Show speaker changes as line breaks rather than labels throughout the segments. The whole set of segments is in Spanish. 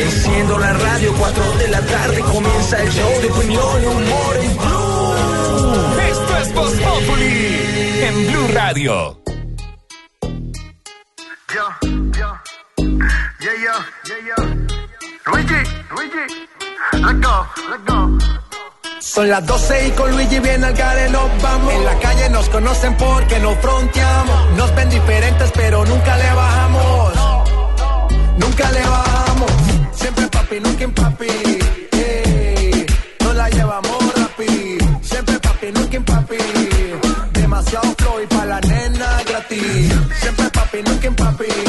Enciendo la radio, 4 de la tarde comienza el show de opinión y humor en Blue.
Esto es Voz Populi en Blue Radio.
Yo, yo, yeah, yo, yeah, yo. Luigi, Luigi, let's go, let's go.
Son las 12 y con Luigi viene al gare nos vamos. En la calle nos conocen porque nos fronteamos. Nos ven diferentes pero nunca le bajamos. Nunca le bajamos. Siempre papi, nunca en papi. Nos la llevamos rapi. Siempre papi, nunca en papi. Demasiado flow y pa' la nena gratis. Siempre papi, nunca en papi.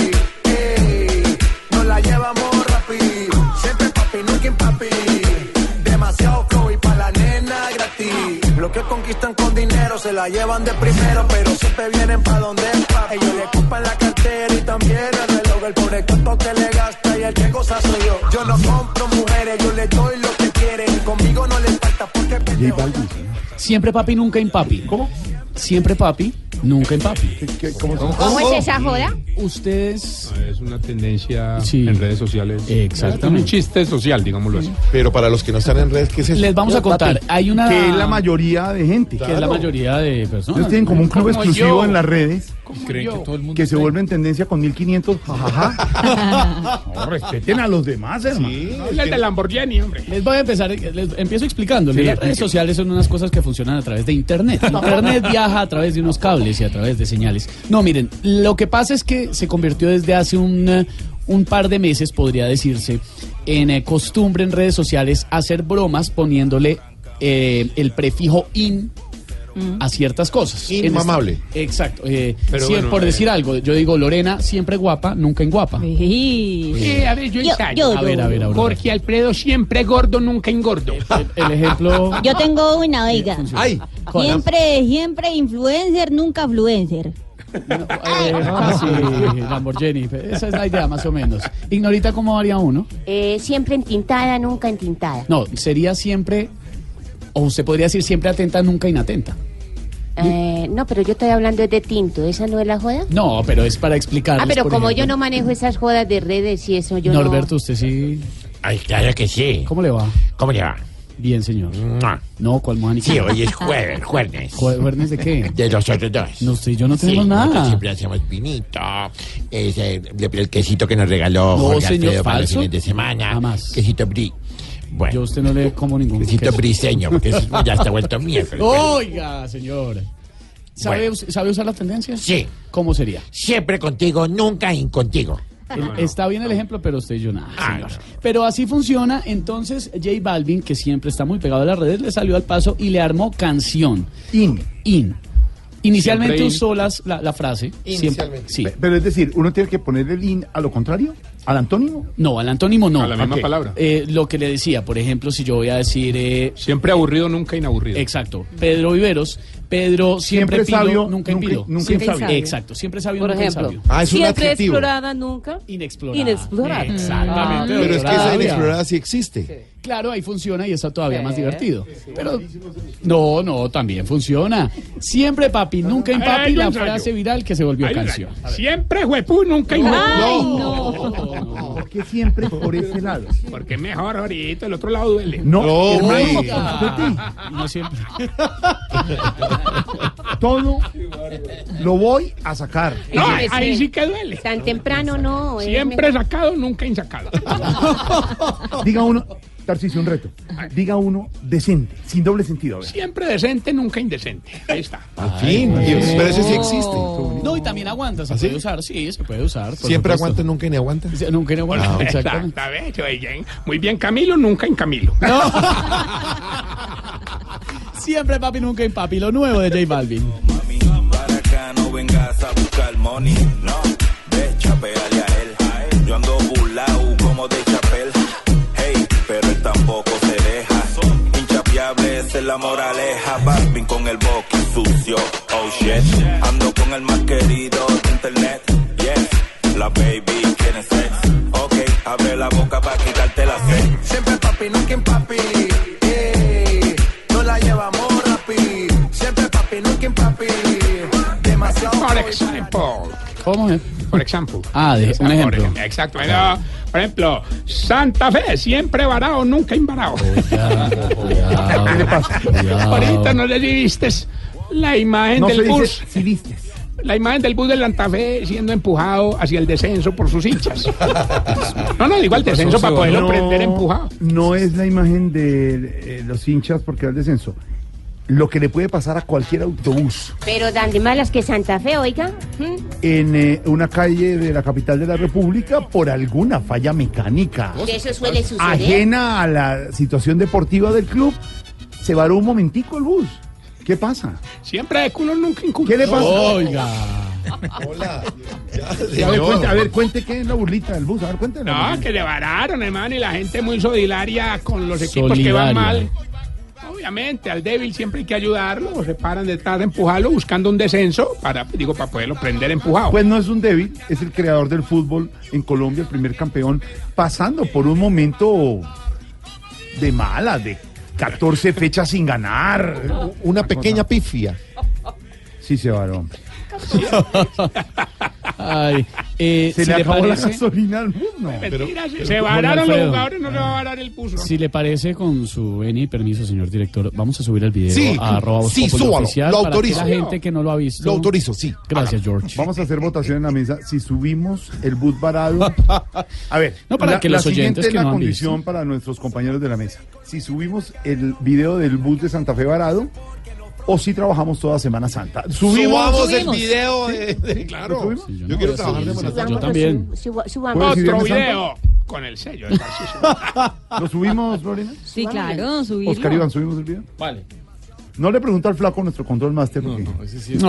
Que conquistan con dinero se la llevan de primero, pero siempre vienen pa' donde es papi. Ellos le ocupan la cartera y también el reloj. El pobre cuento que le gasta y el que goza soy yo. Yo no compro mujeres, yo le doy lo que quieren. Y conmigo no le falta porque.
Siempre papi, nunca impapi. ¿Cómo? Siempre papi, nunca impapi.
¿Cómo es esa joda?
Ustedes.
Es una tendencia
Sí.
en redes sociales.
Exactamente.
Un chiste social, digámoslo así.
Pero para los que no están en redes, ¿qué es eso?
Les vamos a contar. Hay una.
que es la mayoría de gente.
que es la mayoría de personas.
Ellos tienen como un club
Como
exclusivo
yo.
en las redes
Creen que todo el mundo
que se
está-
vuelve en tendencia con 1500 jajaja. No, respeten a los demás, hermano.
Habla de Lamborghini, hombre.
Les voy a empezar, les empiezo explicándoles. Las redes sociales son unas cosas que funcionan a través de Internet. Internet viaja a través de unos cables y a través de señales. No, miren, lo que pasa es que se convirtió desde hace un, eh, un par de meses, podría decirse, en eh, costumbre en redes sociales hacer bromas poniéndole eh, el prefijo in a ciertas cosas. En
Inmamable.
este- exacto. eh,
Pero
sí,
bueno,
por
eh,
decir algo, yo digo Lorena siempre guapa, nunca en guapa.
Eh, a ver, yo,
Yo, yo,
A ver, a ver, Aurora.
Jorge Alfredo siempre gordo, nunca engordo.
El, el ejemplo.
yo tengo una, oiga.
¡Ay!
Siempre, siempre influencer, nunca influencer.
No, eh, casi Lamborghini. Esa es la idea, más o menos. Ignorita, ¿cómo varía uno?
Eh, siempre entintada, nunca entintada.
No, sería siempre, o se podría decir siempre atenta, nunca inatenta.
Eh, no, pero yo estoy hablando de tinto, ¿esa no es la joda?
No, pero es para explicar.
Ah, pero como yo no manejo esas jodas de redes y eso, yo
Norberto, usted sí.
Ay, claro que sí.
¿Cómo le va?
¿Cómo le va?
Bien, señor.
Mua.
No, ¿cuál Mónica?
Sí, hoy es jueves, jueves.
¿Jueves de qué?
De los otros dos.
No sé, yo no
Sí,
tenemos
nosotros
nada.
siempre hacemos vinito, ese, el, quesito que nos regaló
No,
Jorge
señor,
Alfredo para los fines de semana.
Jamás.
Quesito brie. Bueno,
Yo a usted no le como ningún queso.
briseño, porque eso ya está vuelto miércoles.
Oiga, señor. ¿Sabe,
Bueno.
us- ¿Sabe usar las tendencias?
Sí,
¿Cómo sería?
siempre contigo, nunca incontigo.
El- Está bien el ejemplo, pero usted y yo nada,
Ah,
señor.
no.
Pero así funciona. Entonces, J Balvin, que siempre está muy pegado a las redes, le salió al paso y le armó canción.
In.
In. Inicialmente
Siempre in.
usó las- la, la frase. Siempre,
Inicialmente.
sí.
Pero es decir, uno tiene que poner el in a lo contrario, al antónimo.
No, al antónimo no.
A la misma palabra.
Eh, lo que le decía, por ejemplo, si yo voy a decir. eh,
Siempre aburrido, nunca inaburrido.
Exacto. Pedro Viveros. Pedro siempre,
Siempre
pido,
sabio,
nunca impido.
nunca
Siempre. Exacto. Siempre sabio,
Por
nunca
ejemplo.
Ah, es un
Siempre explorada, nunca.
Inexplorada.
Inexplorada.
Exactamente.
Pero es que esa inexplorada sí existe.
Claro, ahí funciona y está todavía más divertido. Pero no, no, también funciona. Siempre papi, nunca en
A ver,
papi,
ahí
la frase viral que se volvió canción.
Siempre huepú, nunca.
Ay, no.
¿Por qué siempre por ese lado?
Porque mejor ahorita, el otro lado duele.
No,
No,
hermano.
No siempre.
todo lo voy a sacar.
No, ahí sí que duele.
Tan temprano no.
Siempre sacado, nunca insacado.
Diga uno, Tarcisio, un reto. Diga uno decente, sin doble sentido. A ver.
Siempre decente, nunca indecente. Ahí está.
Al fin. Y- Pero ese sí existe.
No, y también aguanta, se
¿Ah, sí?
puede usar, sí, se puede usar. por
Siempre
supuesto.
aguanta, nunca ni aguanta.
Sí, Nunca no aguanta,
Ah,
exactamente.
Exactamente. Muy bien, Camilo, nunca en Camilo.
Siempre papi, nunca en papi. Lo nuevo de J Balvin.
Para acá no vengas a buscar money, no. Ve, chapeale a él. Yo ando burlao como de pero él tampoco se deja. Inchapeable, esa es la moraleja. Balvin con el boqui sucio. Oh shit. Ando con el más querido de internet. Yes, la baby quiere sex. Ok, abre la boca para quitarte la sed. Siempre papi, nunca en papi. Ey, no la llevamos rapi. Siempre papi, nunca en papi.
ejemplo.
¿Cómo es?
Por ejemplo.
Ah, de- un ejemplo.
Por, exacto. Bueno, por ejemplo, Santa Fe, siempre varado, nunca embarado.
¿Qué le pasa?
Ahorita no le vistes la imagen
No
del
dice
bus.
si vistes.
La imagen del bus del Santa Fe siendo empujado hacia el descenso por sus hinchas. No, no, digo al descenso para poderlo prender empujado.
no es la imagen de eh, los hinchas porque va al descenso. Lo que le puede pasar a cualquier autobús
Pero dan de malas que Santa Fe, oiga. ¿Mm?
en eh, una calle de la capital de la República por alguna falla mecánica
eso suele suceder.
ajena a la situación deportiva del club, se varó un momentico el bus. ¿Qué pasa?
Siempre de culo nunca incumple.
¿Qué le pasa?
Oiga.
Hola. Ya,
A ver, cuente, a ver, cuente qué es la burlita del bus. A ver, cuente.
No, que le vararon, hermano, y la gente muy solidaria con los equipos que van mal. Obviamente, al débil siempre hay que ayudarlo, o se paran detrás de empujarlo buscando un descenso para, digo, para poderlo prender empujado.
Pues no es un débil, es el creador del fútbol en Colombia, el primer campeón, pasando por un momento de mala, de 14 fechas sin ganar.
Una pequeña pifia.
Sí, se varó.
Ay, eh,
Se
si
le
le
acabó la
parece,
gasolina al.
Mentira, se,
pero
se
con
vararon los jugadores, no le va a varar el puso.
si le parece con su veni y permiso, señor director, vamos a subir el video
Sí,
a arroba Voz
sí,
Populi
súbalo,
oficial
lo
para
autorizo.
que la gente que no lo ha visto.
Lo autorizo, sí.
Gracias, George.
Vamos a hacer votación en la mesa. Si subimos el bus varado. A ver,
No, para
la,
que
la
los
siguiente
oyentes
es
que
la
no han
condición
visto.
para nuestros compañeros de la mesa. Si subimos el video del bus de Santa Fe varado o si trabajamos toda Semana Santa. Subimos.
Subamos el video de, de- claro.
¿Lo subimos?
Sí, yo
Yo
no
quiero trabajar de Semana
sí,
Santa.
Yo también.
Suba- suba- subamos.
¿Puedo decir
Otro video con el sello.
¿Lo subimos, Lorena?
Sí, claro, subirlo.
Oscar Iván, ¿subimos el video?
Vale.
No le pregunto al flaco nuestro control master. porque
No,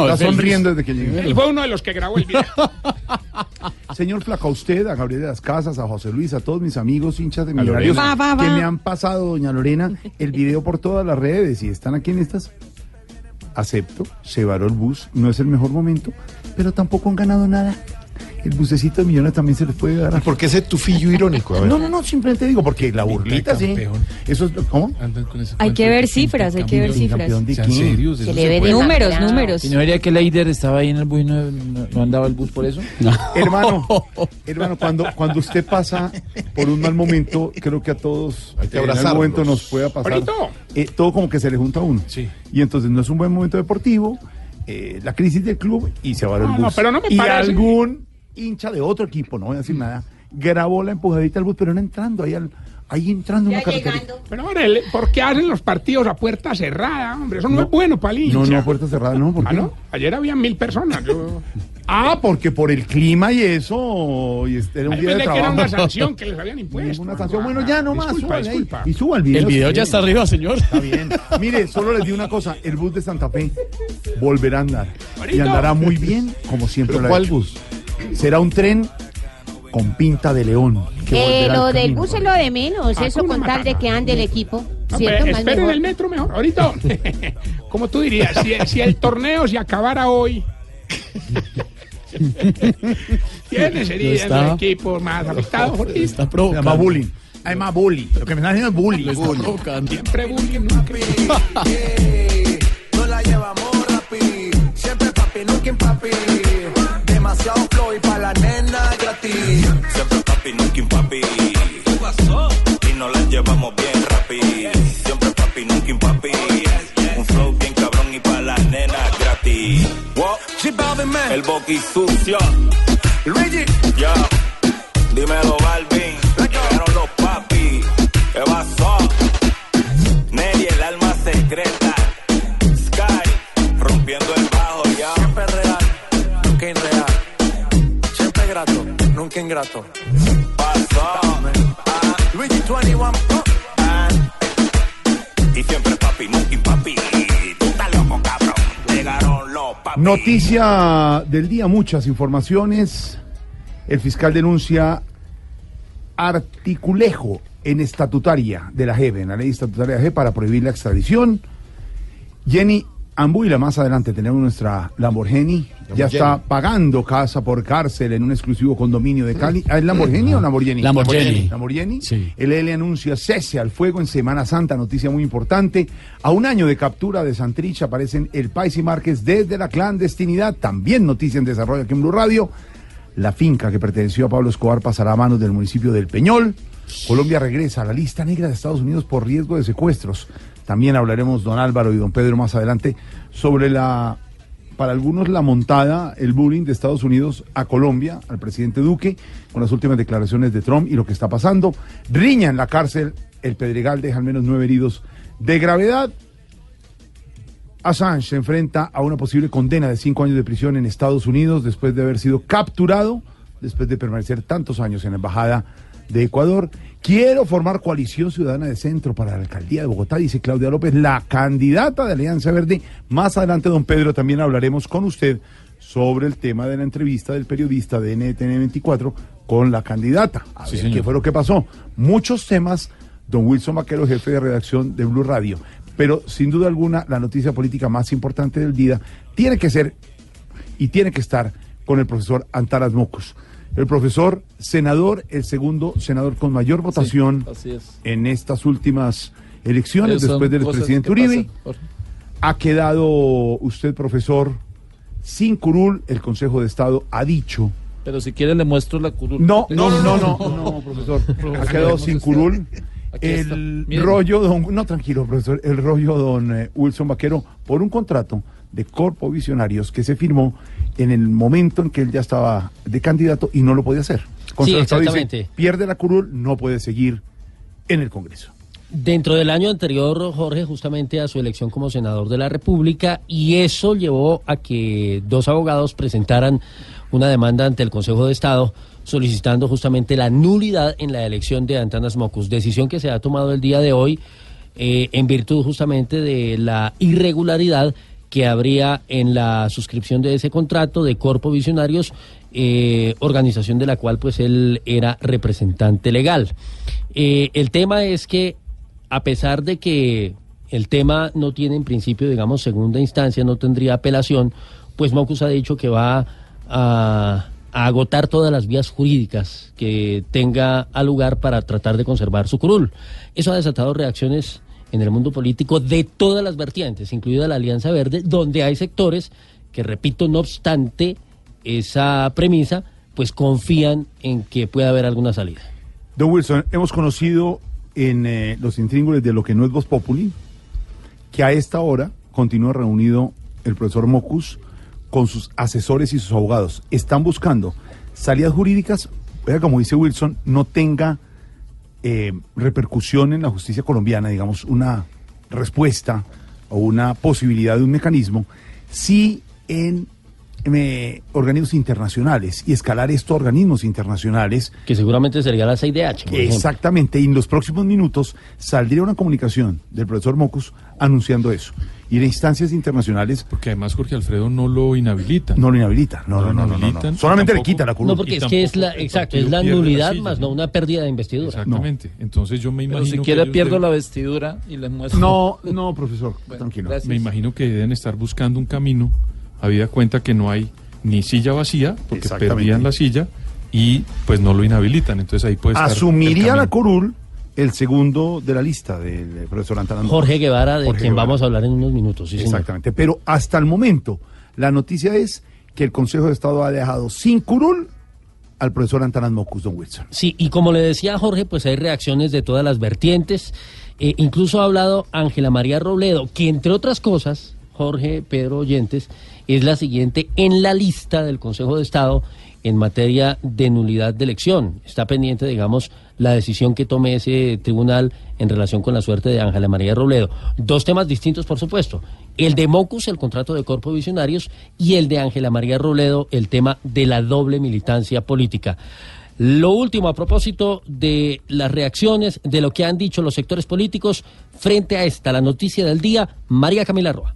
está
es el-
sonriendo desde que llegué.
Él fue uno de los que grabó el video.
Señor Flaco, a usted, a Gabriel de las Casas, a José Luis, a todos mis amigos hinchas de Millonarios
Va, va, va.
que me han pasado, doña Lorena, el video por todas las redes y están aquí en estas. Acepto, se varó el bus, no es el mejor momento, pero tampoco han ganado nada. El bucecito de millones también se les puede dar.
¿Y por qué ese tufillo irónico? A ver.
No, no, no, simplemente digo, porque la burlita, sí. Eso es, ¿cómo?
Hay que ver cifras, hay que ver cifras.
Se le
se
ve
puede.
Números, números.
¿Y no diría que Leider estaba ahí en el bus y no, no- no andaba el bus por eso?
Hermano, hermano, cuando, cuando usted pasa por un mal momento, creo que a todos
Hay que
en algún momento nos pueda pasar. Eh, todo como que se le junta a uno.
Sí.
Y entonces no es un buen momento deportivo, eh, la crisis del club y se va el
No,
bus.
no, pero no me
y
parece.
algún hincha de otro equipo, no voy a decir nada, grabó la empujadita al bus, pero no entrando, ahí, al, ahí entrando en una carretera.
Pero el- ¿por qué hacen los partidos a puerta cerrada, hombre? Eso no, es bueno para el hincha.
No, no, a puerta cerrada, no, ¿por
Ah? ¿no? Ayer habían mil personas. Yo...
Ah, porque por el clima y eso, y este era un
Ahí
día de
pensé que era
trabajo.
una sanción que les habían impuesto.
Una sanción. Bueno, ya no más,
Disculpa,
súbale
disculpa.
Y suba el video.
El video ya está arriba, señor.
Está bien. Mire, solo les digo una cosa, el bus de Santa Fe volverá a andar. Y andará muy bien, como siempre
¿Pero
lo ha
cuál
hecho.
bus?
Será un tren con pinta de león. que
Eh, lo del
camino.
bus es lo de menos,
Ah,
eso con tal de que ande el equipo.
No, esperen
mejor.
el metro mejor. Ahorita, como tú dirías, si, si el torneo se acabara hoy, ¿quiénes serían
está-
los equipos más afectados? Porque
Está
Se llama bullying. Hay más bullying. Lo que me están haciendo es bullying.
Lo está provocando.
siempre bullying,
No la llevamos rapi, siempre papi, nunca papi. Demasiado flow y pa' la nena gratis.
Siempre papi, nunca papi. ¿Qué pasó? Y nos la llevamos bien rápido. Siempre papi, nunca papi. Un flow bien cabrón y pa' las nenas gratis. Wow.
G Balvin, man.
El boqui sucio.
Luigi,
Ya. Dímelo, Balvin. Llegaron los papi. ¿Qué pasó? Nelly, el alma secreta.
Nunca ingrato.
Pasó.
Ah, Luigi 21.
Ah. Y siempre papi, nunca papi. Tú estás loco, cabrón. Llegaron los papi.
Noticia del día, muchas informaciones. El fiscal denuncia articulejo en estatutaria de la JEP, en la ley estatutaria de la JEP, para prohibir la extradición. Jenny Ambuila, más adelante tenemos nuestra Lamborghini ya está pagando casa por cárcel en un exclusivo condominio de Cali. ¿Ah, ¿Es Lamborghini o Lamborghini?
Lamborghini.
Lamborghini. El L anuncia cese al fuego en Semana Santa, noticia muy importante. A un año de captura de Santrich aparecen el Pais y Márquez desde la clandestinidad. También noticia en desarrollo aquí en Blue Radio. La finca que perteneció a Pablo Escobar pasará a manos del municipio del Peñol. Colombia regresa a la lista negra de Estados Unidos por riesgo de secuestros. También hablaremos, don Álvaro y don Pedro, más adelante, sobre la, para algunos, la montada, el bullying de Estados Unidos a Colombia, al presidente Duque, con las últimas declaraciones de Trump y lo que está pasando. Riña en la cárcel, el Pedregal deja al menos nueve heridos de gravedad. Assange se enfrenta a una posible condena de cinco años de prisión en Estados Unidos después de haber sido capturado, después de permanecer tantos años en la embajada de Ecuador. Quiero formar coalición ciudadana de centro para la alcaldía de Bogotá, dice Claudia López, la candidata de Alianza Verde. Más adelante, don Pedro, también hablaremos con usted sobre el tema de la entrevista del periodista de NTN 24 con la candidata. A
Sí,
ver
señor.
qué fue lo que pasó. Muchos temas, don Wilson Vaquero, jefe de redacción de Blue Radio. Pero sin duda alguna, la noticia política más importante del día tiene que ser y tiene que estar con el profesor Antaras Mocos. El profesor senador, el segundo senador con mayor votación
es.
en estas últimas elecciones después del presidente Uribe. Ha quedado usted, profesor, sin curul. El Consejo de Estado ha dicho.
Pero si quiere le muestro la curul.
No, no, no, no, no, profesor. Ha quedado sin curul.
Aquí.
El rollo, don, no, tranquilo, profesor, el rollo, don eh, Wilson Vaquero, por un contrato de Corpo Visionarios que se firmó en el momento en que él ya estaba de candidato y no lo podía hacer. Dice,
exactamente.
pierde la curul, no puede seguir en el Congreso.
Dentro del año anterior, Jorge, justamente a su elección como senador de la República, y eso llevó a que dos abogados presentaran una demanda ante el Consejo de Estado solicitando justamente la nulidad en la elección de Antanas Mocus, decisión que se ha tomado el día de hoy eh, en virtud justamente de la irregularidad que habría en la suscripción de ese contrato de Corpo Visionarios, eh, organización de la cual pues él era representante legal. Eh, el tema es que a pesar de que el tema no tiene en principio, digamos, segunda instancia, no tendría apelación, pues Mocus ha dicho que va a, a agotar todas las vías jurídicas que tenga a lugar para tratar de conservar su curul. Eso ha desatado reacciones en el mundo político de todas las vertientes, incluida la Alianza Verde, donde hay sectores que, repito, no obstante esa premisa, pues confían en que pueda haber alguna salida.
Don Wilson, hemos conocido en eh, los intríngulis de lo que no es Voz Populi que a esta hora continúa reunido el profesor Mocus con sus asesores y sus abogados. Están buscando salidas jurídicas, como dice Wilson, no tenga eh, repercusión en la justicia colombiana, digamos, una respuesta o una posibilidad de un mecanismo, sí en eh, organismos internacionales y escalar esto a organismos internacionales.
Que seguramente sería la CIDH. por ejemplo.
Exactamente, y en los próximos minutos saldría una comunicación del profesor Mocus anunciando eso. Y en instancias internacionales.
Porque además Jorge Alfredo no lo inhabilita.
No lo inhabilita, no, no, no, no, no, no. Solamente le quita la curul.
No, porque es que es la, exacto, es la nulidad más no una pérdida de investidura.
Exactamente. Entonces yo me
Pero
imagino.
si
que
quiere pierdo
deben-
la vestidura y les muestro.
No, no, profesor, tranquilo.
gracias.
Me imagino que deben estar buscando un camino, habida cuenta que no hay ni silla vacía, porque perdían la silla y pues no lo inhabilitan. Entonces ahí puede estar.
Asumiría la curul el segundo de la lista del profesor Antanas Mocus.
Jorge Guevara, de
Jorge
quien
Guevara.
vamos a hablar en unos minutos. sí, señor.
Exactamente. Pero hasta el momento, la noticia es que el Consejo de Estado ha dejado sin curul al profesor Antanas Mocus, don Wilson.
Sí, y como le decía Jorge, pues hay reacciones de todas las vertientes. Eh, incluso ha hablado Ángela María Robledo, que entre otras cosas, Jorge, Pedro Oyentes, es la siguiente en la lista del Consejo de Estado en materia de nulidad de elección. Está pendiente, digamos, la decisión que tome ese tribunal en relación con la suerte de Ángela María Robledo. Dos temas distintos, por supuesto. El de Mocus, el contrato de Corpo Visionarios, y el de Ángela María Robledo, el tema de la doble militancia política. Lo último a propósito de las reacciones, de lo que han dicho los sectores políticos frente a esta, la noticia del día, María Camila Roa.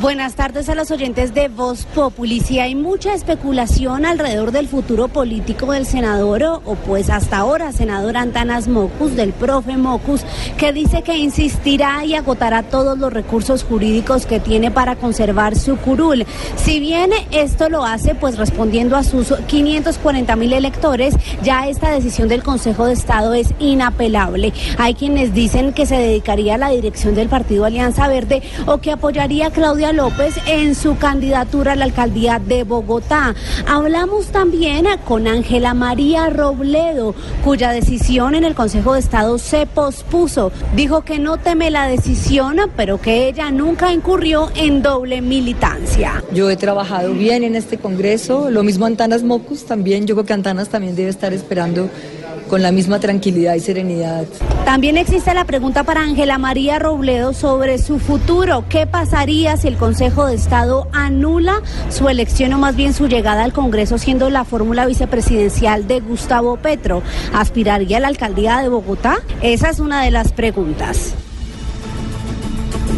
Buenas tardes a los oyentes de Voz Populi. Si hay mucha especulación alrededor del futuro político del senador, o, pues hasta ahora senador Antanas Mocus, del profe Mocus, que dice que insistirá y agotará todos los recursos jurídicos que tiene para conservar su curul. Si bien esto lo hace, pues respondiendo a sus 540 mil electores, ya esta decisión del Consejo de Estado es inapelable. Hay quienes dicen que se dedicaría a la dirección del Partido Alianza Verde o que apoyaría a Claudia López en su candidatura a la alcaldía de Bogotá. Hablamos también con Ángela María Robledo, cuya decisión en el Consejo de Estado se pospuso. Dijo que no teme la decisión, pero que ella nunca incurrió en doble militancia.
Yo he trabajado bien en este Congreso, lo mismo Antanas Mocus también, yo creo que Antanas también debe estar esperando con la misma tranquilidad y serenidad.
También existe la pregunta para Ángela María Robledo sobre su futuro. ¿Qué pasaría si el Consejo de Estado anula su elección o más bien su llegada al Congreso siendo la fórmula vicepresidencial de Gustavo Petro? ¿Aspiraría a la alcaldía de Bogotá? Esa es una de las preguntas.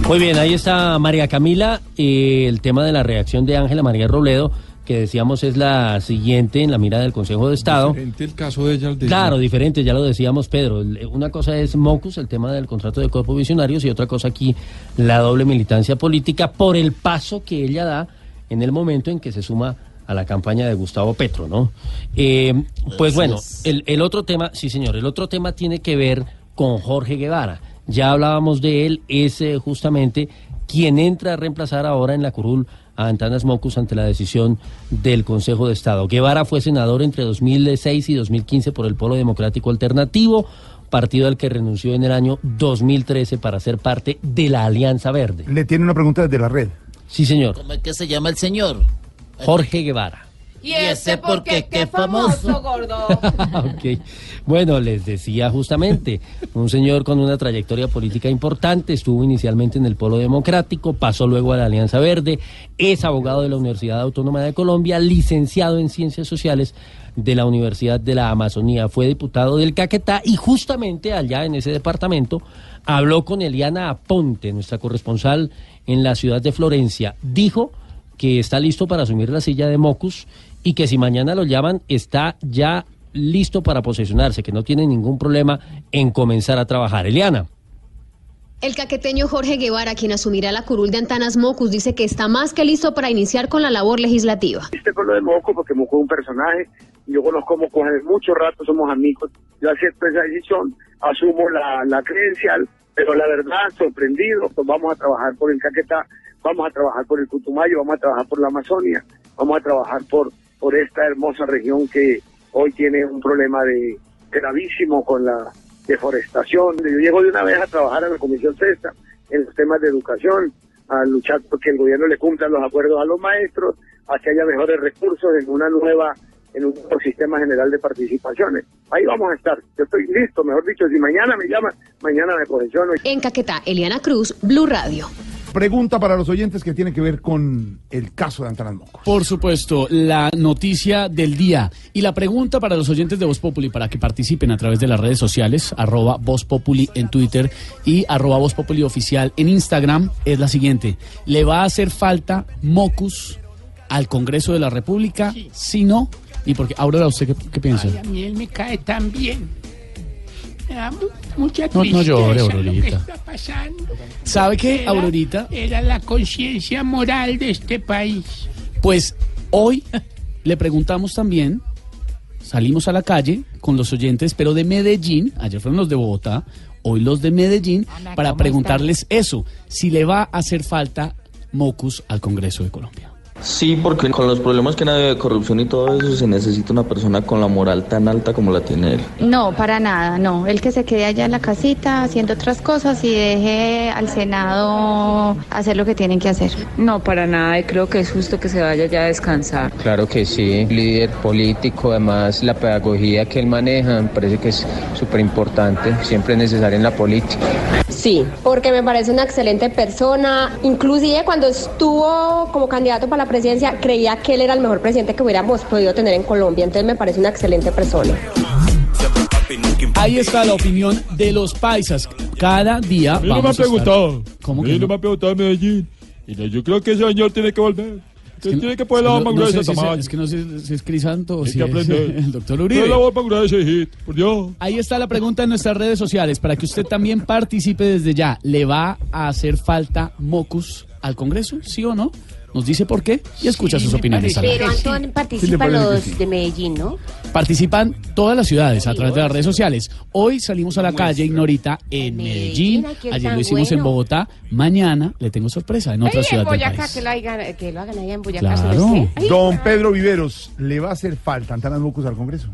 Muy bien, ahí está María Camila. Eh, el tema de la reacción de Ángela María Robledo, que decíamos es la siguiente en la mira del Consejo de Estado.
Diferente el caso de ella al de
Claro, diferente, ya lo decíamos, Pedro. Una cosa es Mocus, el tema del contrato de cuerpos visionarios, y otra cosa aquí, la doble militancia política por el paso que ella da en el momento en que se suma a la campaña de Gustavo Petro, ¿no? Eh, pues bueno, el, el otro tema, sí señor, el otro tema tiene que ver con Jorge Guevara. Ya hablábamos de él, es eh, justamente quien entra a reemplazar ahora en la curul a Antanas Mocus ante la decisión del Consejo de Estado. Guevara fue senador entre 2006 y 2015 por el Polo Democrático Alternativo, partido al que renunció en el año 2013 para ser parte de la Alianza Verde.
Le tiene una pregunta desde la red.
Sí, señor.
¿Cómo es que se llama el señor?
Jorge Guevara.
¿Y ese por qué? ¡Qué famoso,
gordo!
Ok. Bueno, les decía justamente, un señor con una trayectoria política importante, estuvo inicialmente en el Polo Democrático, pasó luego a la Alianza Verde, es abogado de la Universidad Autónoma de Colombia, licenciado en Ciencias Sociales de la Universidad de la Amazonía, fue diputado del Caquetá y justamente allá en ese departamento habló con Eliana Aponte, nuestra corresponsal en la ciudad de Florencia. Dijo que está listo para asumir la silla de Mocus y que si mañana lo llaman está ya listo para posesionarse, que no tiene ningún problema en comenzar a trabajar. Eliana.
El caqueteño Jorge Guevara, quien asumirá la curul de Antanas Mocus, dice que está más que listo para iniciar con la labor legislativa.
Este con lo de Moco, porque Moco es un personaje, yo conozco a Moco hace mucho rato, somos amigos, yo acepto esa decisión, asumo la, la credencial, pero la verdad, sorprendido, pues vamos a trabajar por el Caquetá, vamos a trabajar por el Putumayo, vamos a trabajar por la Amazonia, vamos a trabajar por, por esta hermosa región que hoy tiene un problema de gravísimo con la deforestación. Yo llego de una vez a trabajar en la Comisión Sexta en los temas de educación, a luchar porque el gobierno le cumpla los acuerdos a los maestros, a que haya mejores recursos en una nueva, en un sistema general de participaciones. Ahí vamos a estar. Yo estoy listo, mejor dicho, si mañana me llaman, mañana me posiciono.
En Caquetá, Eliana Cruz, Blue Radio.
Pregunta para los oyentes que tiene que ver con el caso de Antanas Mocus.
Por supuesto, la noticia del día. Y la pregunta para los oyentes de Voz Populi para que participen a través de las redes sociales, arroba Voz Populi en Twitter y arroba Voz Populi oficial en Instagram, es la siguiente. ¿Le va a hacer falta Mocus al Congreso de la República? Si no, y porque Aurora, ¿usted qué, qué piensa?
Ay, a mí él me cae tan bien. Me da mu- mucha
No- no
tristeza
llore,
lo que
Aurorita.
está pasando.
¿Sabe qué,
Era-
Aurorita?
Era la conciencia moral de este país.
Pues hoy le preguntamos también, salimos a la calle con los oyentes, pero de Medellín, ayer fueron los de Bogotá, hoy los de Medellín, para preguntarles eso, si le va a hacer falta Mocus al Congreso de Colombia.
Sí, porque con los problemas que hay de corrupción y todo eso se necesita una persona con la moral tan alta como la tiene él.
No, para nada, no. El que se quede allá en la casita haciendo otras cosas y deje al Senado hacer lo que tienen que hacer.
No, para nada, y creo que es justo que se vaya ya a descansar.
Claro que sí, líder político, además la pedagogía que él maneja me parece que es súper importante, siempre es necesaria en la política.
Sí, porque me parece una excelente persona. Inclusive cuando estuvo como candidato para la presidencia, creía que él era el mejor presidente que hubiéramos podido tener en Colombia. Entonces me parece una excelente persona.
Ahí está la opinión de los paisas. Cada día
A mí no me
vamos
ha
a estar-
preguntado.
¿Cómo
A
que
mí
no?
no me ha preguntado Medellín. Y no, yo creo que ese señor tiene que volver. Usted tiene que poner la más
no
gruesa
sé si es, es que no sé si es Crisanto o si
que
es el doctor Uribe.
la gruesa, hijito, por Dios.
Ahí está la pregunta en nuestras redes sociales para que usted también participe desde ya. ¿Le va a hacer falta Mocus al Congreso? ¿Sí o no? Nos dice por qué y escucha sus opiniones.
Pero Antón participa
parece que
los
sí?
de Medellín, ¿no?
Participan todas las ciudades a través de las redes sociales. Hoy salimos a la calle Ignorita en Medellín. Ayer lo hicimos en. Bogotá. Mañana le tengo sorpresa en otra
Ay,
ciudad
en
del
Boyacá,
país.
que lo, hagan, que lo hagan allá en Boyacá.
Claro.
Don Pedro Viveros, ¿le va a hacer falta Antanas Mocus al Congreso?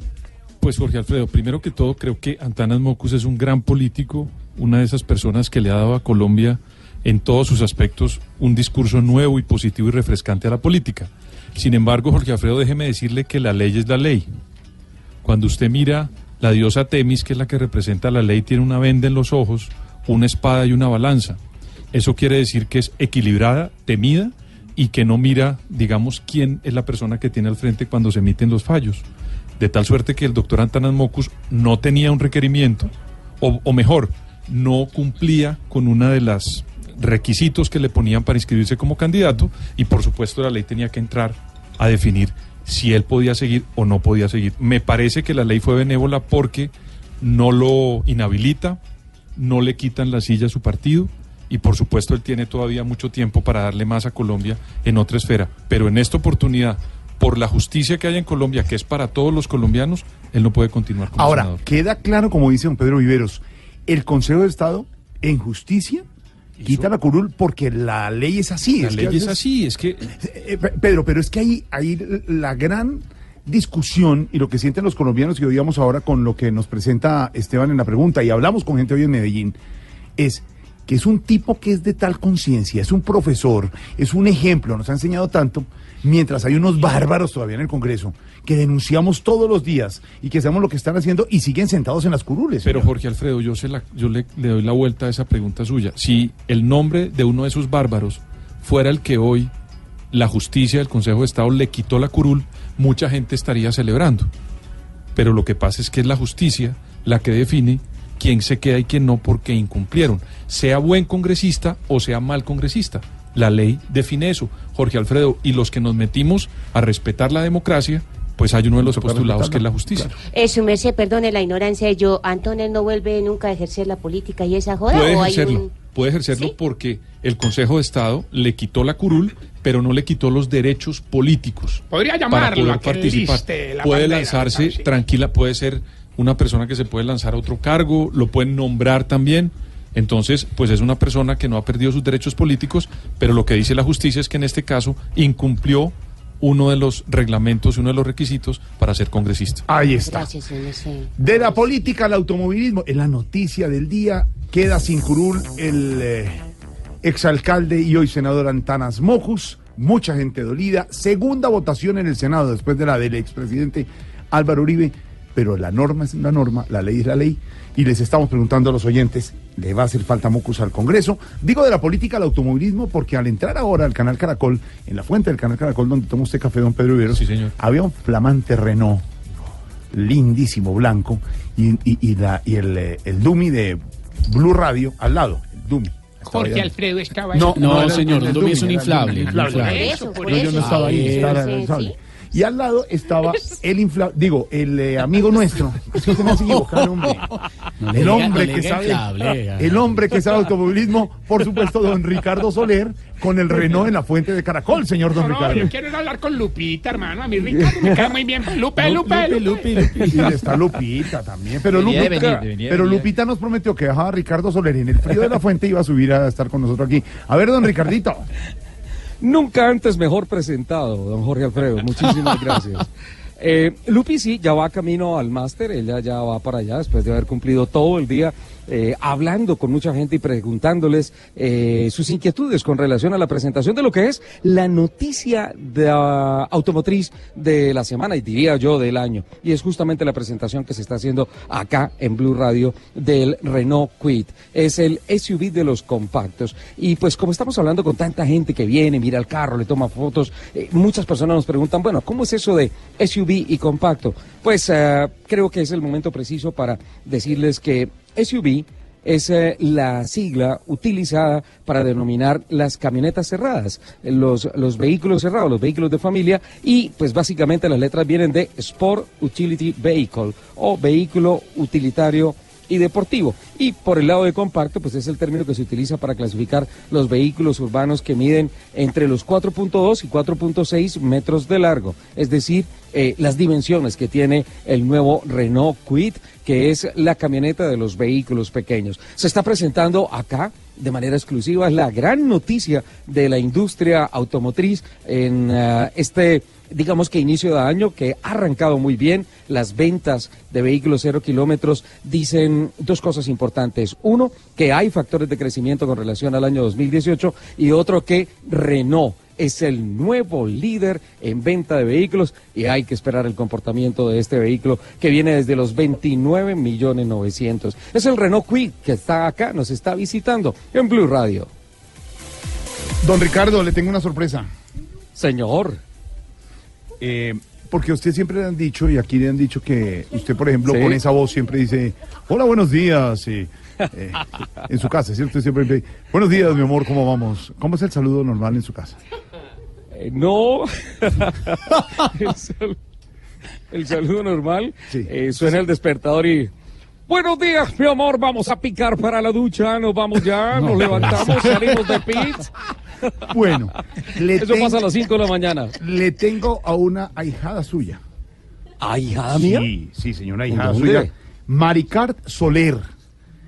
Pues Jorge Alfredo, primero que todo creo que Antanas Mocus es un gran político, una de esas personas que le ha dado a Colombia en todos sus aspectos un discurso nuevo y positivo y refrescante a la política. Sin embargo, Jorge Alfredo, déjeme decirle que la ley es la ley. Cuando usted mira la diosa Temis, que es la que representa la ley, tiene una venda en los ojos, una espada y una balanza. Eso quiere decir que es equilibrada, temida y que no mira, digamos, quién es la persona que tiene al frente cuando se emiten los fallos. De tal suerte que el doctor Antanas Mocus no tenía un requerimiento, o, o mejor, no cumplía con una de las requisitos que le ponían para inscribirse como candidato y por supuesto la ley tenía que entrar a definir si él podía seguir o no podía seguir. Me parece que la ley fue benévola porque no lo inhabilita, no le quitan la silla a su partido y por supuesto él tiene todavía mucho tiempo para darle más a Colombia en otra esfera. Pero en esta oportunidad, por la justicia que hay en Colombia, que es para todos los colombianos, él no puede continuar como
Ahora,
senador.
queda claro, como dice don Pedro Viveros, el Consejo de Estado, en justicia, quita la curul porque la ley es así.
La ley
a
es así, es que
Eh, Pe- Pedro, pero es que ahí, ahí la gran discusión y lo que sienten los colombianos y oíamos ahora con lo que nos presenta Esteban en la pregunta y hablamos con gente hoy en Medellín, es que es un tipo que es de tal conciencia, es un profesor, es un ejemplo, nos ha enseñado tanto, mientras hay unos bárbaros todavía en el Congreso que denunciamos todos los días y que sabemos lo que están haciendo y siguen sentados en las curules.
Pero Jorge Alfredo, yo, se la- yo le, le doy la vuelta a esa pregunta suya. Si el nombre de uno de esos bárbaros fuera el que hoy la justicia del Consejo de Estado le quitó la curul, mucha gente estaría celebrando. Pero lo que pasa es que es la justicia la que define quién se queda y quién no porque incumplieron, sea buen congresista o sea mal congresista. La ley define eso, Jorge Alfredo, y los que nos metimos a respetar la democracia, pues hay uno de los postulados que es la justicia.
Eh, su merced, perdone la ignorancia. Yo, Antonio no vuelve nunca a ejercer la política y esa joda.
Puede
¿O hay
ejercerlo,
un-
puede ejercerlo porque el Consejo de Estado le quitó la curul, pero no le quitó los derechos políticos.
Podría
para
llamarlo
poder
a
participar.
la
puede
bandera,
lanzarse tranquila, puede ser una persona que se puede lanzar a otro cargo, lo pueden nombrar también. Entonces, pues es una persona que no ha perdido sus derechos políticos, pero lo que dice la justicia es que en este caso incumplió uno de los reglamentos, uno de los requisitos para ser congresista.
Ahí está.
Gracias.
De la política al automovilismo, en la noticia del día, queda sin curul el eh, exalcalde y hoy senador Antanas Mocus, mucha gente dolida, segunda votación en el Senado después de la del expresidente Álvaro Uribe, pero la norma es la norma, la ley es la ley, y les estamos preguntando a los oyentes, ¿le va a hacer falta Mocus al Congreso? Digo de la política al automovilismo porque al entrar ahora al canal Caracol, en la fuente del canal Caracol donde toma usted café, don Pedro Viveros, había un flamante Renault lindísimo blanco y, y- y la, y el, eh, el Dumi de Blue Radio al lado, el Dumi.
Jorge. Alfredo estaba
No,
ahí.
no,
No,
era-
señor,
el
Dumi es un inflable,
Dumi,
un
inflable.
inflable.
Por eso, por
No, yo no estaba ahí, Y al lado estaba el inflable, digo, el eh, amigo nuestro. Es que se me hace equivocar, hombre. El hombre que sabe, el hombre que sabe automovilismo, por supuesto, don Ricardo Soler, con el Renault en la fuente de Caracol, señor don
No, no,
Ricardo.
yo quiero ir a hablar con Lupita, hermano. A mí Ricardo me cae muy bien. Lupe, Lupe, Lupe.
Y está Lupita también. Pero, Lupita,
venir,
pero. Lupita nos prometió que dejaba a Ricardo Soler en el frío de la fuente y iba a subir a estar con nosotros aquí. A ver, don Ricardito.
Nunca antes mejor presentado, don Jorge Alfredo. Muchísimas gracias. Eh, Lupi sí, ya va camino al máster, ella ya va para allá después de haber cumplido todo el día eh, hablando con mucha gente y preguntándoles eh, sus inquietudes con relación a la presentación de lo que es la noticia de, ah, automotriz de la semana y diría yo del año. Y es justamente la presentación que se está haciendo acá en Blue Radio del Renault Quid. Es el SUV de los compactos. Y pues como estamos hablando con tanta gente que viene, mira el carro, le toma fotos, eh, muchas personas nos preguntan, bueno, ¿cómo es eso de SUV y compacto? Pues eh, creo que es el momento preciso para decirles que SUV es eh, la sigla utilizada para denominar las camionetas cerradas, los, los vehículos cerrados, los vehículos de familia y pues básicamente las letras vienen de Sport Utility Vehicle o vehículo utilitario y deportivo. Y por el lado de compacto, pues es el término que se utiliza para clasificar los vehículos urbanos que miden entre los 4.2 y 4.6 metros de largo, es decir, eh, las dimensiones que tiene el nuevo Renault Kwid, que es la camioneta de los vehículos pequeños. Se está presentando acá de manera exclusiva, es la gran noticia de la industria automotriz en eh, este digamos que inicio de año que ha arrancado muy bien. Las ventas de vehículos cero kilómetros dicen dos cosas importantes. Uno, que hay factores de crecimiento con relación al año 2018 y otro que Renault es el nuevo líder en venta de vehículos y hay que esperar el comportamiento de este vehículo que viene desde los 29 millones 900. Es el Renault Kwid que está acá, nos está visitando en Blue Radio.
Don Ricardo, le tengo una sorpresa.
Señor.
Eh, porque usted siempre le han dicho, y aquí le han dicho que usted, por ejemplo,
Sí.
con esa voz siempre dice, hola, buenos días. y, eh, en su casa, ¿cierto? Siempre buenos días, mi amor, ¿cómo vamos? ¿Cómo es el saludo normal en su casa?
Eh, no. el, sal- el saludo normal. eh, suena el despertador y. Buenos días, mi amor. Vamos a picar para la ducha. Nos vamos ya. Nos levantamos, salimos de pit.
Bueno, le
Eso
tengo-
pasa a las 5 de la mañana.
Le tengo a una ahijada suya.
¿Ahijada mía?
Sí, sí, señora, ahijada suya. Maricard Soler.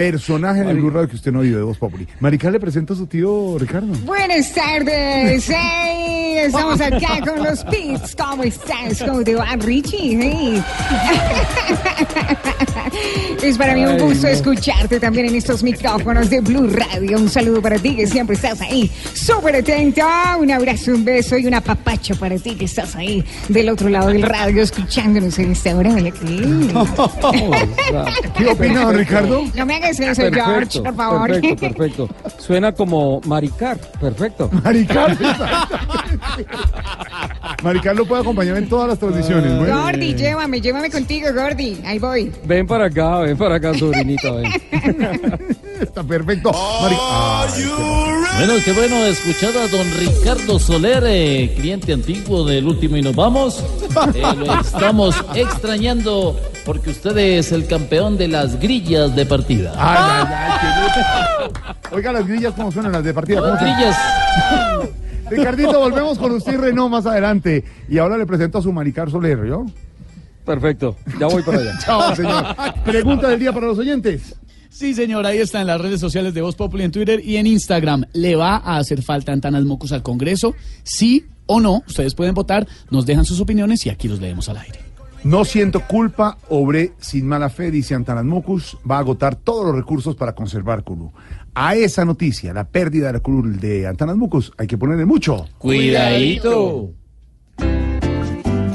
Personaje del Blue Radio que usted no vio de Voz Populi. Maricard le presento a su tío Ricardo.
Buenas tardes, hey, estamos acá con los Pits. ¿Cómo estás? ¿Cómo te va, Richie? Hey. Es para mí un
Ay,
gusto
no.
escucharte también en estos micrófonos de Blue Radio. Un saludo para ti que siempre estás ahí, súper atento. Un abrazo, un beso y un apapacho para ti que estás ahí del otro lado del radio escuchándonos en esta hora. ¿qué?
¿Qué opina, don Ricardo?
No me hagas eso, George, por favor.
Perfecto, perfecto. Suena como Maricar. Perfecto.
Maricar. Maricard lo puede acompañar en todas las transmisiones. Bueno.
Gordy, llévame, llévame contigo, Gordy. Ahí voy.
Ven para acá, ven para acá, sobrinita, ven.
Está perfecto.
Bueno, qué bueno escuchar a don Ricardo Soler, eh, cliente antiguo del último y nos vamos. Eh, lo estamos extrañando porque usted es el campeón de las grillas de partida.
Ay, ay, ay, qué- Oiga, las grillas, ¿cómo suenan las de partida? ¿Cómo?
Grillas.
Ricardito, volvemos con usted y Renault más adelante. Y ahora le presento a su Maricar Soler, ¿yo?
Perfecto, ya voy para allá.
Chao, señor. Pregunta del día para los oyentes.
Sí, señor, ahí está en las redes sociales de Voz Populi en Twitter y en Instagram. ¿Le va a hacer falta Antanas Mocus al Congreso? ¿Sí o no? Ustedes pueden votar, nos dejan sus opiniones y aquí los leemos al aire.
No siento culpa, obré sin mala fe, dice Antanas Mocus, va a agotar todos los recursos para conservar Culu. A esa noticia, la pérdida de la curul de Antanas Mocus, hay que ponerle mucho.
Cuidadito.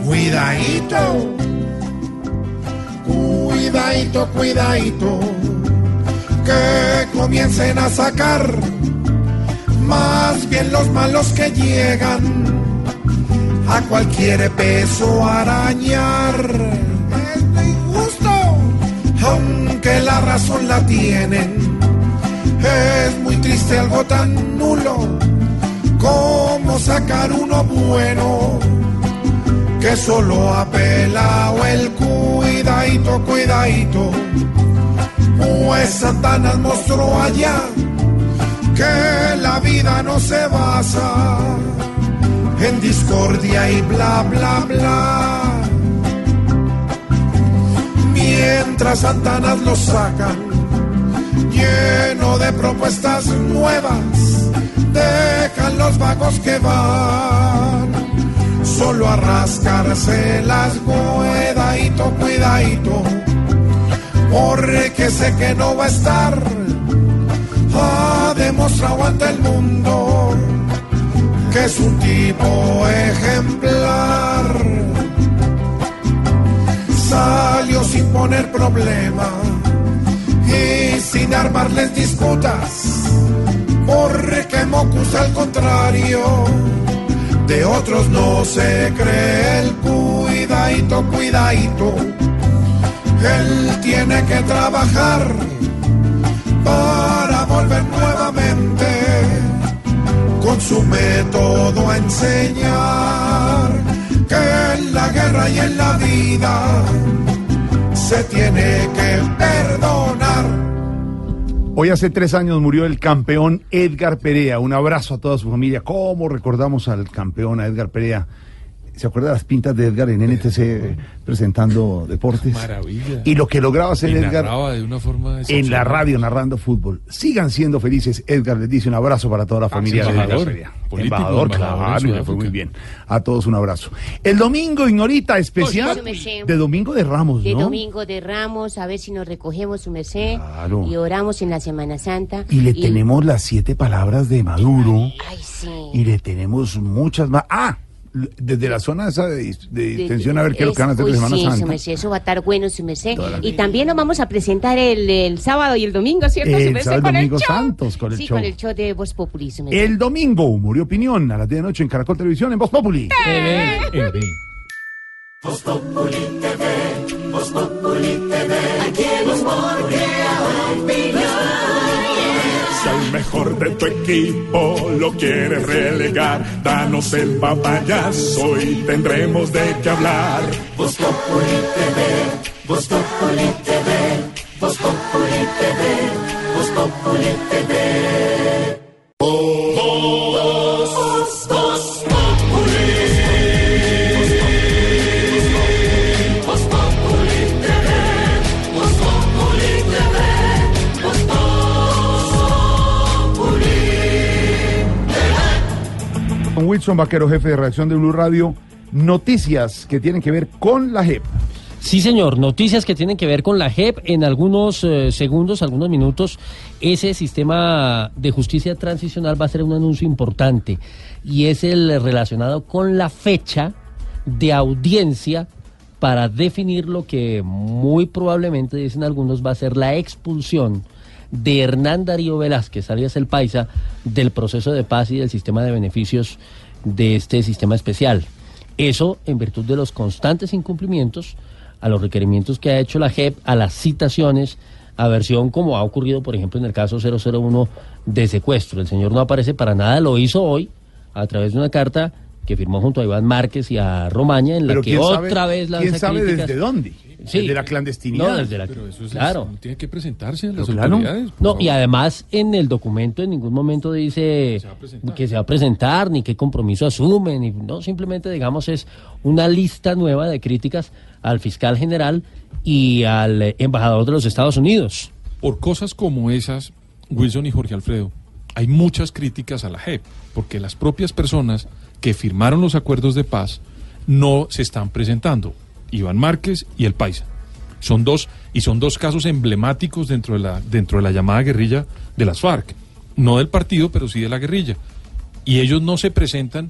Cuidadito. Cuidadito, cuidadito. Que comiencen a sacar más bien los malos que llegan a cualquier peso arañar. Es injusto, aunque la razón la tienen. Es muy triste algo tan nulo como sacar uno bueno que solo ha pelado el cuidadito, cuidadito. Pues Satanás mostró allá que la vida no se basa en discordia y bla, bla, bla. Mientras Satanás lo sacan, lleno de propuestas nuevas, dejan los vagos que van solo a rascarse las cuidadito, cuidadito, porque sé que no va a estar, ha demostrado ante el mundo que es un tipo ejemplar. Salió sin poner problema y sin armarles disputas, porque Mocus al contrario de otros no se cree el cuidadito, cuidadito. Él tiene que trabajar para volver nuevamente con su método a enseñar que en la guerra y en la vida se tiene que perdonar.
Hoy hace tres años murió el campeón Edgar Perea. Un abrazo a toda su familia. ¿Cómo recordamos al campeón, Edgar Perea? ¿Se acuerda de las pintas de Edgar en NTC eh, presentando deportes?
Maravilla.
Y lo que lograba hacer
Y
Edgar
de una forma
en la radio narrando fútbol. Sigan siendo felices. Edgar les dice un abrazo para toda la familia de Edgar
embajador, político,
Embajador,
embajador
claro, fue muy bien. A todos un abrazo. El domingo, Ignorita, especial de Domingo de Ramos,
De
¿no?
domingo de Ramos, a ver si nos recogemos su merced
Claro.
y oramos en la Semana Santa.
Y le tenemos las siete palabras de Maduro.
Ay, sí.
Y le tenemos muchas más. Ah, desde la zona esa de, de tensión a ver qué es lo que van a hacer
Uy,
de Semana
sí,
Santa.
eso va a estar bueno, su merced. Y también nos vamos a presentar el, el sábado y el domingo, ¿cierto, su
El
merced?
sábado y
Con
domingo
el show.
santos, con el
sí,
show.
con el show de Voz Populi, su merced.
El domingo, y opinión, a las 10 de la noche en Caracol Televisión, en Voz Populi.
Voz Populi TV, Voz Populi TV. Aquí humor crea opinión.
Si al mejor de tu equipo lo quieres relegar, danos el papayazo y tendremos de qué hablar.
Voz Populi TV, Voz Populi TV, Voz Populi TV, Voz Populi TV. Voz,
Wilson Vaquero, jefe de redacción de Blue Radio, noticias que tienen que ver con la JEP.
Sí, señor. Noticias que tienen que ver con la JEP. En algunos eh, segundos, algunos minutos, ese sistema de justicia transicional va a ser un anuncio importante y es el relacionado con la fecha de audiencia para definir lo que muy probablemente, dicen algunos, va a ser la expulsión de Hernán Darío Velázquez, alias el Paisa, del proceso de paz y del sistema de beneficios de este sistema especial. Eso en virtud de los constantes incumplimientos a los requerimientos que ha hecho la JEP, a las citaciones, a versión como ha ocurrido, por ejemplo, en el caso 001 de secuestro. El señor no aparece para nada, lo hizo hoy a través de una carta que firmó junto a Iván Márquez y a Romaña, en la
Pero
que otra
sabe,
vez lanza
¿Quién sabe
críticas.
desde dónde?
Sí.
Desde la clandestinidad.
No, desde la-
Pero eso es-
claro.
tiene que presentarse a las
claro.
autoridades.
No,
favor.
y además en el documento en ningún momento dice que se va a presentar, ni qué compromiso asume, ni no, simplemente digamos es una lista nueva de críticas al fiscal general y al embajador de los Estados Unidos.
Por cosas como esas, Wilson y Jorge Alfredo, hay muchas críticas a la JEP, porque las propias personas que firmaron los acuerdos de paz no se están presentando. Iván Márquez y el Paisa. Son dos, y son dos casos emblemáticos dentro de la, dentro de la llamada guerrilla de las FARC. No del partido, pero sí de la guerrilla. Y ellos no se presentan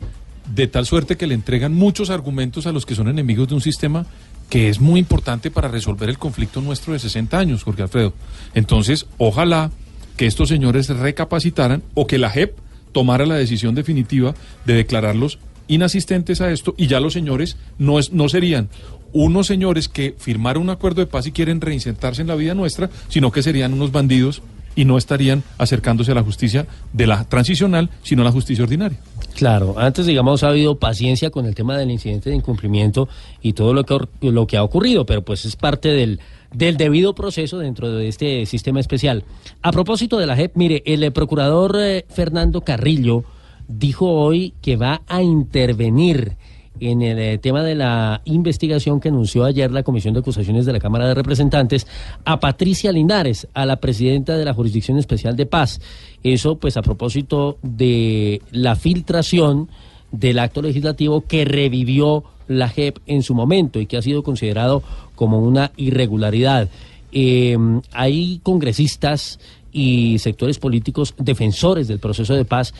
de tal suerte que le entregan muchos argumentos a los que son enemigos de un sistema que es muy importante para resolver el conflicto nuestro de 60 años, Jorge Alfredo. Entonces, ojalá que estos señores recapacitaran o que la JEP tomara la decisión definitiva de declararlos inasistentes a esto y ya los señores no, es, no serían unos señores que firmaron un acuerdo de paz y quieren reinsertarse en la vida nuestra, sino que serían unos bandidos y no estarían acercándose a la justicia de la transicional, sino a la justicia ordinaria.
Claro, antes digamos ha habido paciencia con el tema del incidente de incumplimiento y todo lo que, lo que ha ocurrido, pero pues es parte del, del debido proceso dentro de este sistema especial. A propósito de la JEP, mire, el eh, procurador eh, Fernando Carrillo dijo hoy que va a intervenir en el eh, tema de la investigación que anunció ayer la Comisión de Acusaciones de la Cámara de Representantes a Patricia Linares, a la presidenta de la Jurisdicción Especial de Paz. Eso pues a propósito de la filtración del acto legislativo que revivió la JEP en su momento y que ha sido considerado como una irregularidad. Eh, hay congresistas y sectores políticos defensores del proceso de paz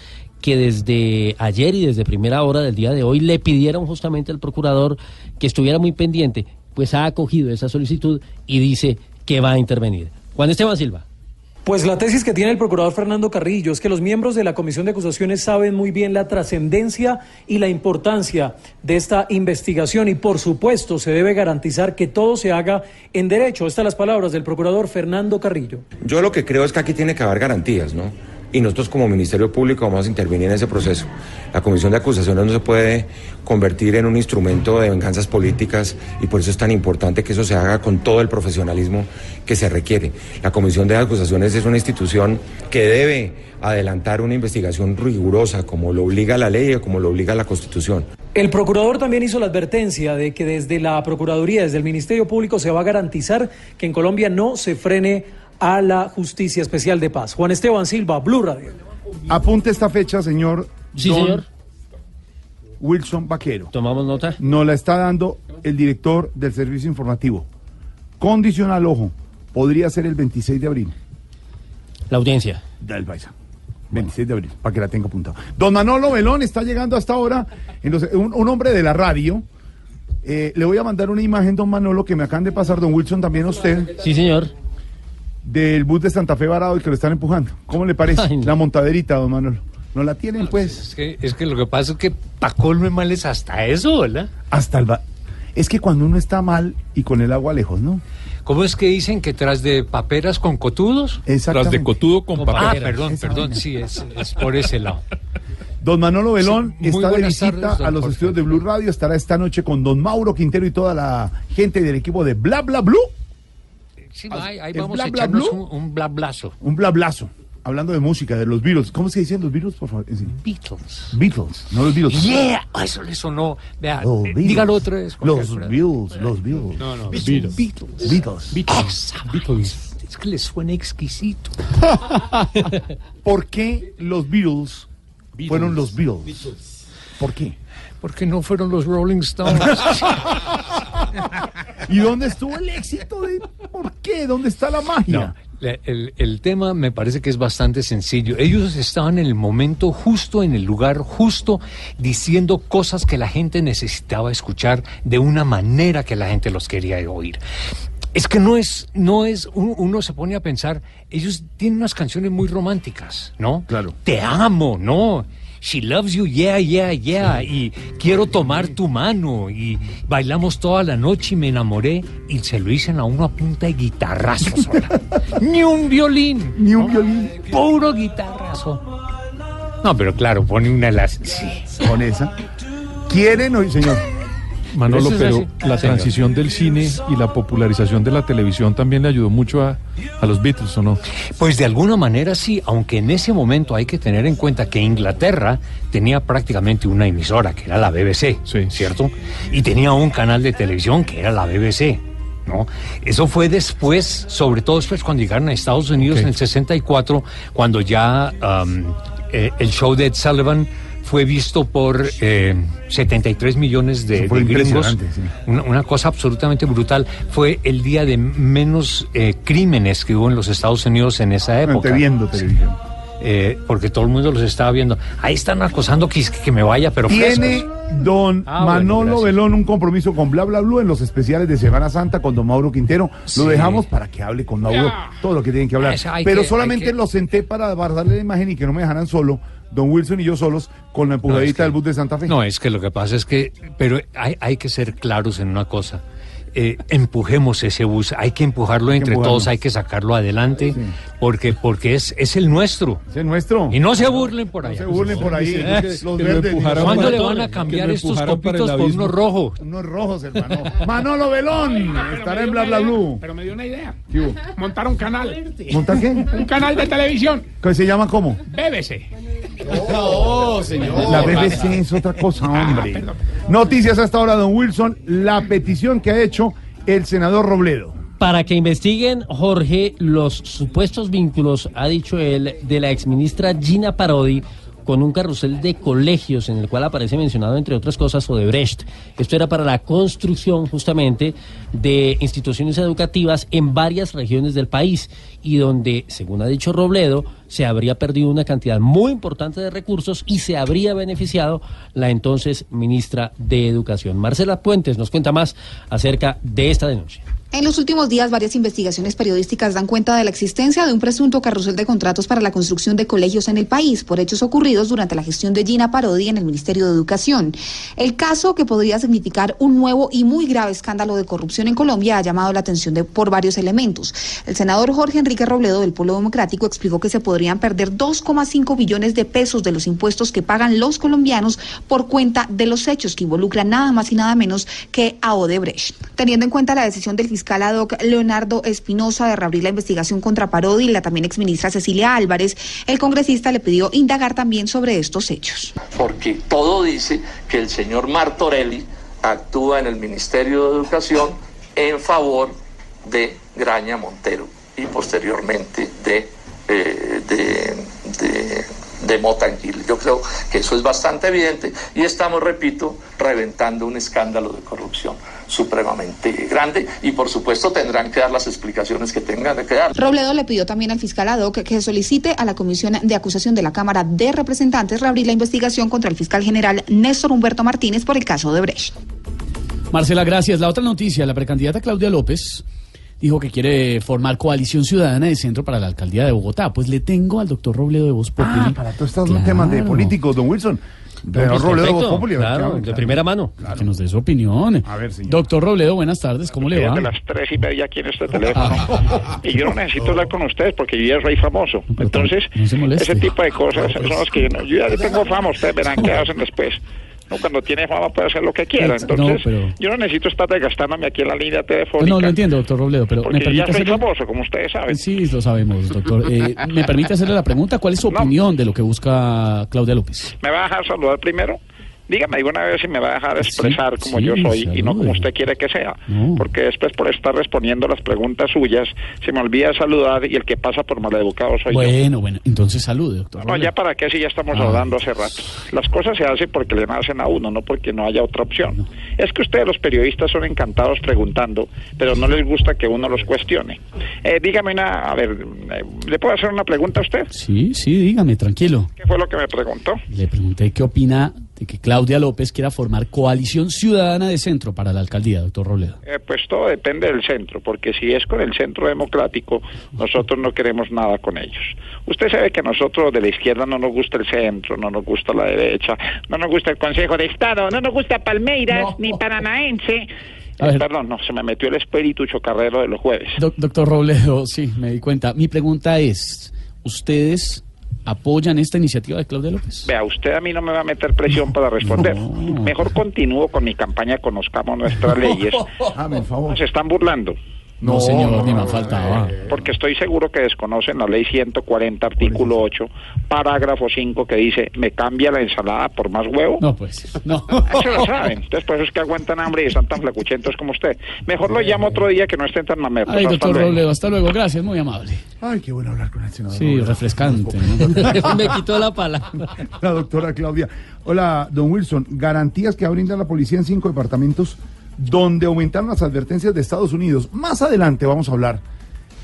que desde ayer y desde primera hora del día de hoy le pidieron justamente al procurador que estuviera muy pendiente, pues ha acogido esa solicitud y dice que va a intervenir. Juan Esteban Silva.
Pues la tesis que tiene el procurador Fernando Carrillo es que los miembros de la Comisión de Acusaciones saben muy bien la trascendencia y la importancia de esta investigación y por supuesto se debe garantizar que todo se haga en derecho. Estas las palabras del procurador Fernando Carrillo.
Yo lo que creo es que aquí tiene que haber garantías, ¿no? Y nosotros como Ministerio Público vamos a intervenir en ese proceso. La Comisión de Acusaciones no se puede convertir en un instrumento de venganzas políticas y por eso es tan importante que eso se haga con todo el profesionalismo que se requiere. La Comisión de Acusaciones es una institución que debe adelantar una investigación rigurosa como lo obliga la ley o como lo obliga la Constitución.
El procurador también hizo la advertencia de que desde la Procuraduría, desde el Ministerio Público, se va a garantizar que en Colombia no se frene a la Justicia Especial de Paz. Juan Esteban Silva, Blue Radio.
Apunte esta fecha, señor.
Sí,
don
señor.
Wilson Vaquero.
Tomamos nota.
Nos la está dando el director del servicio informativo. Condicional, ojo, podría ser el 26 de abril.
La audiencia.
Del Paisa. 26 de abril, para que la tenga apuntada. Don Manolo Belón está llegando hasta ahora, entonces, un, un hombre de la radio. Eh, le voy a mandar una imagen, don Manolo, que me acaban de pasar, don Wilson, también a usted.
Sí, señor.
Del bus de Santa Fe varado y que lo están empujando. ¿Cómo le parece? La montaderita, don Manolo. ¿No la tienen, pues?
Es que, es que lo que pasa es que pa' colme mal es hasta eso, ¿verdad?
Hasta el... va- Es que cuando uno está mal y con el agua lejos, ¿no?
¿Cómo es que dicen que tras de paperas con cotudos?
Exactamente. Tras de
cotudo con
paperas.
Ah, perdón,
Esa
perdón,
vaina.
sí, es, es por ese lado.
Don Manolo Belón
Sí,
está de visita
tardes,
a los
Jorge.
estudios de Blue Radio. Estará esta noche con don Mauro Quintero y toda la gente del equipo de Bla Bla Blue.
Sí, ahí, ahí
¿Es
vamos
bla,
a
bla,
echarnos
blue?
un, un blablazo.
Un blablazo. Hablando de música, de los Beatles. ¿Cómo se dicen los Beatles, por favor? Sí.
Beatles.
Beatles, no los Beatles.
Yeah, ah, eso le sonó. Vea,
Los
eh,
Beatles.
dígalo otra vez.
Los. Beatles, los Beatles.
No, no,
Beatles.
Beatles.
Beatles.
Beatles. Beatles. Es que le suena exquisito.
¿Por qué los Beatles, fueron los Beatles? ¿Por qué?
Porque no fueron los Rolling Stones.
¿Y dónde estuvo el éxito? De... ¿Por qué? ¿Dónde está la magia?
No, el, el tema me parece que es bastante sencillo. Ellos estaban en el momento justo, en el lugar justo, diciendo cosas que la gente necesitaba escuchar de una manera que la gente los quería oír. Es que no es, no es, uno, uno se pone a pensar, ellos tienen unas canciones muy románticas, ¿no?
Claro.
Te amo, ¿no? She loves you, yeah, yeah, yeah. Y quiero tomar tu mano. Y bailamos toda la noche y me enamoré. Y se lo dicen a uno a punta de guitarrazo sola. Ni un violín.
Ni un violín.
Puro guitarrazo. No, pero claro, pone una de las. Sí.
Con esa. ¿Quieren oír, señor?
Manolo, pero
así.
la transición del cine y la popularización de la televisión también le ayudó mucho a, a los Beatles, ¿o no?
Pues de alguna manera sí, aunque en ese momento hay que tener en cuenta que Inglaterra tenía prácticamente una emisora, que era la BBC, ¿cierto? Y tenía un canal de televisión que era la BBC. ¿No? Eso fue después, sobre todo después cuando llegaron a Estados Unidos en el 64, cuando ya um, eh, el show de Ed Sullivan fue visto por eh, 73 millones de, de gringos.
sí.
Una, una cosa absolutamente brutal. Fue el día de menos eh, crímenes que hubo en los Estados Unidos en esa época.
viendo televisión.
Eh, porque todo el mundo los estaba viendo. Ahí están acosando que, que me vaya, pero
Tiene
frescos.
don
Ah, bueno,
Manolo
gracias.
Belón un compromiso con Bla Bla Blue en los especiales de Semana Santa con don Mauro Quintero.
Sí.
Lo dejamos para que hable con Mauro
Ya.
todo lo que tienen que hablar. Pero
que-
solamente
que-
lo senté para, para darle la imagen y que no me dejaran solo, don Wilson y yo solos, con la empujadita
No, es que-
del bus de Santa Fe.
No, es que lo que pasa es que, pero hay, hay que ser claros en una cosa. Eh, empujemos ese bus, hay que empujarlo entre todos, hay que sacarlo adelante, porque, porque es, es el nuestro.
Es el nuestro.
Y no se burlen por ahí.
se burlen por ahí.
Eh,
Los
que
verdes.
¿Cuándo le van a cambiar estos copitos por unos rojos?
Unos rojos, hermano. Manolo Belón estará en Bla Bla Blue.
Pero me dio una idea.
¿Qué hubo?
Montar un canal.
¿Montar qué?
Un canal de televisión.
¿Que se llama cómo?
BBC.
No, señor.
La BBC es otra cosa, hombre. Noticias hasta ahora, don Wilson. La petición que ha hecho el senador Robledo.
Para que investiguen, Jorge, los supuestos vínculos, ha dicho él, de la exministra Gina Parodi con un carrusel de colegios en el cual aparece mencionado, entre otras cosas, Odebrecht. Esto era para la construcción justamente de instituciones educativas en varias regiones del país y donde, según ha dicho Robledo, se habría perdido una cantidad muy importante de recursos y se habría beneficiado la entonces ministra de Educación. Marcela Puentes nos cuenta más acerca de esta denuncia.
En los últimos días, varias investigaciones periodísticas dan cuenta de la existencia de un presunto carrusel de contratos para la construcción de colegios en el país por hechos ocurridos durante la gestión de Gina Parodi en el Ministerio de Educación. El caso, que podría significar un nuevo y muy grave escándalo de corrupción en Colombia, ha llamado la atención de, por varios elementos. El senador Jorge Enrique Robledo del Polo Democrático explicó que se podrían perder 2,5 billones de pesos de los impuestos que pagan los colombianos por cuenta de los hechos que involucran nada más y nada menos que a Odebrecht. Teniendo en cuenta la decisión del fiscal ad hoc Leonardo Espinosa de reabrir la investigación contra Parodi y la también exministra Cecilia Álvarez, el congresista le pidió indagar también sobre estos hechos.
Porque todo dice que el señor Martorelli actúa en el Ministerio de Educación en favor de Graña Montero y posteriormente de, eh, de, de, de. Yo creo que eso es bastante evidente y estamos, repito, reventando un escándalo de corrupción supremamente grande y por supuesto tendrán que dar las explicaciones que tengan que dar.
Robledo le pidió también al fiscal ad hoc que solicite a la Comisión de Acusación de la Cámara de Representantes reabrir la investigación contra el fiscal general Néstor Humberto Martínez por el caso de Brecht.
Marcela, gracias. La otra noticia, la precandidata Claudia López dijo que quiere formar coalición ciudadana de centro para la alcaldía de Bogotá. Pues le tengo al doctor Robledo de Voz Populi.
Ah, para todos estos temas de políticos, don Wilson. Pero
Pues
Robledo
perfecto,
Populi,
claro, de primera mano.
Que nos dé su opinión.
A ver, señor.
Doctor Robledo, buenas tardes, ¿cómo le va?
de las tres y media aquí en este teléfono. y yo no necesito hablar con ustedes porque yo ya soy famoso. Entonces,
no
ese tipo de cosas son las que yo, no- yo ya tengo fama. Ustedes verán qué hacen después. No, cuando tiene fama puede hacer lo que quiera.
No,
Entonces,
pero-
yo no necesito estar desgastándome aquí en la línea telefónica.
No, lo entiendo, doctor Robledo, pero
porque
me
ya
permite
soy
hacerle...
famoso, como ustedes saben.
Sí, lo sabemos, doctor. Eh, ¿Me permite hacerle la pregunta? ¿Cuál es su opinión de lo que busca Claudia López?
¿Me va a dejar saludar primero? Dígame alguna vez si me va a dejar expresar como
sí,
yo soy y no como usted quiere que sea. Porque después por estar respondiendo las preguntas suyas se me olvida saludar y el que pasa por maleducado soy yo.
Bueno, bueno, entonces salude, doctor.
No, ya para qué si ya estamos
Ah.
hablando hace rato. Las cosas se hacen porque le nacen a uno, no porque no haya otra opción. Es que ustedes los periodistas son encantados preguntando, pero no les gusta que uno los cuestione. Eh, dígame una, a ver, eh, ¿le puedo hacer una pregunta a usted?
Sí, sí, dígame, tranquilo.
¿Qué fue lo que me preguntó?
Le pregunté qué opina de que Claudia López quiera formar coalición ciudadana de centro para la alcaldía, doctor Robledo.
Eh, pues todo depende del centro, porque si es con el centro democrático, nosotros no queremos nada con ellos. Usted sabe que a nosotros de la izquierda no nos gusta el centro, no nos gusta la derecha, no nos gusta el Consejo de Estado, no nos gusta Palmeiras ni Paranaense. Eh, perdón, no, se me metió el espíritu chocarrero de los jueves.
Doc- doctor Robledo, sí, me di cuenta. Mi pregunta es, ¿ustedes apoyan esta iniciativa de Claudia López?
Vea, usted a mí no me va a meter presión para responder. Mejor continúo con mi campaña Conozcamos Nuestras Leyes.
Favor.
Se están burlando.
No, señor, ni me faltaba.
Porque estoy seguro que desconocen la ley 140, artículo 8, parágrafo 5, que dice, me cambia la ensalada por más huevo.
No, pues, no.
Eso lo saben. Entonces, por eso es que aguantan hambre y están tan flacuchentos como usted. Mejor lo llamo otro día que no estén tan mamertos.
Ay,
Hasta
doctor
luego.
Robledo, hasta luego. Gracias, muy amable.
Ay, qué bueno hablar con el senador.
Sí,
Robledo.
refrescante. ¿no?
Me quitó la pala.
La doctora Claudia. Hola, don Wilson. Garantías que va a brindar la policía en cinco departamentos donde aumentaron las advertencias de Estados Unidos. Más adelante vamos a hablar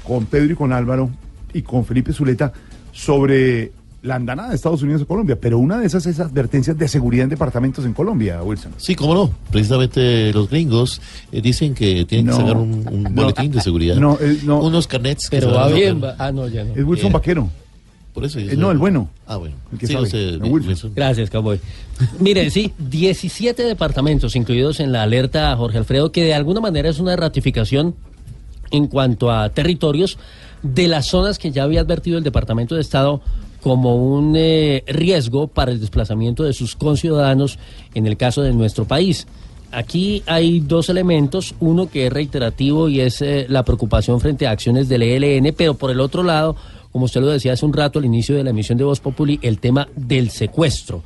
con Pedro y con Álvaro y con Felipe Zuleta sobre la andanada de Estados Unidos a Colombia. Pero una de esas es advertencias de seguridad en departamentos en Colombia, Wilson.
Sí, cómo no. Precisamente los gringos eh, dicen que tienen
No.
que sacar un, un
No.
boletín de seguridad.
No, eh, no.
Unos carnets. que
Pero
se
va bien. va- Ah, no, ya no.
Es Wilson
Eh,
Vaquero.
Por eso.
Eh, no, el bueno.
Ah, bueno.
El que
Sí,
sabe.
usted,
No, Wilson.
Wilson.
Gracias, Cowboy. Mire, sí, 17 departamentos incluidos en la alerta, Jorge Alfredo, que de alguna manera es una ratificación en cuanto a territorios de las zonas que ya había advertido el Departamento de Estado como un eh, riesgo para el desplazamiento de sus conciudadanos en el caso de nuestro país. Aquí hay dos elementos, uno que es reiterativo y es eh, la preocupación frente a acciones del ELN, pero por el otro lado, como usted lo decía hace un rato al inicio de la emisión de Voz Populi, el tema del secuestro.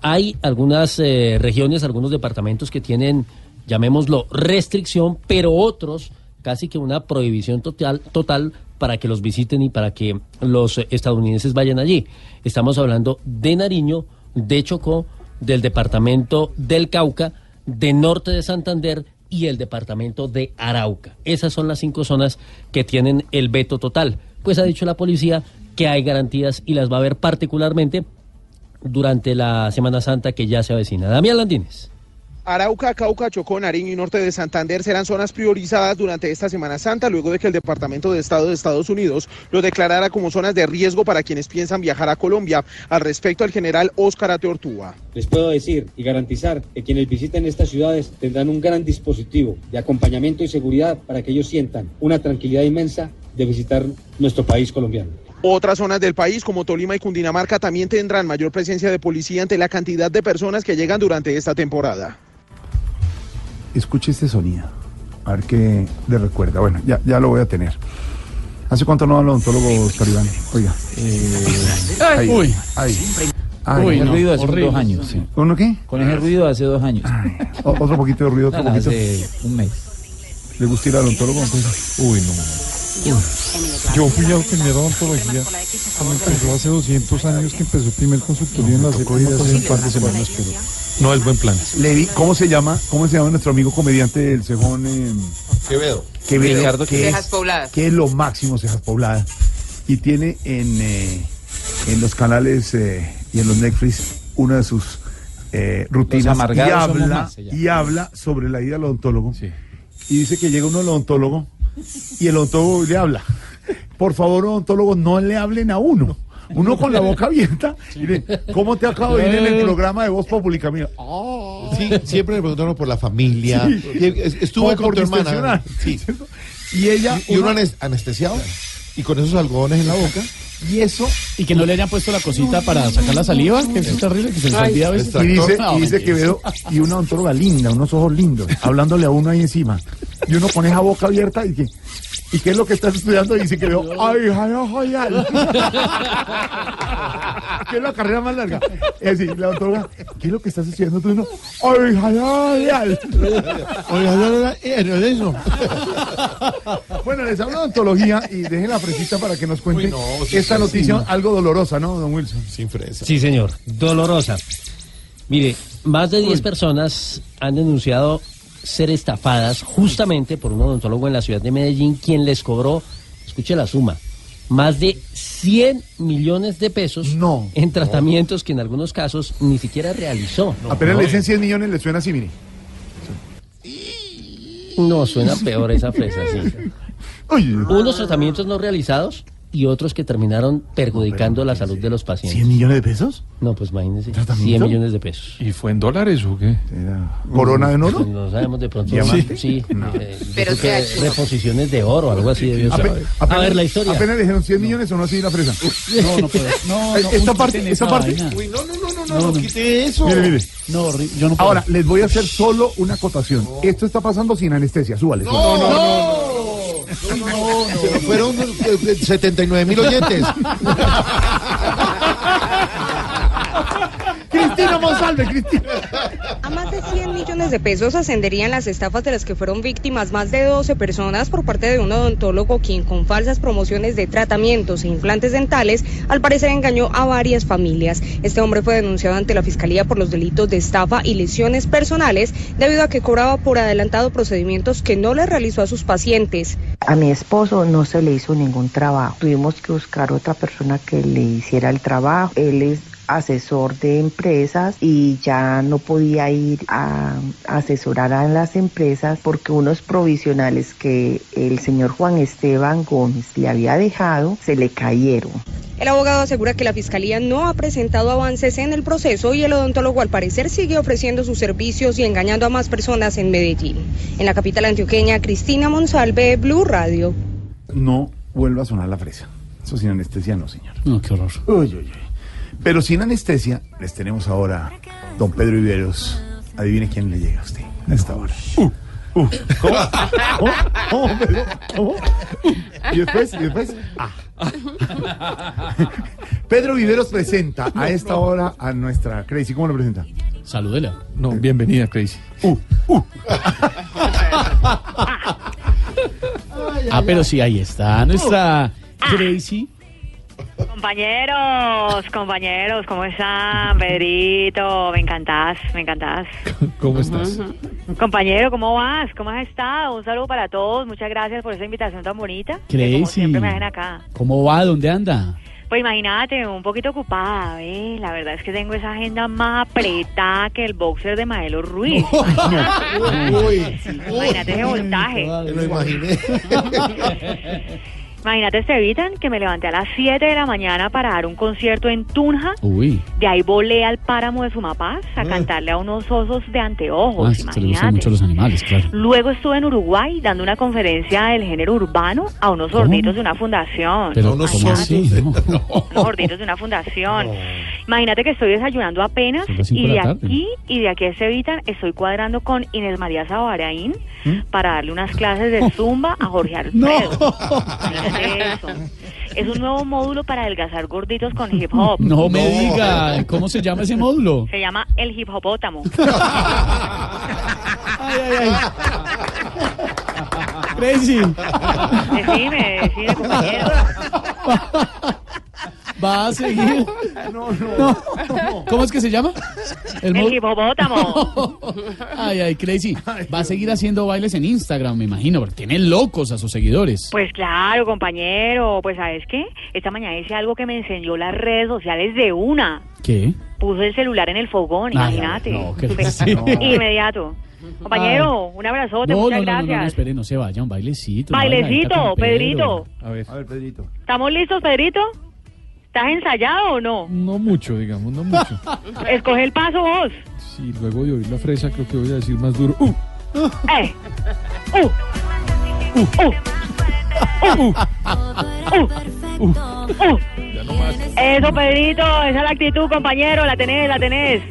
Hay algunas eh, regiones, algunos departamentos que tienen, llamémoslo, restricción, pero otros casi que una prohibición total, total para que los visiten y para que los estadounidenses vayan allí. Estamos hablando de Nariño, de Chocó, del departamento del Cauca, de Norte de Santander y el departamento de Arauca. Esas son las cinco zonas que tienen el veto total. Pues ha dicho la policía que hay garantías y las va a ver particularmente durante la Semana Santa que ya se avecina. Damián Landines.
Arauca, Cauca, Chocó, Nariño y Norte de Santander serán zonas priorizadas durante esta Semana Santa, luego de que el Departamento de Estado de Estados Unidos lo declarara como zonas de riesgo para quienes piensan viajar a Colombia. Al respecto, el general Óscar Ateortúa.
Les puedo decir y garantizar que quienes visiten estas ciudades tendrán un gran dispositivo de acompañamiento y seguridad para que ellos sientan una tranquilidad inmensa de visitar nuestro país colombiano.
Otras zonas del país, como Tolima y Cundinamarca, también tendrán mayor presencia de policía ante la cantidad de personas que llegan durante esta temporada.
Escuche este sonido. A ver qué le recuerda. Bueno, ya, ya lo voy a tener. ¿Hace cuánto no habla odontólogo, Oscar Iván? Oiga. ahí,
Uy.
Ahí.
Con ese ruido hace dos años. sí.
¿Uno qué?
Con ese ruido hace dos años.
O- otro poquito de ruido, otro
No, no,
poquito.
hace un mes.
¿Le gusta ir al odontólogo? Pues,
Uy, no. Yo fui a tener odontología cuando empezó hace 200 años que empezó el primer consultorio en la hace
hace
un par de semanas, pero no es buen plan.
Le vi- ¿Cómo se llama? ¿Cómo se llama nuestro amigo comediante del Cejón? eh,
Quevedo.
Quevedo,
Ricardo
que
Cejas pobladas.
que es lo máximo, cejas pobladas. Y tiene en, eh, en los canales eh, y en los Netflix una de sus eh, rutinas y habla,
más,
y habla sobre la ida al odontólogo. Y dice que llega uno al odontólogo y el odontólogo le habla. Por favor, odontólogo, no le hablen a uno. Uno con la boca abierta. Y le, ¿Cómo te acabo de ir en el programa de Voz Pública? Mira,
Sí, siempre me preguntaron por la familia.
Sí.
Estuve con tu hermana. Sí.
Y ella.
Y, uno anes- anestesiado y con esos algodones en la boca.
Y eso.
Y que no le hayan puesto la cosita para sacar la saliva, que eso es terrible, que se les olvida a veces.
Y dice,
No,
y dice
mentira.
Quevedo, y una odontóloga linda, unos ojos lindos, hablándole a uno ahí encima. Y uno con esa boca abierta y que, ¿y qué es lo que estás estudiando? Y dice Quevedo, ay, ay, ay, ay. ¿Qué es la carrera más larga? Es decir, la odontóloga, ¿qué es lo que estás estudiando tú? Y uno, ay, ay, ay, ay.
Ay, ay, ay, ay, no es eso.
Bueno, les hablo de ontología y dejen la fresita para que nos cuente
Uy, no, sí,
esta
sí,
noticia
sí.
algo dolorosa, ¿no, don Wilson?
Sin fresa.
Sí, señor. Dolorosa. Mire, más de 10 personas han denunciado ser estafadas justamente por un odontólogo en la ciudad de Medellín, quien les cobró, escuche la suma, más de 100 millones de pesos en tratamientos que en algunos casos ni siquiera realizó.
Apenas le dicen 100 millones, le suena así, mire.
No, suena peor esa fresa, sí. Unos tratamientos no realizados y otros que terminaron perjudicando la salud de los pacientes.
¿100 millones de pesos?
No, pues imagínense. 100 millones de pesos.
¿Y fue en dólares o qué?
¿Corona de oro?
Pues no sabemos de pronto.
¿Diamante?
Sí.
No.
eh,
Pero
que reposiciones de oro, algo así debió ser.
Ape-
A ver, la historia.
Apenas le dijeron 100 millones o no así la fresa.
No, no puedo. No, no,
esta parte, esta parte.
Uy, no, no, no, no, no,
No,
no,
no.
quite eso.
Mire, mire.
No, ri- yo no puedo.
Ahora, les voy a hacer solo una acotación. Esto está pasando sin anestesia, súbale. súbale.
No, no, no. No, no. Fueron eh, 79 mil oyentes.
Cristina Monsalve, Cristina.
A más de 100 millones de pesos ascenderían las estafas de las que fueron víctimas más de 12 personas por parte de un odontólogo quien con falsas promociones de tratamientos e implantes dentales al parecer engañó a varias familias. Este hombre fue denunciado ante la Fiscalía por los delitos de estafa y lesiones personales debido a que cobraba por adelantado procedimientos que no le realizó a sus pacientes.
A mi esposo no se le hizo ningún trabajo. Tuvimos que buscar otra persona que le hiciera el trabajo. Él es asesor de empresas y ya no podía ir a asesorar a las empresas porque unos provisionales que el señor Juan Esteban Gómez le había dejado se le cayeron.
El abogado asegura que la fiscalía no ha presentado avances en el proceso y el odontólogo al parecer sigue ofreciendo sus servicios y engañando a más personas en Medellín. En la capital antioqueña, Cristina Monsalve, Blue Radio.
No vuelva a sonar la fresa. Eso sin anestesia no, señor.
No, qué horror.
Uy, uy, uy. Pero sin anestesia, les tenemos ahora don Pedro Viveros. Adivine quién le llega a usted a esta hora. Uh, uh. ¿Cómo? ¿Cómo? ¿Cómo, Pedro? ¿Cómo? ¿Y después? ¿Y después? Ah. Pedro Viveros presenta a esta hora a nuestra Crazy. ¿Cómo lo presenta?
Salúdela.
No, bienvenida, Crazy.
Ah, pero sí, ahí está. Nuestra Crazy.
Compañeros, compañeros, ¿cómo están? Pedrito, me encantás, me encantás.
¿Cómo estás?
Compañero, ¿cómo vas? ¿Cómo has estado? Un saludo para todos, muchas gracias por esa invitación tan bonita. que como siempre me hacen acá.
¿Cómo va? ¿Dónde anda?
Pues imagínate, un poquito ocupada, ¿ves? La verdad es que tengo esa agenda más apretada que el boxer de Maelo Ruiz.
Uy,
Imagínate ese voltaje.
me lo imaginé.
Imagínate, Estevitan, que me levanté a las 7 de la mañana para dar un concierto en Tunja.
Uy.
De ahí volé al páramo de Sumapaz a cantarle a unos osos de anteojos,
Ah, se le gustan
imagínate.
mucho los animales, claro.
Luego estuve en Uruguay dando una conferencia del género urbano a unos sorditos de una fundación.
Pero. ¿cómo así? No.
unos gorditos de una fundación. Imagínate que estoy desayunando apenas y
de
aquí y de aquí a Cevitan estoy cuadrando con Inés María Sabaraín
¿Mm?
para darle unas clases de zumba a Jorge Alfredo. Imagínate eso. Es un nuevo módulo para adelgazar gorditos con hip hop.
No me diga, ¿cómo se llama ese módulo?
Se llama el hip hopótamo.
Ay, ay, ay. Crazy.
Decime, decime, compañero.
Va a seguir.
No, no.
¿Cómo es que se llama?
El
módulo-
hipopótamo.
Ay, ay, Crazy. Va a seguir haciendo bailes en Instagram, me imagino, porque tiene locos a sus seguidores.
Pues claro, compañero. Pues ¿sabes qué? Esta mañana hice algo que me enseñó las redes sociales de una.
¿Qué?
Puso el celular en el fogón,
Ay,
imagínate.
no, ¿qué
Fue
sí.
Inmediato. Compañero, un abrazote,
No, no,
muchas
no, no, no,
gracias.
espere, no se vaya, un bailecito.
Bailecito, Pedrito.
A ver.
A ver, Pedrito.
¿Estamos listos, Pedrito? ¿Estás ensayado o no?
No mucho, digamos, no mucho.
Escoge el paso vos.
Sí, luego de oír la fresa creo que voy a decir más duro. ¡Uh!
¡Eh! ¡Uh! ¡Uh! ¡Uh! ¡Uh! ¡Uh! Eso, Pedrito, esa es la actitud, compañero. La tenés, la tenés.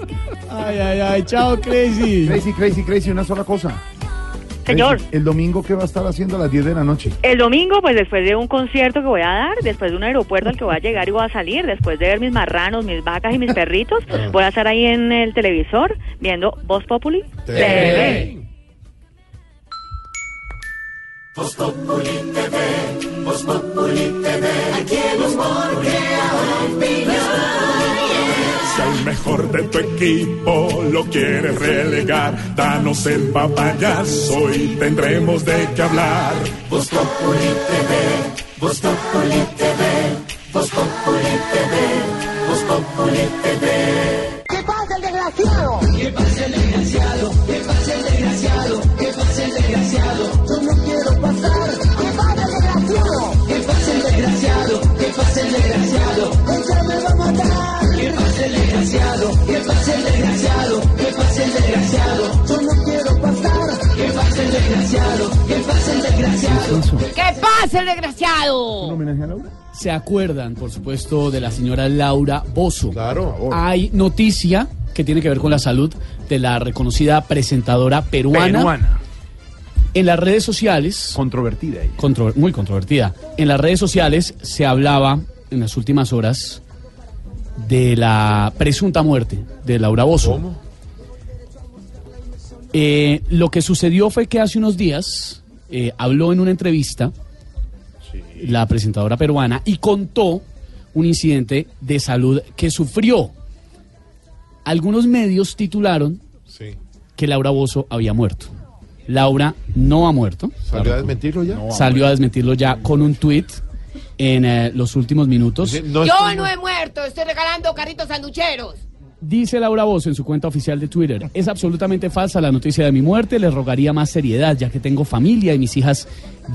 Ay, ay, ay, chao, Crazy.
Crazy, crazy, crazy, una sola cosa.
Señor.
El domingo, ¿qué va a estar haciendo a las 10 de la noche?
El domingo, pues después de un concierto que voy a dar, después de un aeropuerto al que voy a llegar y voy a salir, después de ver mis marranos, mis vacas y mis perritos, voy a estar ahí en el televisor viendo Voz Populi TV.
Voz Populi TV, Voz Populi TV, aquí crea opinión.
Si al mejor de tu equipo lo quieres relegar, danos el papayazo y tendremos de qué hablar.
Voz Populi TV, Voz Populi TV, Voz Populi TV, Voz Populi TV.
¿Qué pasa el desgraciado?
¿Qué pasa el desgraciado? ¿Qué pasa el desgraciado? ¿Qué pasa el desgraciado?
Yo no quiero pasar. Desgraciado?
¿Qué pasa el desgraciado? ¿Qué pasa el desgraciado?
Yo no quiero pasar.
¿Qué pasa el desgraciado? ¿Qué pasa el desgraciado?
¿Qué pasa el desgraciado?
¿Un homenaje a Laura?
Se acuerdan, por supuesto, de la señora Laura Bozo.
Claro.
Hay noticia que tiene que ver con la salud de la reconocida presentadora peruana.
Peruana.
En las redes sociales.
Controvertida ella.
Contro- muy controvertida. En las redes sociales se hablaba en las últimas horas de la presunta muerte de Laura Bozo.
¿Cómo?
Eh, lo que sucedió fue que hace unos días eh, habló en una entrevista la presentadora peruana y contó un incidente de salud que sufrió. Algunos medios titularon
Sí.
que Laura Bozo había muerto. Laura no ha muerto.
¿Salió a desmentirlo ya?
Salió a desmentirlo ya con un tuit en eh, los últimos minutos.
No
Yo no he muerto, estoy regalando carritos sanducheros.
Dice Laura Bozo en su cuenta oficial de Twitter, es absolutamente falsa la noticia de mi muerte, les rogaría más seriedad ya que tengo familia y mis hijas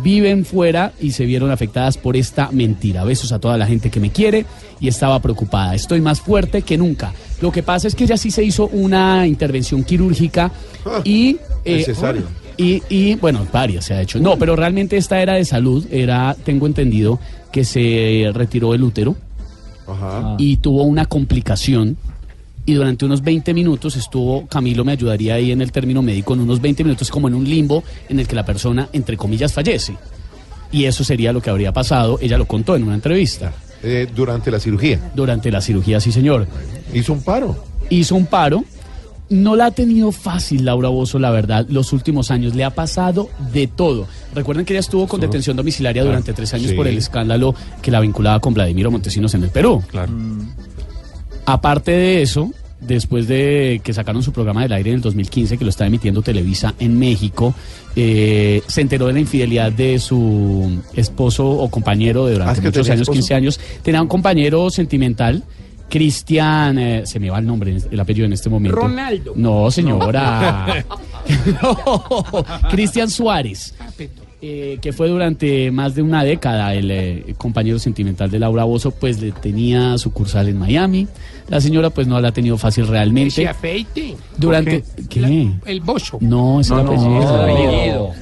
viven fuera y se vieron afectadas por esta mentira. Besos a toda la gente que me quiere y estaba preocupada. Estoy más fuerte que nunca. Lo que pasa es que ella sí se hizo una intervención quirúrgica y... eh,
Necesario.
Y, y, bueno, varias se ha hecho. No, pero realmente esta era de salud, era, tengo entendido, que se retiró el útero
Ajá.
y tuvo una complicación y durante unos 20 minutos estuvo, Camilo me ayudaría ahí en el término médico, en unos 20 minutos como en un limbo en el que la persona, entre comillas, fallece. Y eso sería lo que habría pasado, ella lo contó en una entrevista.
Eh, durante la cirugía.
Durante la cirugía, sí señor.
Hizo un paro.
Hizo un paro. No la ha tenido fácil Laura Bozo, la verdad, los últimos años. Le ha pasado de todo. Recuerden que ella estuvo con detención domiciliaria
Claro.
durante tres años
Sí.
por el escándalo que la vinculaba con Vladimiro Montesinos en el Perú.
Claro.
Aparte de eso, después de que sacaron su programa del aire en el 2015, que lo está emitiendo Televisa en México, eh, se enteró de la infidelidad de su esposo o compañero de
Ah,
durante
que
muchos años,
esposo.
15 años. Tenía un compañero sentimental. Cristian, eh, se me va el nombre, el apellido en este momento.
Ronaldo.
No, señora. No, Cristian Suárez, eh, que fue durante más de una década el eh, compañero sentimental de Laura Bozo, pues le tenía sucursal en Miami. La señora pues no la ha tenido fácil realmente.
Afeite.
Durante... ¿Qué?
El bozo.
No, es el
No, no,
apellido.
el apellido.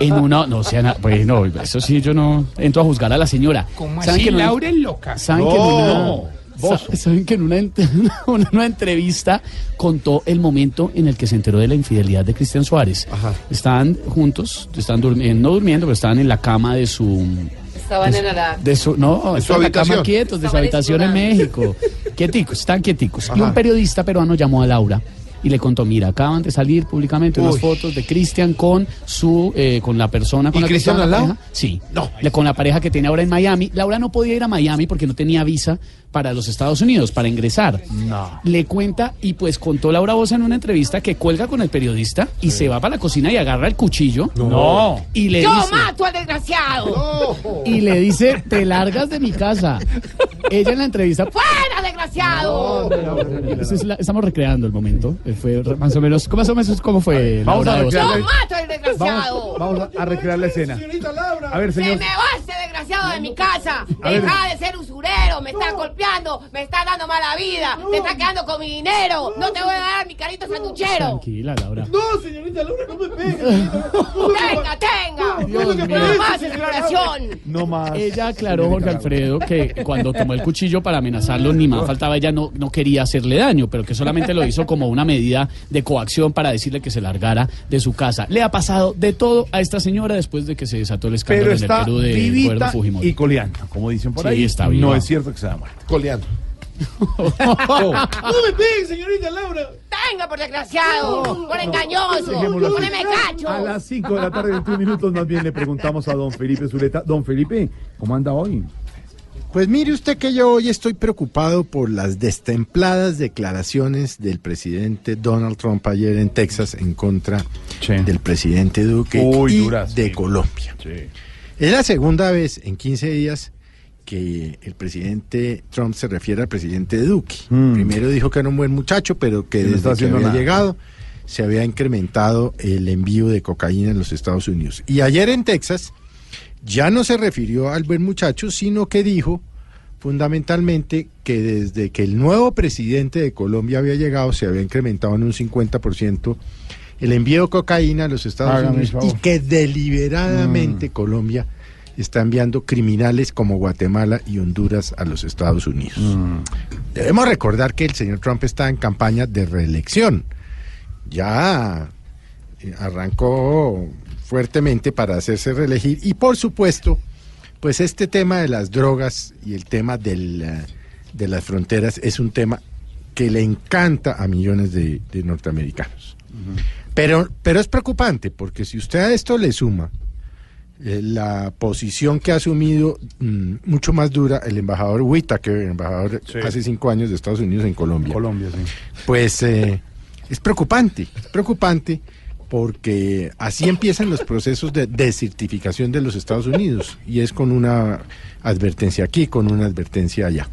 En una, no, sea, na- pues no, eso sí, yo no entro a juzgar a la señora.
¿Cómo
¿Saben
así?
que
Laura es loca.
¿Saben que en una, sa- saben que en una, ent- una, una entrevista contó el momento en el que se enteró de la infidelidad de Cristian Suárez? Estaban juntos, estaban durmiendo, no durmiendo, pero estaban en la cama de su...
Estaban en la...
De su, no,
¿En su
estaban en la cama
habitación?
quietos, de su habitación en México. Quieticos, están quieticos. Y un periodista peruano llamó a Laura y le contó, mira, acaban de salir públicamente unas fotos de Cristian con su, eh, con la persona con
¿Y
la
Cristian al
la
lado?
Sí, Le- con la pareja que tiene ahora en Miami. Laura no podía ir a Miami porque no tenía visa para los Estados Unidos, para ingresar.
No.
Le cuenta y pues contó Laura Bosa en una entrevista que cuelga con el periodista y se va para la cocina y agarra el cuchillo.
No.
Y le
Yo
dice,
mato al desgraciado.
y le dice, te largas de mi casa. Ella en la entrevista,
¡Fuera, desgraciado!
Estamos recreando el momento. Eh, Fue más o menos, más o menos cómo fue
Vamos a.
Yo
recrear-
mato al desgraciado.
Vamos, vamos a recrear la escena. A ver,
Se
señor.
me va este desgraciado de mi casa. Deja de ser usurero. Me está golpeando. Me está dando mala vida. Te está quedando con mi dinero. No te voy a dar mi carito sanduchero.
Tranquila, Laura.
No, señorita Laura, no me pegue.
Tenga, tenga.
Dios.
No más exploración.
No más.
Ella aclaró, Jorge Alfredo, que cuando tomó el cuchillo para amenazarlo, ni más faltaba, ella no, no quería hacerle daño, pero que solamente lo hizo como una medida de coacción para decirle que se largara de su casa. Le ha pasado de todo a esta señora después de que se desató el escándalo
Pero
en el Perú de Fujimori.
y coleando, como dicen por
Sí,
ahí.
está viva.
No es cierto que se da muerto.
Coleando.
No me pegue, señorita Laura.
Tenga, por desgraciado. Por engañoso. Poneme cacho.
A las 5 de la tarde, 21 minutos, más bien le preguntamos a don Felipe Zuleta. Don Felipe, ¿cómo anda hoy?
Pues mire usted que yo hoy estoy preocupado por las destempladas declaraciones del presidente Donald Trump ayer en Texas en contra del presidente Duque
Uy,
y
duras,
de
sí.
Colombia. Es la segunda vez en 15 días que el presidente Trump se refiere al presidente Duque. Primero dijo que era un buen muchacho, pero que desde
está
que había
nada.
llegado se había incrementado el envío de cocaína en los Estados Unidos. Y ayer en Texas ya no se refirió al buen muchacho, sino que dijo fundamentalmente que desde que el nuevo presidente de Colombia había llegado se había incrementado en un 50% el envío de cocaína a los Estados
Hágame
Unidos y que deliberadamente Colombia está enviando criminales como Guatemala y Honduras a los Estados Unidos. Debemos recordar que el señor Trump está en campaña de reelección. Ya eh, arrancó fuertemente para hacerse reelegir y por supuesto, pues este tema de las drogas y el tema del, eh, de las fronteras es un tema que le encanta a millones de, de norteamericanos. Pero, pero es preocupante porque si usted a esto le suma eh, la posición que ha asumido mm, mucho más dura el embajador Whitaker, el embajador hace cinco años de Estados Unidos en Colombia.
Colombia, sí.
Pues eh, es preocupante, es preocupante porque así empiezan los procesos de desertificación de los Estados Unidos y es con una advertencia aquí, con una advertencia allá.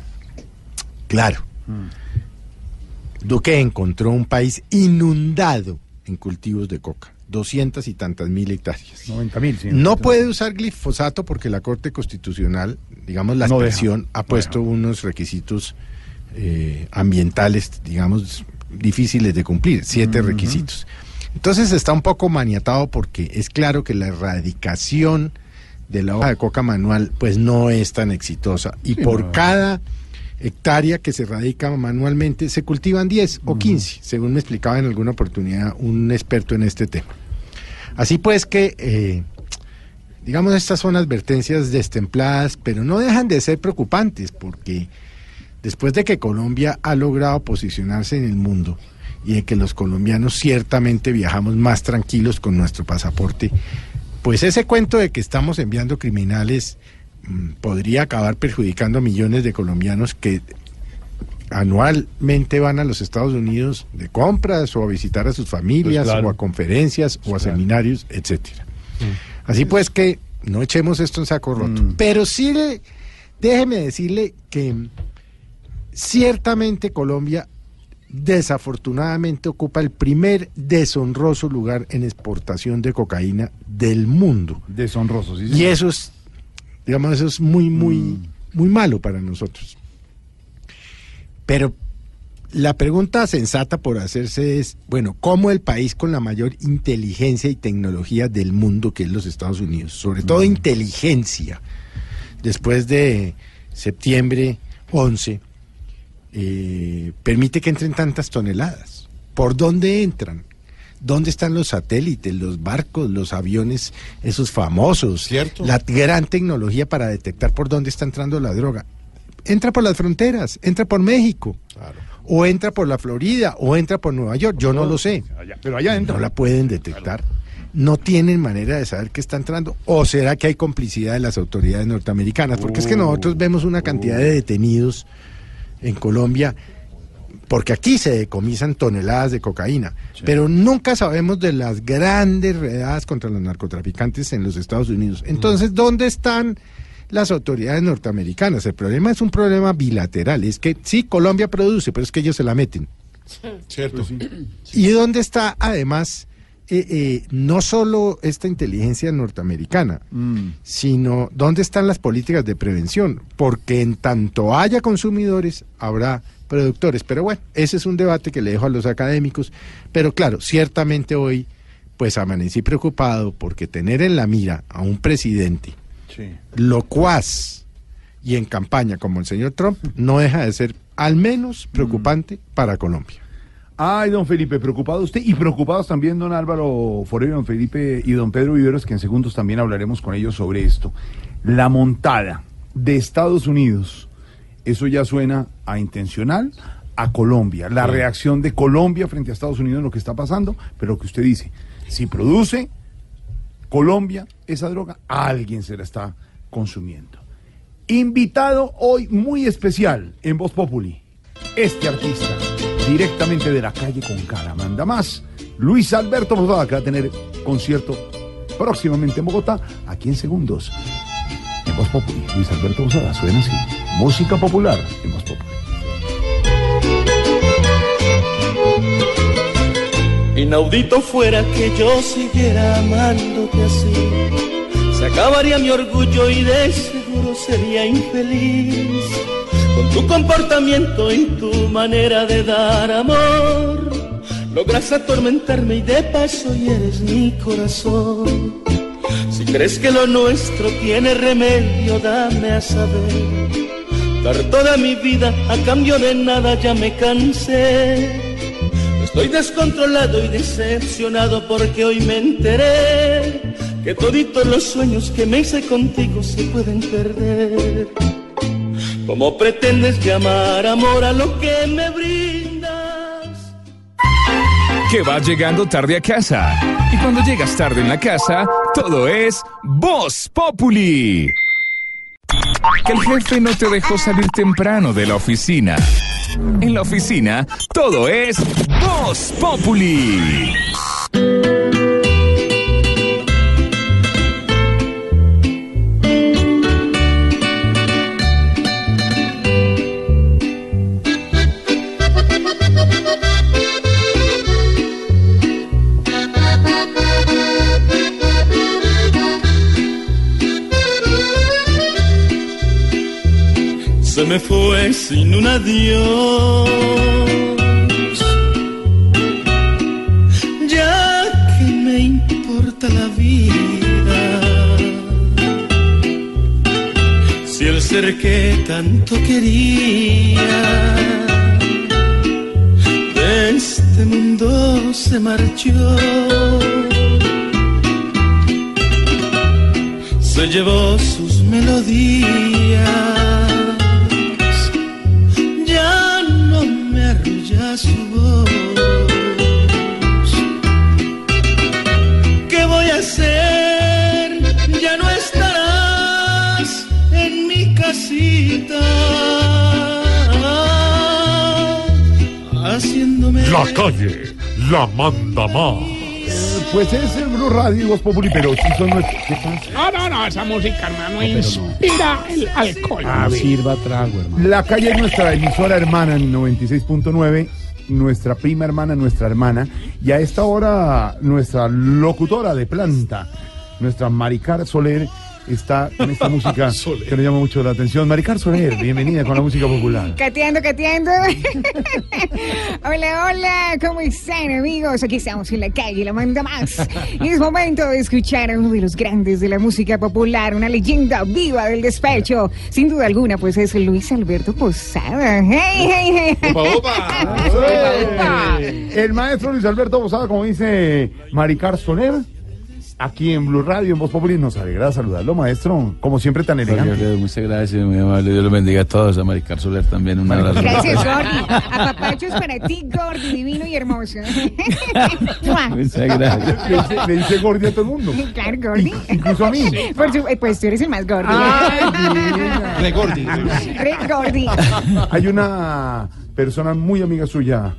Claro, Duque encontró un país inundado en cultivos de coca, doscientas y tantas mil hectáreas.
90 mil, sí.
No puede usar glifosato porque la Corte Constitucional, digamos, la
No deja,
expresión ha puesto unos requisitos eh, ambientales, digamos, difíciles de cumplir, siete requisitos. Entonces está un poco maniatado porque es claro que la erradicación de la hoja de coca manual pues no es tan exitosa y
Sí,
por
no.
cada hectárea que se erradica manualmente se cultivan 10 o 15, según me explicaba en alguna oportunidad un experto en este tema. Así pues que, eh, digamos, estas son advertencias destempladas, pero no dejan de ser preocupantes, porque después de que Colombia ha logrado posicionarse en el mundo y de que los colombianos ciertamente viajamos más tranquilos con nuestro pasaporte, pues ese cuento de que estamos enviando criminales mm, podría acabar perjudicando a millones de colombianos que anualmente van a los Estados Unidos de compras o a visitar a sus familias
Pues claro.
o a conferencias o a seminarios, etcétera. Así pues que no echemos esto en saco roto. Pero sí, le- déjeme decirle que mm, ciertamente Colombia desafortunadamente ocupa el primer deshonroso lugar en exportación de cocaína del mundo.
Deshonroso, sí.
Y
señor.
eso es, digamos, eso es muy, muy, muy malo para nosotros. Pero la pregunta sensata por hacerse es, bueno, ¿cómo el país con la mayor inteligencia y tecnología del mundo, que es los Estados Unidos, sobre todo inteligencia, después de septiembre 11, eh, permite que entren tantas toneladas? ¿Por dónde entran? ¿Dónde están los satélites, los barcos, los aviones, esos famosos?
Cierto.
La gran tecnología para detectar por dónde está entrando la droga. Entra por las fronteras, entra por México, o entra por la Florida, o entra por Nueva York, yo no lo sé.
pero allá entra.
No la pueden detectar. No tienen manera de saber que está entrando. ¿O será que hay complicidad de las autoridades norteamericanas? Porque es que nosotros vemos una cantidad de detenidos en Colombia, porque aquí se decomisan toneladas de cocaína, pero nunca sabemos de las grandes redadas contra los narcotraficantes en los Estados Unidos. Entonces, ¿dónde están las autoridades norteamericanas? El problema es un problema bilateral, es que sí, Colombia produce, pero es que ellos se la meten.
Cierto.
¿Y dónde está además eh, eh, no solo esta inteligencia norteamericana, sino dónde están las políticas de prevención? Porque en tanto haya consumidores, habrá productores. Pero bueno, ese es un debate que le dejo a los académicos. Pero claro, ciertamente hoy, pues amanecí preocupado porque tener en la mira a un presidente locuaz y en campaña como el señor Trump no deja de ser al menos preocupante para Colombia.
Ay, don Felipe, preocupado usted y preocupados también don Álvaro Forero, don Felipe y don Pedro Viveros, que en segundos también hablaremos con ellos sobre esto. La montada de Estados Unidos, eso ya suena a intencional, a Colombia. La reacción de Colombia frente a Estados Unidos en lo que está pasando, pero lo que usted dice, si produce Colombia esa droga, alguien se la está consumiendo. Invitado hoy muy especial en Voz Populi, este artista, directamente de la calle con cara, manda más. Luis Alberto Posada, que va a tener concierto próximamente en Bogotá, aquí en segundos. En Voz Populi, Luis Alberto Posada, suena así. Música popular en Voz Populi.
Inaudito fuera que yo siguiera amándote así. Se acabaría mi orgullo y de seguro sería infeliz. Con tu comportamiento y tu manera de dar amor, logras atormentarme y de paso hieres mi corazón. Si crees que lo nuestro tiene remedio, dame a saber. Dar toda mi vida a cambio de nada ya me cansé. Estoy descontrolado y decepcionado porque hoy me enteré que toditos los sueños que me hice contigo se pueden perder. ¿Cómo pretendes llamar amor a lo que me brindas?
que vas llegando tarde a casa. Y cuando llegas tarde en la casa, todo es Voz Populi. Que el jefe no te dejó salir temprano de la oficina. En la oficina, todo es Voz Populi.
Me fue sin un adiós. Ya que me importa la vida. Si el ser que tanto quería de este mundo se marchó. Se llevó sus melodías
La calle la manda más.
Pues es el Blue Radio y Voz Populi, pero sí son nuestros. ¿Qué pasa?
No, no, no, esa música, hermano, inspira el alcohol.
A ver.
Sirva trago, hermano.
La calle es nuestra emisora hermana en 96.9, nuestra prima hermana, nuestra hermana, y a esta hora nuestra locutora de planta, nuestra Maricar Soler, está con esta música que nos llama mucho la atención. Maricar Soler, bienvenida con la música popular.
Cateando, cateando. hola, hola, ¿cómo están amigos? Aquí estamos en la calle, la manda más. Y es momento de escuchar a uno de los grandes de la música popular, una leyenda viva del despecho. Sin duda alguna, pues es Luis Alberto Posada. ¡Hey, hey, hey!
El maestro Luis Alberto Bosada, como dice Maricar Soler, aquí en Blue Radio, en Voz Populi, nos alegra saludarlo, maestro. Como siempre, tan elegante.
Muchas gracias, muy amable. Dios los bendiga a todos. A Maricar Soler también. Un abrazo.
Gracias, Gordy. A papachos para ti, Gordy, divino y hermoso.
Muchas gracias.
Le dice, le dice Gordi a todo el mundo.
Claro, Gordy.
Incluso a mí.
Por su- eh, pues tú eres el más Gordy.
Re Gordi.
Re Gordy.
Hay una persona muy amiga suya,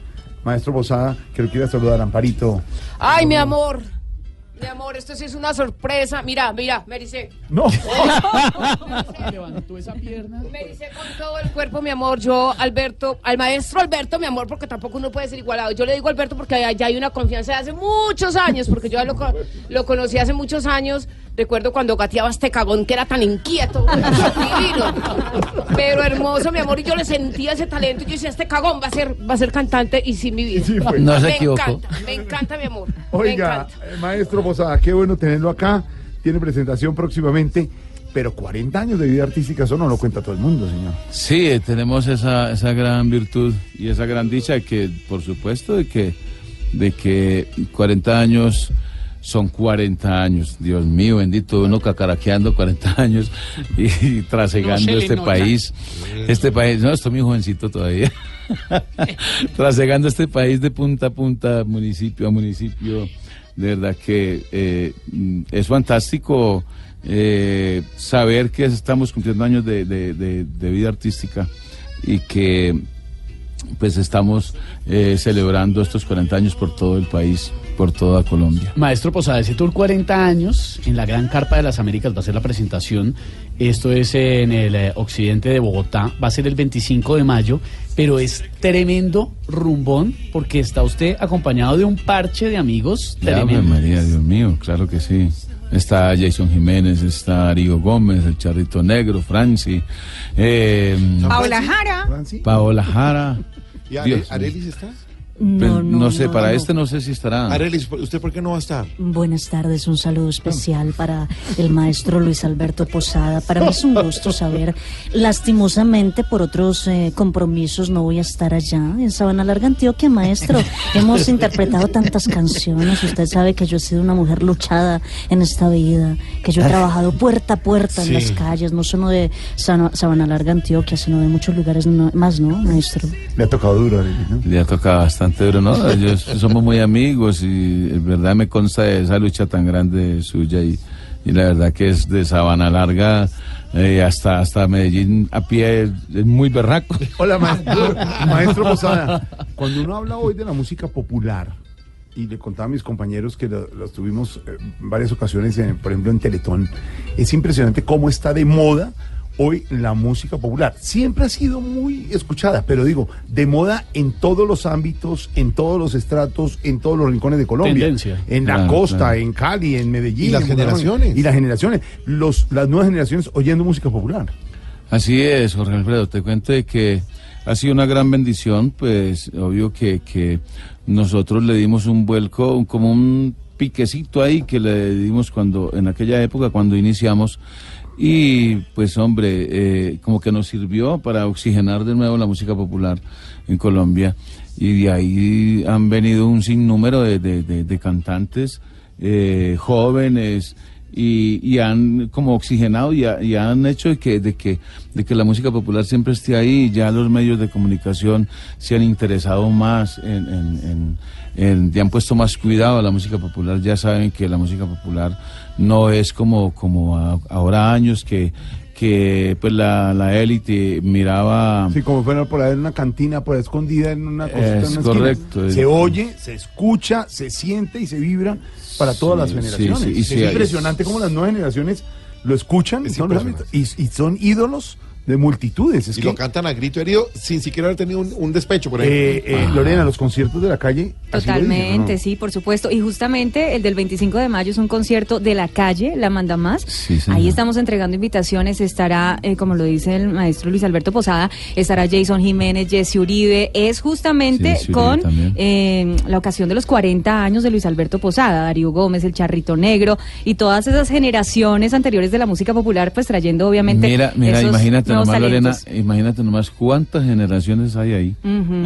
maestro Bosada, que lo quiere saludar, Amparito.
Ay, mi amor. Mi amor, esto sí es una sorpresa. Mira, mira, me dice.
No.
Levantó esa pierna.
Me dice con todo el cuerpo, mi amor. Yo, Alberto, al maestro Alberto, mi amor, porque tampoco uno puede ser igualado. Yo le digo Alberto porque ya hay una confianza de hace muchos años, porque yo ya lo, co- lo conocí hace muchos años. Recuerdo cuando gateaba este cagón que era tan inquieto, divino, pero hermoso, mi amor. Y yo le sentía ese talento. Y yo decía, este cagón va a ser, va a ser cantante y sin mi vida.
No se
me
equivocó.
encanta, me encanta, mi amor. me
Oiga,
encanta.
eh, maestro Bosada, qué bueno tenerlo acá. Tiene presentación próximamente, pero 40 años de vida artística, eso no lo cuenta todo el mundo, señor.
Sí, eh, tenemos esa, esa gran virtud y esa gran dicha que, por supuesto, de que, de que 40 años son 40 años. Dios mío, bendito, uno cacaraqueando 40 años y, y trasegando
No
este país. Este país, no, estoy muy jovencito todavía. trasegando este país de punta a punta, municipio a municipio. De verdad que eh, es fantástico eh, saber que estamos cumpliendo años de, de- de- de vida artística y que pues estamos eh, celebrando estos 40 años por todo el país, por toda Colombia.
Maestro Posada, ese tour 40 años en la Gran Carpa de las Américas va a ser la presentación. Esto es en el eh, occidente de Bogotá. Va a ser el 25 de mayo, pero es tremendo rumbón porque está usted acompañado de un parche de amigos tremendo.
María, Dios mío, claro que sí. Está Jason Jiménez, está Arigo Gómez, el Charrito Negro, Franci, eh,
Paola Jara.
Paola Jara.
¿Y Are-
Dios mío.
Arelis está?
No,
no,
sé,
no,
para
no.
este no sé si estará.
Arelis, ¿usted por qué no va a estar?
Buenas tardes, un saludo especial para el maestro Luis Alberto Posada. Para mí es un gusto saber, lastimosamente por otros eh, compromisos no voy a estar allá en Sabana Larga, Antioquia, maestro. Hemos interpretado tantas canciones, usted sabe que yo he sido una mujer luchada en esta vida, que yo he trabajado puerta a puerta en
Sí.
las calles, no solo de Sabana Larga, Antioquia, sino de muchos lugares no- más, ¿no, maestro?
Le ha tocado duro, Arelis, ¿no?
Le ha tocado bastante duro, ¿no? Somos muy amigos y en verdad me consta de esa lucha tan grande suya y, y la verdad que es de Sabana Larga eh, hasta, hasta Medellín a pie es, es muy berraco.
Hola, maestro, maestro Posada. Cuando uno habla hoy de la música popular, y le contaba a mis compañeros que lo, lo tuvimos eh, en varias ocasiones, en- por ejemplo, en Teletón, es impresionante cómo está de moda hoy la música popular. Siempre ha sido muy escuchada, pero digo, de moda en todos los ámbitos, en todos los estratos, en todos los rincones de Colombia.
Tendencia.
En la
Claro,
costa,
claro.
en Cali, en Medellín.
Y las generaciones.
Y las generaciones. Los, las nuevas generaciones oyendo música popular.
Así es, Jorge Alfredo, te cuento de que ha sido una gran bendición, pues obvio que, que nosotros le dimos un vuelco, como un piquecito ahí que le dimos cuando, en aquella época cuando iniciamos, y pues hombre, eh, como que nos sirvió para oxigenar de nuevo la música popular en Colombia, y de ahí han venido un sinnúmero de, de- de- de cantantes eh, jóvenes, y, y han como oxigenado y, ha- y han hecho de que, de, que, de que la música popular siempre esté ahí. Ya los medios de comunicación se han interesado más en, en, en- ya han puesto más cuidado a la música popular. Ya saben que la música popular no es como, como a- ahora años que, que pues la, la élite miraba...
Sí, como fuera por ahí en una cantina, por ahí escondida en una cosita.
Es
en una esquina.
correcto.
Se oye, se escucha, se siente y se vibra para todas las generaciones.
sí, sí, y
es impresionante cómo las nuevas generaciones lo escuchan
Es
son y, y son ídolos de multitudes. Es
y
que,
lo cantan a grito herido sin siquiera haber tenido un, un despecho, por ejemplo.
eh, eh, Lorena, los conciertos de la calle.
Totalmente, sí, por supuesto. Y justamente el del 25 de mayo es un concierto de la calle, La Manda Más.
Sí.
Ahí estamos entregando invitaciones. Estará, eh, como lo dice el maestro Luis Alberto Posada, estará Jason Jiménez, Jesse Uribe. Es justamente con eh, la ocasión de los 40 años de Luis Alberto Posada, Darío Gómez, el Charrito Negro y todas esas generaciones anteriores de la música popular, pues trayendo obviamente.
Mira, mira,
esos
imagínate nomás, Lorena, imagínate nomás cuántas generaciones hay ahí.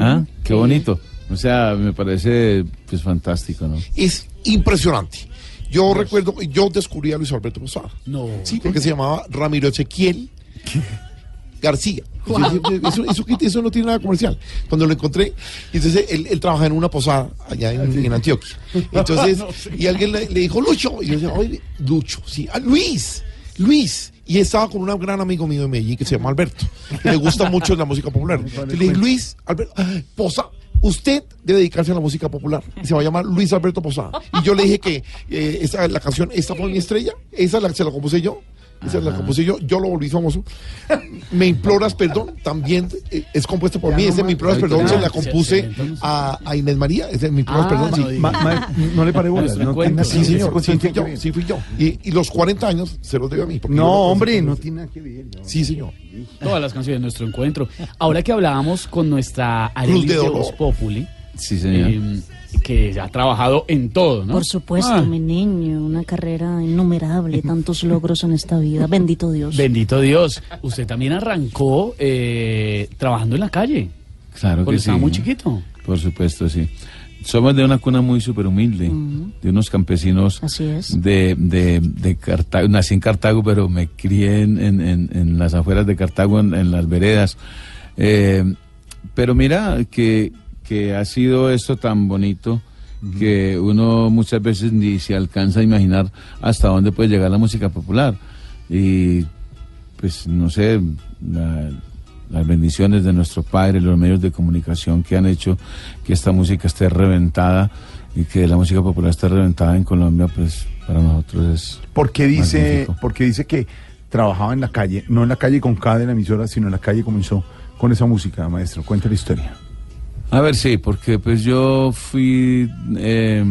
¿Ah? Qué
Sí.
bonito. O sea, me parece pues fantástico, ¿no?
Es impresionante. Yo recuerdo, yo descubrí a Luis Alberto Posada.
No.
Sí, porque se llamaba Ramiro Ezequiel García.
Wow.
Eso, eso, no tiene nada comercial. Cuando lo encontré, entonces él, él trabaja en una posada allá en, en Antioquia. Entonces, y alguien le, le dijo, Lucho, y yo decía, oye, Lucho, sí, ah, Luis, Luis. Y estaba con un gran amigo mío de Medellín que se llama Alberto. que le gusta mucho la música popular. Entonces le dije, Luis, Alberto, Posada. Usted debe dedicarse a la música popular y se va a llamar Luis Alberto Posada. Y yo le dije que eh, esta, la canción, esta fue mi estrella, esa la, se la compuse yo, esa la compuse yo, yo lo volví famoso. Me imploras perdón, también eh, es compuesta por
Ya
mí.
no
Ese me imploras perdón se la
Se-
compuse
se inventó
a, a Inés María. Ese me imploras
Ah,
perdón.
no
sí.
Ma- ma- no le pare bolas,
Sí, señor, sí fui yo, sí fui yo. Y, y los 40 años se los debo a mí.
No, hombre, no tiene nada que ver. no.
Sí, señor.
Todas las canciones de nuestro encuentro. Ahora que hablábamos con nuestra
Cruz
Arelis
de
Populi,
Sí, señor.
eh, que ha trabajado en todo, ¿no?
Por supuesto,
Ah,
mi niño, una carrera innumerable, tantos logros en esta vida. Bendito Dios.
Bendito Dios. Usted también arrancó eh, trabajando en la calle.
Claro que
estaba
sí.
muy chiquito.
Por supuesto, sí. Somos de una cuna muy súper humilde, de unos campesinos
Así es.
de, de, de Cartago. Nací en Cartago, pero me crié en, en, en- en las afueras de Cartago, en, en las veredas. Eh, pero mira que, que ha sido esto tan bonito que uno muchas veces ni se alcanza a imaginar hasta dónde puede llegar la música popular. Y pues no sé, la- las bendiciones de nuestro Padre, los medios de comunicación que han hecho que esta música esté reventada y que la música popular esté reventada en Colombia, pues para nosotros es...
Porque dice, porque dice que trabajaba en la calle, no en la calle con K de la emisora, sino en la calle comenzó con esa música, maestro. Cuenta la historia.
A ver, sí, porque pues yo fui... eh,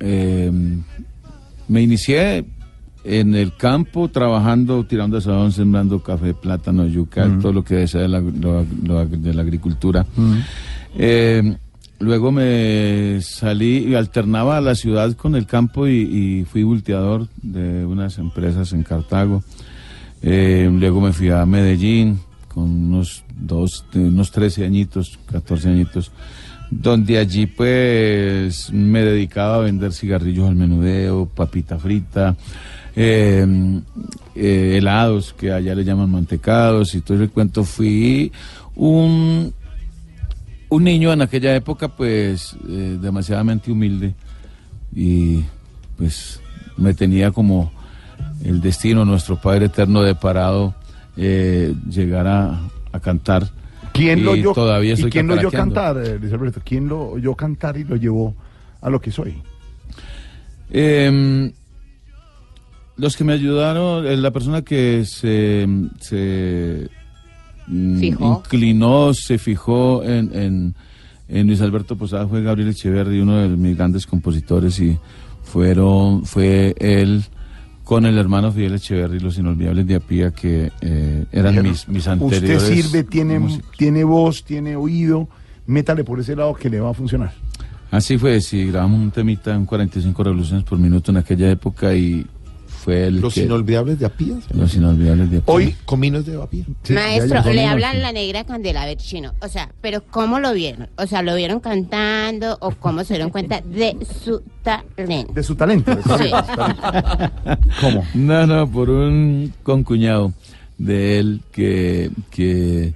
eh, me inicié en el campo trabajando, tirando asadón, sembrando café, plátano, yuca,
Mm.
todo lo que desea de la, lo- lo- de la agricultura. Eh, luego me salí y alternaba la ciudad con el campo y, y fui volteador de unas empresas en Cartago. Luego me fui a Medellín con unos dos, unos 13 añitos, 14 añitos, donde allí pues me dedicaba a vender cigarrillos al menudeo, papita frita, eh, eh, helados que allá le llaman mantecados y todo el cuento. Fui un, un niño en aquella época pues eh, demasiadamente humilde y pues me tenía como el destino, nuestro Padre Eterno deparado, eh, llegar a, a cantar.
¿Quién lo oyó,
Todavía
¿y quién lo oyó cantar, eh, Luis Alberto? ¿Quién lo oyó cantar y lo llevó a lo que soy?
Eh, los que me ayudaron, eh, la persona que se, se mm,
Fijó.
inclinó, se fijó en, en, en Luis Alberto Posada fue Gabriel Echeverri, uno de mis grandes compositores y fueron, fue él con el hermano Fidel Echeverri, los inolvidables de Apía, que eh, eran mis, mis anteriores.
Usted sirve, tiene,
músicos.
tiene voz, tiene oído, métale por ese lado que le va a funcionar.
Así fue, sí, grabamos un temita en 45 revoluciones por minuto en aquella época y fue el
Los
que-
inolvidables de Apías.
Los inolvidables de Apía.
Hoy, cominos de Apía.
Maestro, le hablan la negra Candela a ver chino. O sea, pero ¿cómo lo vieron? O sea, ¿lo vieron cantando o cómo se dieron cuenta de su talento?
De su talento. de su
Sí.
talento. ¿Cómo?
No, no, por un concuñado de él que, que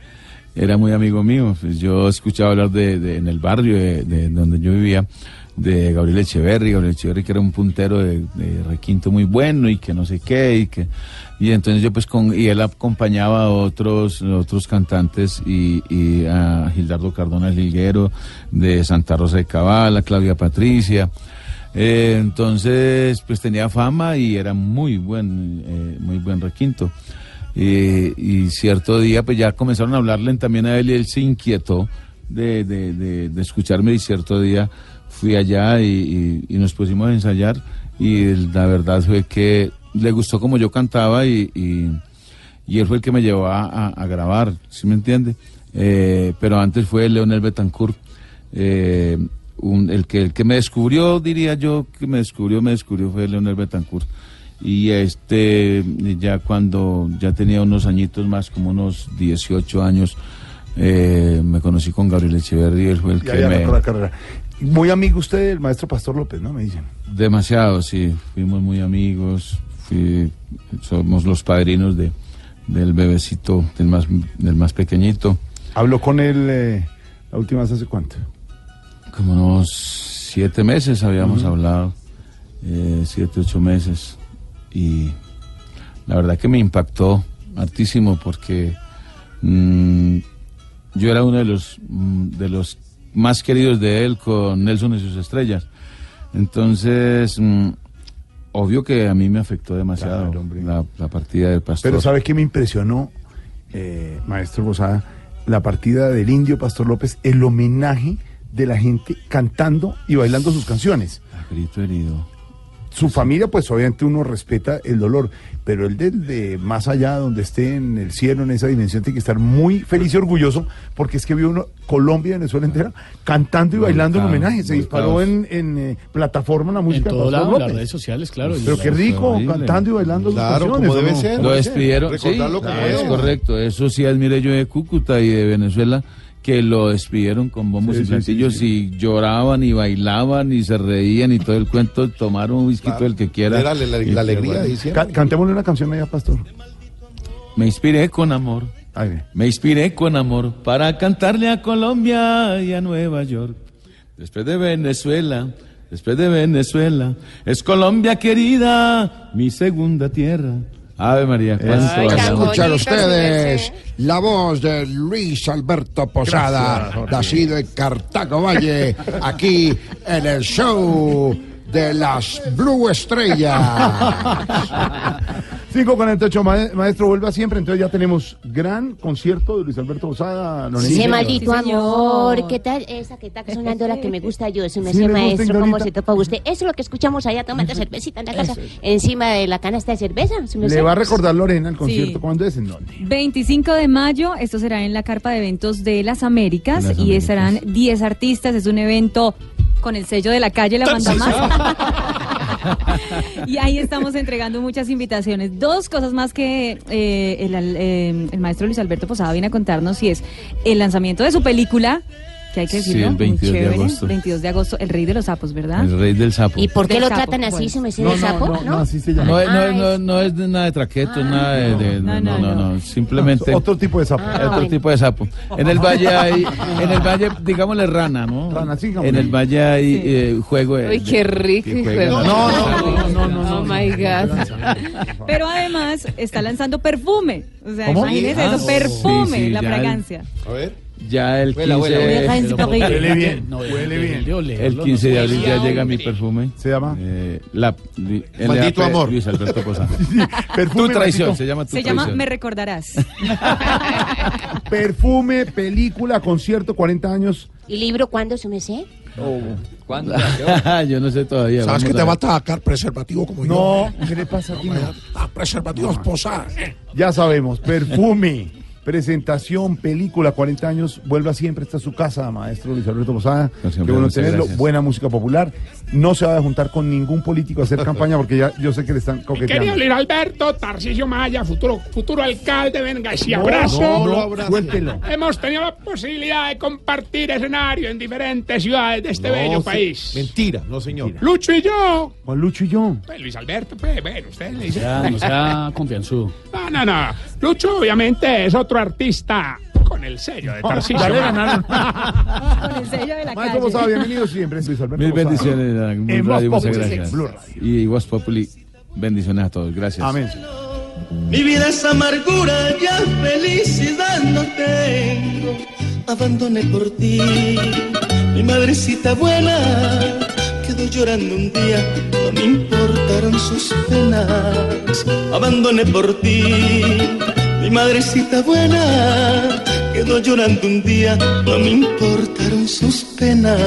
era muy amigo mío. Pues yo escuchaba hablar de, de- en el barrio de, de donde yo vivía, de Gabriel Echeverry, Gabriel Echeverry que era un puntero de, requinto muy bueno y que no sé qué, y que y entonces yo pues con, y él acompañaba a otros, otros cantantes y, y a Gildardo Cardona Liguero de Santa Rosa de Cabal, a Claudia Patricia. Eh, entonces, pues tenía fama y era muy buen, eh, muy buen requinto. Y, y cierto día, pues ya comenzaron a hablarle también a él y él se inquietó de, de- de escucharme y cierto día fui allá y, y- y nos pusimos a ensayar y la verdad fue que le gustó como yo cantaba y, y- y él fue el que me llevó a, a- a grabar, ¿sí me entiende? Eh, pero antes fue Leonel Betancourt, eh, un- el, que, el que me descubrió, diría yo, que me descubrió, me descubrió fue Leonel Betancourt. Y este, ya cuando ya tenía unos añitos más, como unos 18 años, eh, me conocí con Gabriel Echeverry, él fue el
Ya,
que
ya
me...
arrancó la carrera. Muy amigo usted del maestro Pastor López, ¿no? Me dicen.
Demasiado, sí. Fuimos muy amigos. fui- somos los padrinos de, del bebecito, del más, del más pequeñito.
¿Habló con él eh, la última vez hace cuánto?
Como unos siete meses habíamos hablado. eh, siete, ocho meses. Y la verdad que me impactó hartísimo porque mm, yo era uno de los, mm, de los más queridos de él con Nelson y sus estrellas. Entonces, mm, obvio que a mí me afectó demasiado la, la partida del pastor.
Pero ¿sabe qué me impresionó, eh, maestro Bosada? La partida del indio Pastor López, el homenaje de la gente cantando y bailando sus canciones.
A grito herido.
Su familia, pues obviamente uno respeta el dolor, pero el del de más allá, donde esté en el cielo, en esa dimensión, tiene que estar muy feliz y orgulloso, porque es que vio uno, Colombia y Venezuela entera, cantando y bailando en homenaje. Se disparó en, en, eh, plataforma la música
En
de
todo lado, las redes sociales, claro.
Pero qué rico,
horrible.
cantando y bailando
Claro, como
¿o
debe
no?
ser.
Lo despidieron, sí, es. correcto, eso sí admiré yo de Cúcuta y de Venezuela, que lo despidieron con bombos
Sí,
y
sí,
platillos y lloraban y bailaban y se reían y todo el cuento, tomaron un whisky todo el que quiera.
Era la- alegría de diciembre.
Ca- Cantémosle una canción allá, Pastor.
Me inspiré con amor,
ve.
me inspiré con amor para cantarle a Colombia y a Nueva York. Después de Venezuela, después de Venezuela, es Colombia querida, mi segunda tierra. Ave María, cuánto
Escuchar ustedes la voz de Luis Alberto Posada,
Gracias,
nacido en Cartago Valle, aquí en el show de las Blue Estrellas.
548, ma- maestro, vuelva siempre. Entonces ya tenemos gran concierto de Luis Alberto Posada.
Ese maldito
Sí,
amor, ¿qué tal? Esa que está sonando la que me gusta yo, eso me
Sí, gusta,
maestro, ¿cómo se topa usted? Eso es lo que escuchamos allá tomando cervecita en la casa, encima de la canasta de cerveza. ¿sí me
Le
sé?
va a recordar Lorena el concierto.
Sí.
¿Cuándo es? ¿En dónde?
25 de mayo, esto será en la Carpa de Eventos de las Américas
las
y
Américas.
estarán 10 artistas. Es un evento con el sello de la calle La Manda Más. y ahí estamos entregando muchas invitaciones. Dos cosas más que eh, el, eh, el maestro Luis Alberto Posada viene a contarnos y es el lanzamiento de su película, que hay que
Sí,
decirlo,
el 22
muy
de agosto.
22 de agosto, El Rey de los Sapos, ¿verdad?
El rey del sapo.
¿Y por qué
Del
lo
sapo,
tratan así,
pues.
su merced
No,
de
no,
sapo?
no, no, así se llama.
No, es- no,
Ah,
es- no, no es de nada de traqueto, nada de, de-
no,
no,
no,
no, no, simplemente
Otro tipo de sapo.
Ah,
otro
bueno.
tipo de sapo. En el valle hay, en el valle, digámosle rana, ¿no?
Rana, sí.
En el valle hay eh, juego de,
Uy, qué rico, de.
No, no, no, no, no.
Oh my God.
Pero además está lanzando perfume. O sea,
Ah,
eso, perfume,
sí, sí,
la fragancia.
A ver.
Ya el 15,
Huela, huela, huela.
Deja
Pero
Huele
bien,
no,
huele
de-
bien.
el
no
15 de
sé.
abril ya llega mi perfume.
¿Se llama?
Eh, la, li-
Maldito amor.
Luis Alberto Posada. Tu traición,
maldito.
se llama tu
Se llama. Me Recordarás.
Perfume, película, concierto, 40 años.
¿Y libro cuándo, su merced?
¿Cuándo?
Yo no sé todavía.
¿Sabes
vamos
que te
a
va a atacar preservativo como
No,
yo?
¿qué le pasa aquí?
Ah, preservativos posada.
Ya sabemos, perfume, presentación, película, 40 años, vuelva siempre, esta es su casa, maestro Luis Alberto Posada. Qué bueno tenerlo,
gracias.
buena música popular. No se va a juntar con ningún político a hacer campaña porque ya yo sé que le están
Querido
coqueteando.
Luis Alberto, Tarcisio Maya, futuro, futuro alcalde, venga, ese
No,
abrazo.
no, no,
abrace.
suéltelo.
Hemos tenido la posibilidad de compartir escenario en diferentes ciudades de este
No,
bello país.
Mentira, no señor.
Lucho y yo.
Juan Lucho y yo.
Pues, Luis Alberto, pues, bueno, ustedes le dicen.
Ya, no sea confianzudo.
No, no, no. Lucho, obviamente, es otro artista con el sello de Tarcisio.
Ya le ganaron.
Con el sello de la calle.
bienvenido siempre. Luis Alberto
Mil
Posada.
bendiciones a
En Voz
Radio, muchas
Populi,
gracias.
Blue Radio.
Y Voz Populi, bendiciones a todos. Gracias.
Amén.
Mi vida es amargura, ya felicidad no tengo. Abandoné por ti, mi madrecita buena. Quedó llorando un día, no me importaron sus penas. Abandoné por ti, mi madrecita buena. Quedó llorando un día, no me importaron sus penas.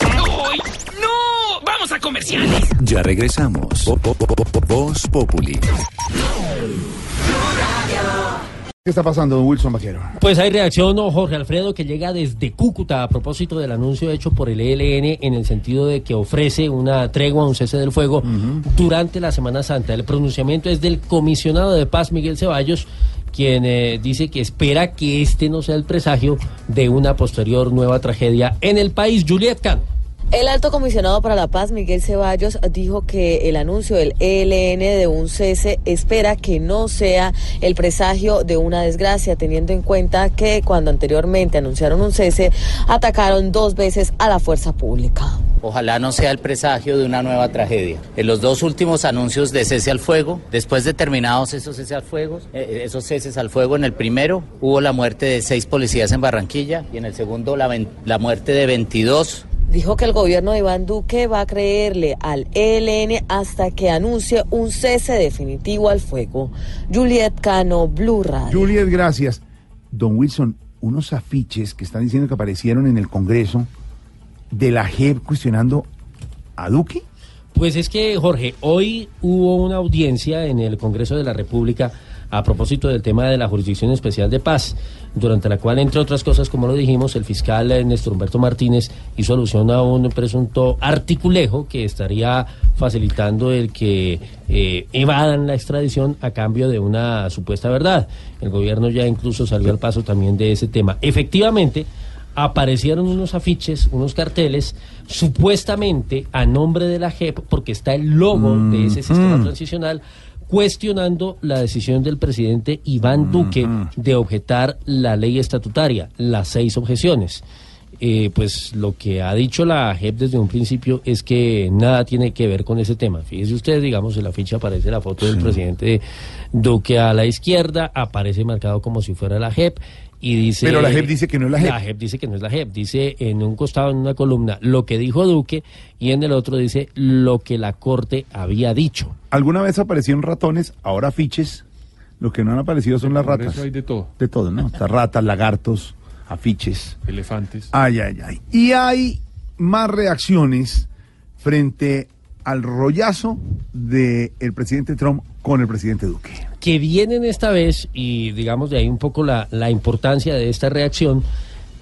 ¡Ay! ¡No! ¡Vamos a comerciales!
Ya regresamos. Vo- vo- vo- vo- Voz Populi.
¿Qué está pasando, Wilson Vaquero?
Pues hay reacción, ¿no, Jorge Alfredo, que llega desde Cúcuta a propósito del anuncio hecho por el ELN en el sentido de que ofrece una tregua, un cese del fuego durante la Semana Santa. El pronunciamiento es del comisionado de paz, Miguel Ceballos, quien eh, dice que espera que este no sea el presagio de una posterior nueva tragedia en el país. Juliet Cano.
El alto comisionado para la paz, Miguel Ceballos, dijo que el anuncio del ELN de un cese espera que no sea el presagio de una desgracia, teniendo en cuenta que cuando anteriormente anunciaron un cese, atacaron dos veces a la fuerza pública.
Ojalá no sea el presagio de una nueva tragedia. En los dos últimos anuncios de cese al fuego, después de terminados esos ceses al fuego, eh, esos ceses al fuego, en el primero hubo la muerte de seis policías en Barranquilla y en el segundo la muerte de 22
Dijo que el gobierno de Iván Duque va a creerle al ELN hasta que anuncie un cese definitivo al fuego. Juliet Cano, Blue Radio.
Juliet, gracias. Don Wilson, unos afiches que están diciendo que aparecieron en el Congreso de la JEP cuestionando a Duque.
Pues es que, Jorge, hoy hubo una audiencia en el Congreso de la República a propósito del tema de la Jurisdicción Especial de Paz, durante la cual, entre otras cosas, como lo dijimos, el fiscal eh, Néstor Humberto Martínez hizo alusión a un presunto articulejo que estaría facilitando el que eh, evadan la extradición a cambio de una supuesta verdad. El gobierno ya incluso salió al paso también de ese tema. Efectivamente, aparecieron unos afiches, unos carteles, supuestamente a nombre de la JEP, porque está el logo de ese sistema
Mm.
transicional, cuestionando la decisión del presidente Iván Duque de objetar la ley estatutaria, las seis objeciones. Eh, pues lo que ha dicho la JEP desde un principio es que nada tiene que ver con ese tema. Fíjese usted, digamos, en la ficha aparece la foto del presidente Duque a la izquierda, aparece marcado como si fuera la JEP y dice...
Pero la JEP dice que no es la JEP.
La JEP dice que no es la JEP. Dice en un costado, en una columna, lo que dijo Duque y en el otro dice lo que la Corte había dicho.
Alguna vez aparecieron ratones, ahora afiches. Lo que no han aparecido son las
Por
ratas.
eso hay de todo.
De todo, ¿no? Estas ratas, lagartos, afiches.
Elefantes.
Ay, ay, ay. Y hay más reacciones frente al rollazo del presidente Trump con el presidente Duque.
Que vienen esta vez, y digamos de ahí un poco la, la importancia de esta reacción,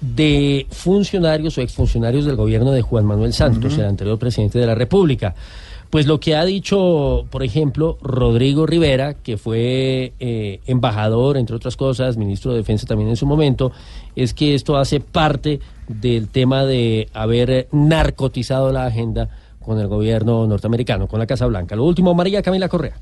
de funcionarios o exfuncionarios del gobierno de Juan Manuel Santos, el anterior presidente de la República. Pues lo que ha dicho, por ejemplo, Rodrigo Rivera, que fue eh, embajador, entre otras cosas, ministro de Defensa también en su momento, es que esto hace parte del tema de haber eh, narcotizado la agenda con el gobierno norteamericano, con la Casa Blanca. Lo último, María Camila Correa.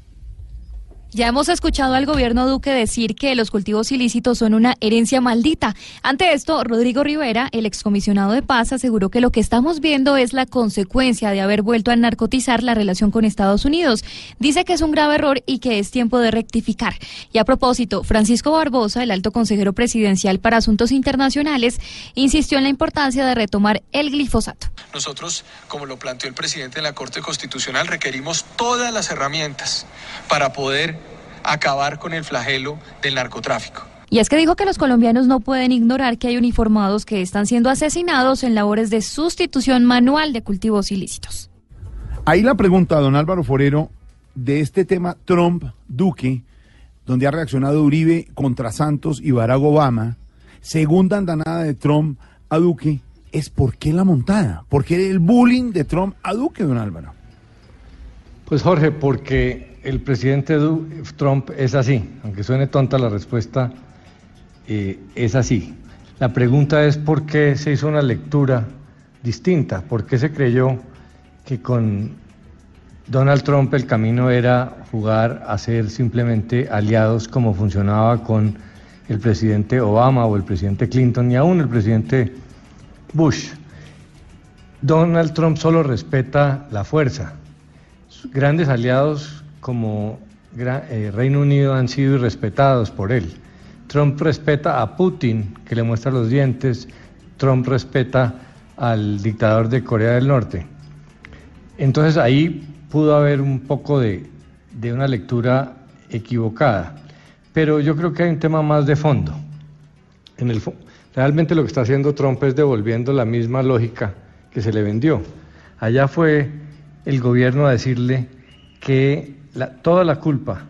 Ya hemos escuchado al gobierno Duque decir que los cultivos ilícitos son una herencia maldita. Ante esto, Rodrigo Rivera, el excomisionado de paz, aseguró que lo que estamos viendo es la consecuencia de haber vuelto a narcotizar la relación con Estados Unidos. Dice que es un grave error y que es tiempo de rectificar. Y a propósito, Francisco Barbosa, el alto consejero presidencial para asuntos internacionales, insistió en la importancia de retomar el glifosato.
Nosotros, como lo planteó el presidente de la Corte Constitucional, requerimos todas las herramientas para poder acabar con el flagelo del narcotráfico.
Y es que dijo que los colombianos no pueden ignorar que hay uniformados que están siendo asesinados en labores de sustitución manual de cultivos ilícitos.
Ahí la pregunta, don Álvaro Forero, de este tema Trump-Duque, donde ha reaccionado Uribe contra Santos y Barack Obama, segunda andanada de Trump a Duque, es ¿por qué la montada? ¿Por qué el bullying de Trump a Duque, don Álvaro?
Pues Jorge, porque el presidente Trump es así, aunque suene tonta la respuesta, eh, es así. La pregunta es por qué se hizo una lectura distinta, por qué se creyó que con Donald Trump el camino era jugar a ser simplemente aliados como funcionaba con el presidente Obama o el presidente Clinton y aún el presidente Bush. Donald Trump solo respeta la fuerza. Sus grandes aliados como eh, Reino Unido han sido irrespetados por él. Trump respeta a Putin, que le muestra los dientes. Trump respeta al dictador de Corea del Norte. Entonces ahí pudo haber un poco de, de una lectura equivocada. Pero yo creo que hay un tema más de fondo. En el realmente lo que está haciendo Trump es devolviendo la misma lógica que se le vendió. Allá fue el gobierno a decirle que toda la culpa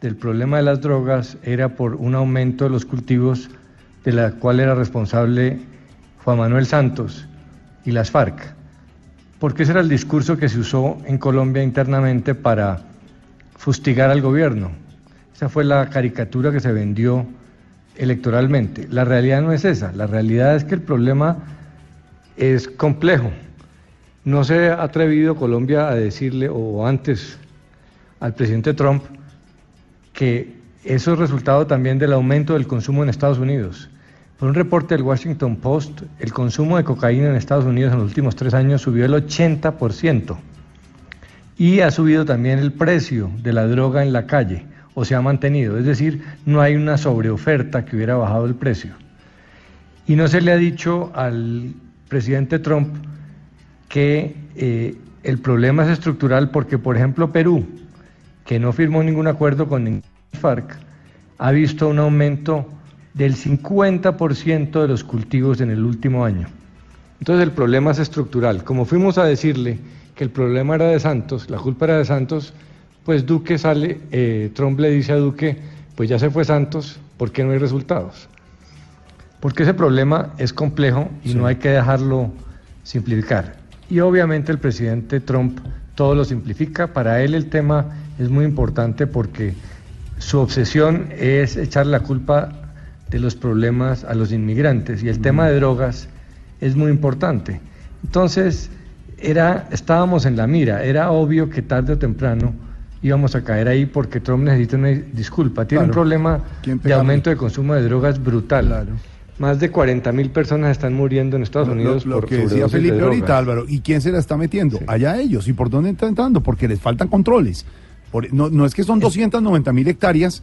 del problema de las drogas era por un aumento de los cultivos de la cual era responsable Juan Manuel Santos y las FARC. Porque ese era el discurso que se usó en Colombia internamente para fustigar al gobierno. Esa fue la caricatura que se vendió electoralmente. La realidad no es esa. La realidad es que el problema es complejo. No se ha atrevido Colombia a decirle, o antes al presidente Trump, que eso es resultado también del aumento del consumo en Estados Unidos. Por un reporte del Washington Post, el consumo de cocaína en Estados Unidos en los últimos tres años subió el 80% y ha subido también el precio de la droga en la calle, o se ha mantenido, es decir, no hay una sobreoferta que hubiera bajado el precio. Y no se le ha dicho al presidente Trump que eh, el problema es estructural porque, por ejemplo, Perú, que no firmó ningún acuerdo con ningún FARC, ha visto un aumento del 50% de los cultivos en el último año. Entonces el problema es estructural. Como fuimos a decirle que el problema era de Santos, la culpa era de Santos, pues Duque sale, eh, Trump le dice a Duque, pues ya se fue Santos, ¿por qué no hay resultados? Porque ese problema es complejo y no hay que dejarlo simplificar. Y obviamente el presidente Trump todo lo simplifica. Para él el tema es muy importante porque su obsesión es echar la culpa de los problemas a los inmigrantes y el tema de drogas es muy importante. Entonces, era, estábamos en la mira, era obvio que tarde o temprano íbamos a caer ahí porque Trump necesita una disculpa. Tiene un
Claro.
problema
¿Quién
de aumento de consumo de drogas brutal. Más de 40 mil personas están muriendo en Estados
Lo-
Unidos
lo, lo
por
que decía
de
Felipe ahorita. Álvaro. ¿Y quién se la está metiendo? Allá ellos. ¿Y por dónde está entrando? Porque les faltan controles. Por- no, no es que son 290 mil hectáreas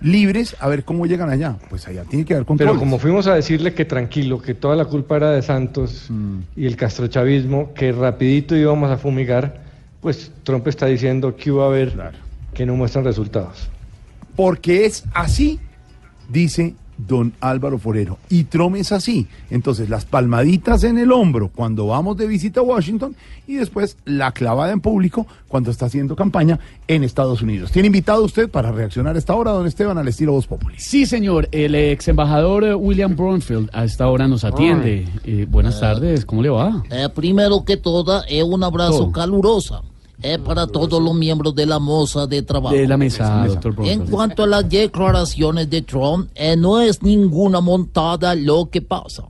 libres, a ver cómo llegan allá. Pues allá tiene que haber controles.
Pero como fuimos a decirle que tranquilo, que toda la culpa era de Santos
Mm.
y el castrochavismo, que rapidito íbamos a fumigar, pues Trump está diciendo que iba a haber que no muestran resultados.
Porque es así, dice don Álvaro Forero. Y Trump es así. Entonces, las palmaditas en el hombro cuando vamos de visita a Washington y después la clavada en público cuando está haciendo campaña en Estados Unidos. ¿Tiene invitado usted para reaccionar a esta hora, don Esteban, al estilo Voz Populi?
Sí, señor. El ex embajador eh, William Bromfield a esta hora nos atiende. Eh, buenas tardes, ¿cómo le va?
Eh, primero que todo, eh, un abrazo
Todo.
caluroso eh, para todos los miembros de la moza de trabajo.
De la mesa, doctor
En cuanto a las declaraciones de Trump, eh, no es ninguna montada lo que pasa.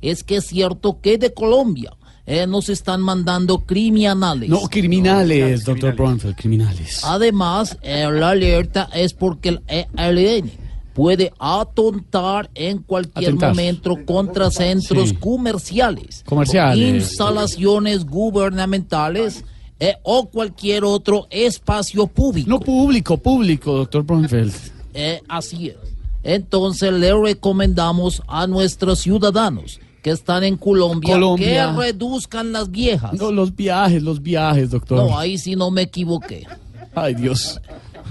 Es que es cierto que de Colombia eh, nos están mandando criminales.
No, criminales, doctor Bromfield, criminales.
Además, eh, la alerta es porque el ELN puede atontar en cualquier
Atentar.
momento contra centros
Sí.
comerciales,
Comerciales.
instalaciones gubernamentales eh, o cualquier otro espacio público.
No público, público, doctor Bromfield.
Eh, así es. Entonces le recomendamos a nuestros ciudadanos que están en Colombia,
Colombia.
que reduzcan las viejas.
No, los viajes, los viajes, doctor.
No, ahí sí no me equivoqué.
Ay, Dios.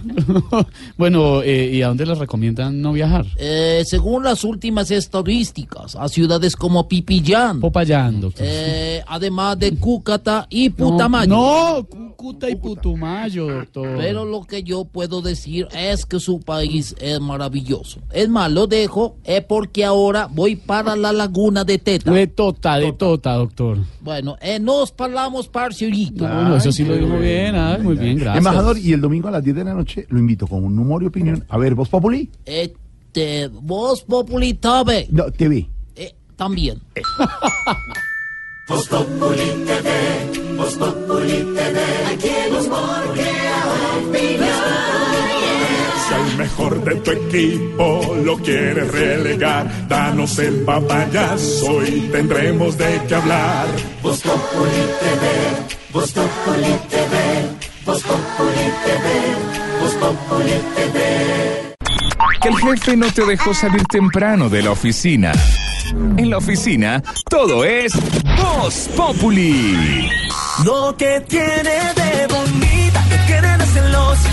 bueno, eh, ¿y a dónde les recomiendan no viajar?
Eh, según las últimas estadísticas, a ciudades como Pipillán,
Popayán, doctor.
eh, además de Cúcata y Putamayo.
No, Cúcuta y Putumayo, doctor.
Pero lo que yo puedo decir es que su país es maravilloso. Es más, lo dejo eh, porque ahora voy para la laguna de Teta.
De tota, de tota, doctor.
Bueno, eh, nos parlamos, parcerito.
No, no, eso sí lo dijo bien, ah, muy bien, gracias.
Embajador, y el domingo a las 10 de la noche lo invito con un humor y opinión. A ver, Voz Populi.
Este, vos Populi TV.
No, TV.
Eh, también.
Voz Populi TV,
Voz Populi TV. Aquí Voz
Si al mejor de tu equipo lo quieres relegar, danos el papayazo y tendremos de qué hablar.
Voz Populi TV. Voz Populi TV. TV. TV.
Que el jefe no te dejó salir temprano de la oficina. En la oficina, todo es Voz Populi.
Lo que tiene de bonita, que tiene de celosa.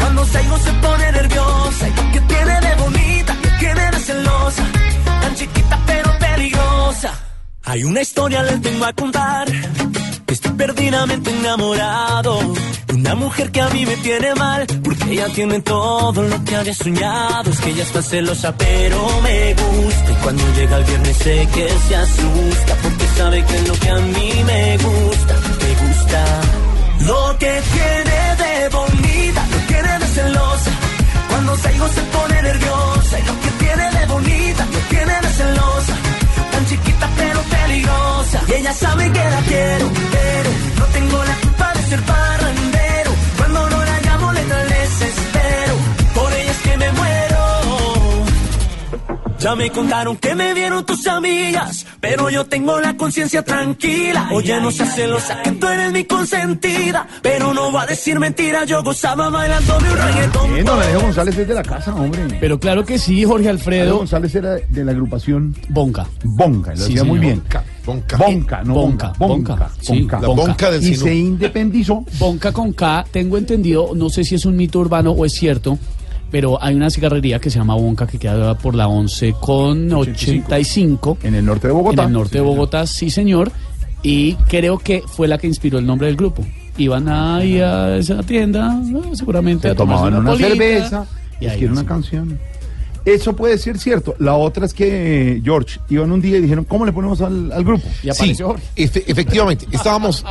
Cuando salgo se pone nerviosa. Y que tiene de bonita, que tiene de celosa. Tan chiquita pero peligrosa. Hay una historia, les tengo a contar. Estoy perdidamente enamorado de una mujer que a mí me tiene mal. Porque ella tiene todo lo que había soñado. Es que ella está celosa, pero me gusta. Y cuando llega el viernes sé que se asusta. Porque sabe que es lo que a mí me gusta. Me gusta. Lo que tiene de bonita, lo tiene de celosa. Cuando salgo se pone nerviosa. Y lo que tiene de bonita, lo tiene de celosa. Chiquita pero peligrosa. Y ella sabe que la quiero, pero no tengo la culpa de ser parrandero. Ya me contaron que me vieron tus amigas, pero yo tengo la conciencia tranquila. Oye, no seas celosa, que tú eres mi consentida, pero no va a decir mentira. Yo gozaba bailando mi reggaetón.
Bien, don Alejo González es de la casa, hombre.
Pero claro que sí, Jorge
Alejo
Alfredo.
González era de la agrupación
Bonca.
Bonca, lo
Sí,
decía muy
señor.
bien.
Bonca.
Bonca, no
Bonca,
Bonca.
Bonca, sí.
Bonca.
La bonca del
Y
sino.
se independizó.
Bonca con K, tengo entendido, no sé si es un mito urbano o es cierto, pero hay una cigarrería que se llama Bonca que queda por la 11 con 85.
En el norte de Bogotá.
En el norte de Bogotá, sí señor. Y creo que fue la que inspiró el nombre del grupo. Iban ahí a esa tienda, ¿no? seguramente
Se
a
tomaban una
polita,
cerveza
y ahí
una canción. Eso puede ser cierto. La otra es que, eh, George, iban un día y dijeron, ¿cómo le ponemos al, al grupo?
Y
Sí,
apareció Jorge.
efe- efectivamente. Estábamos,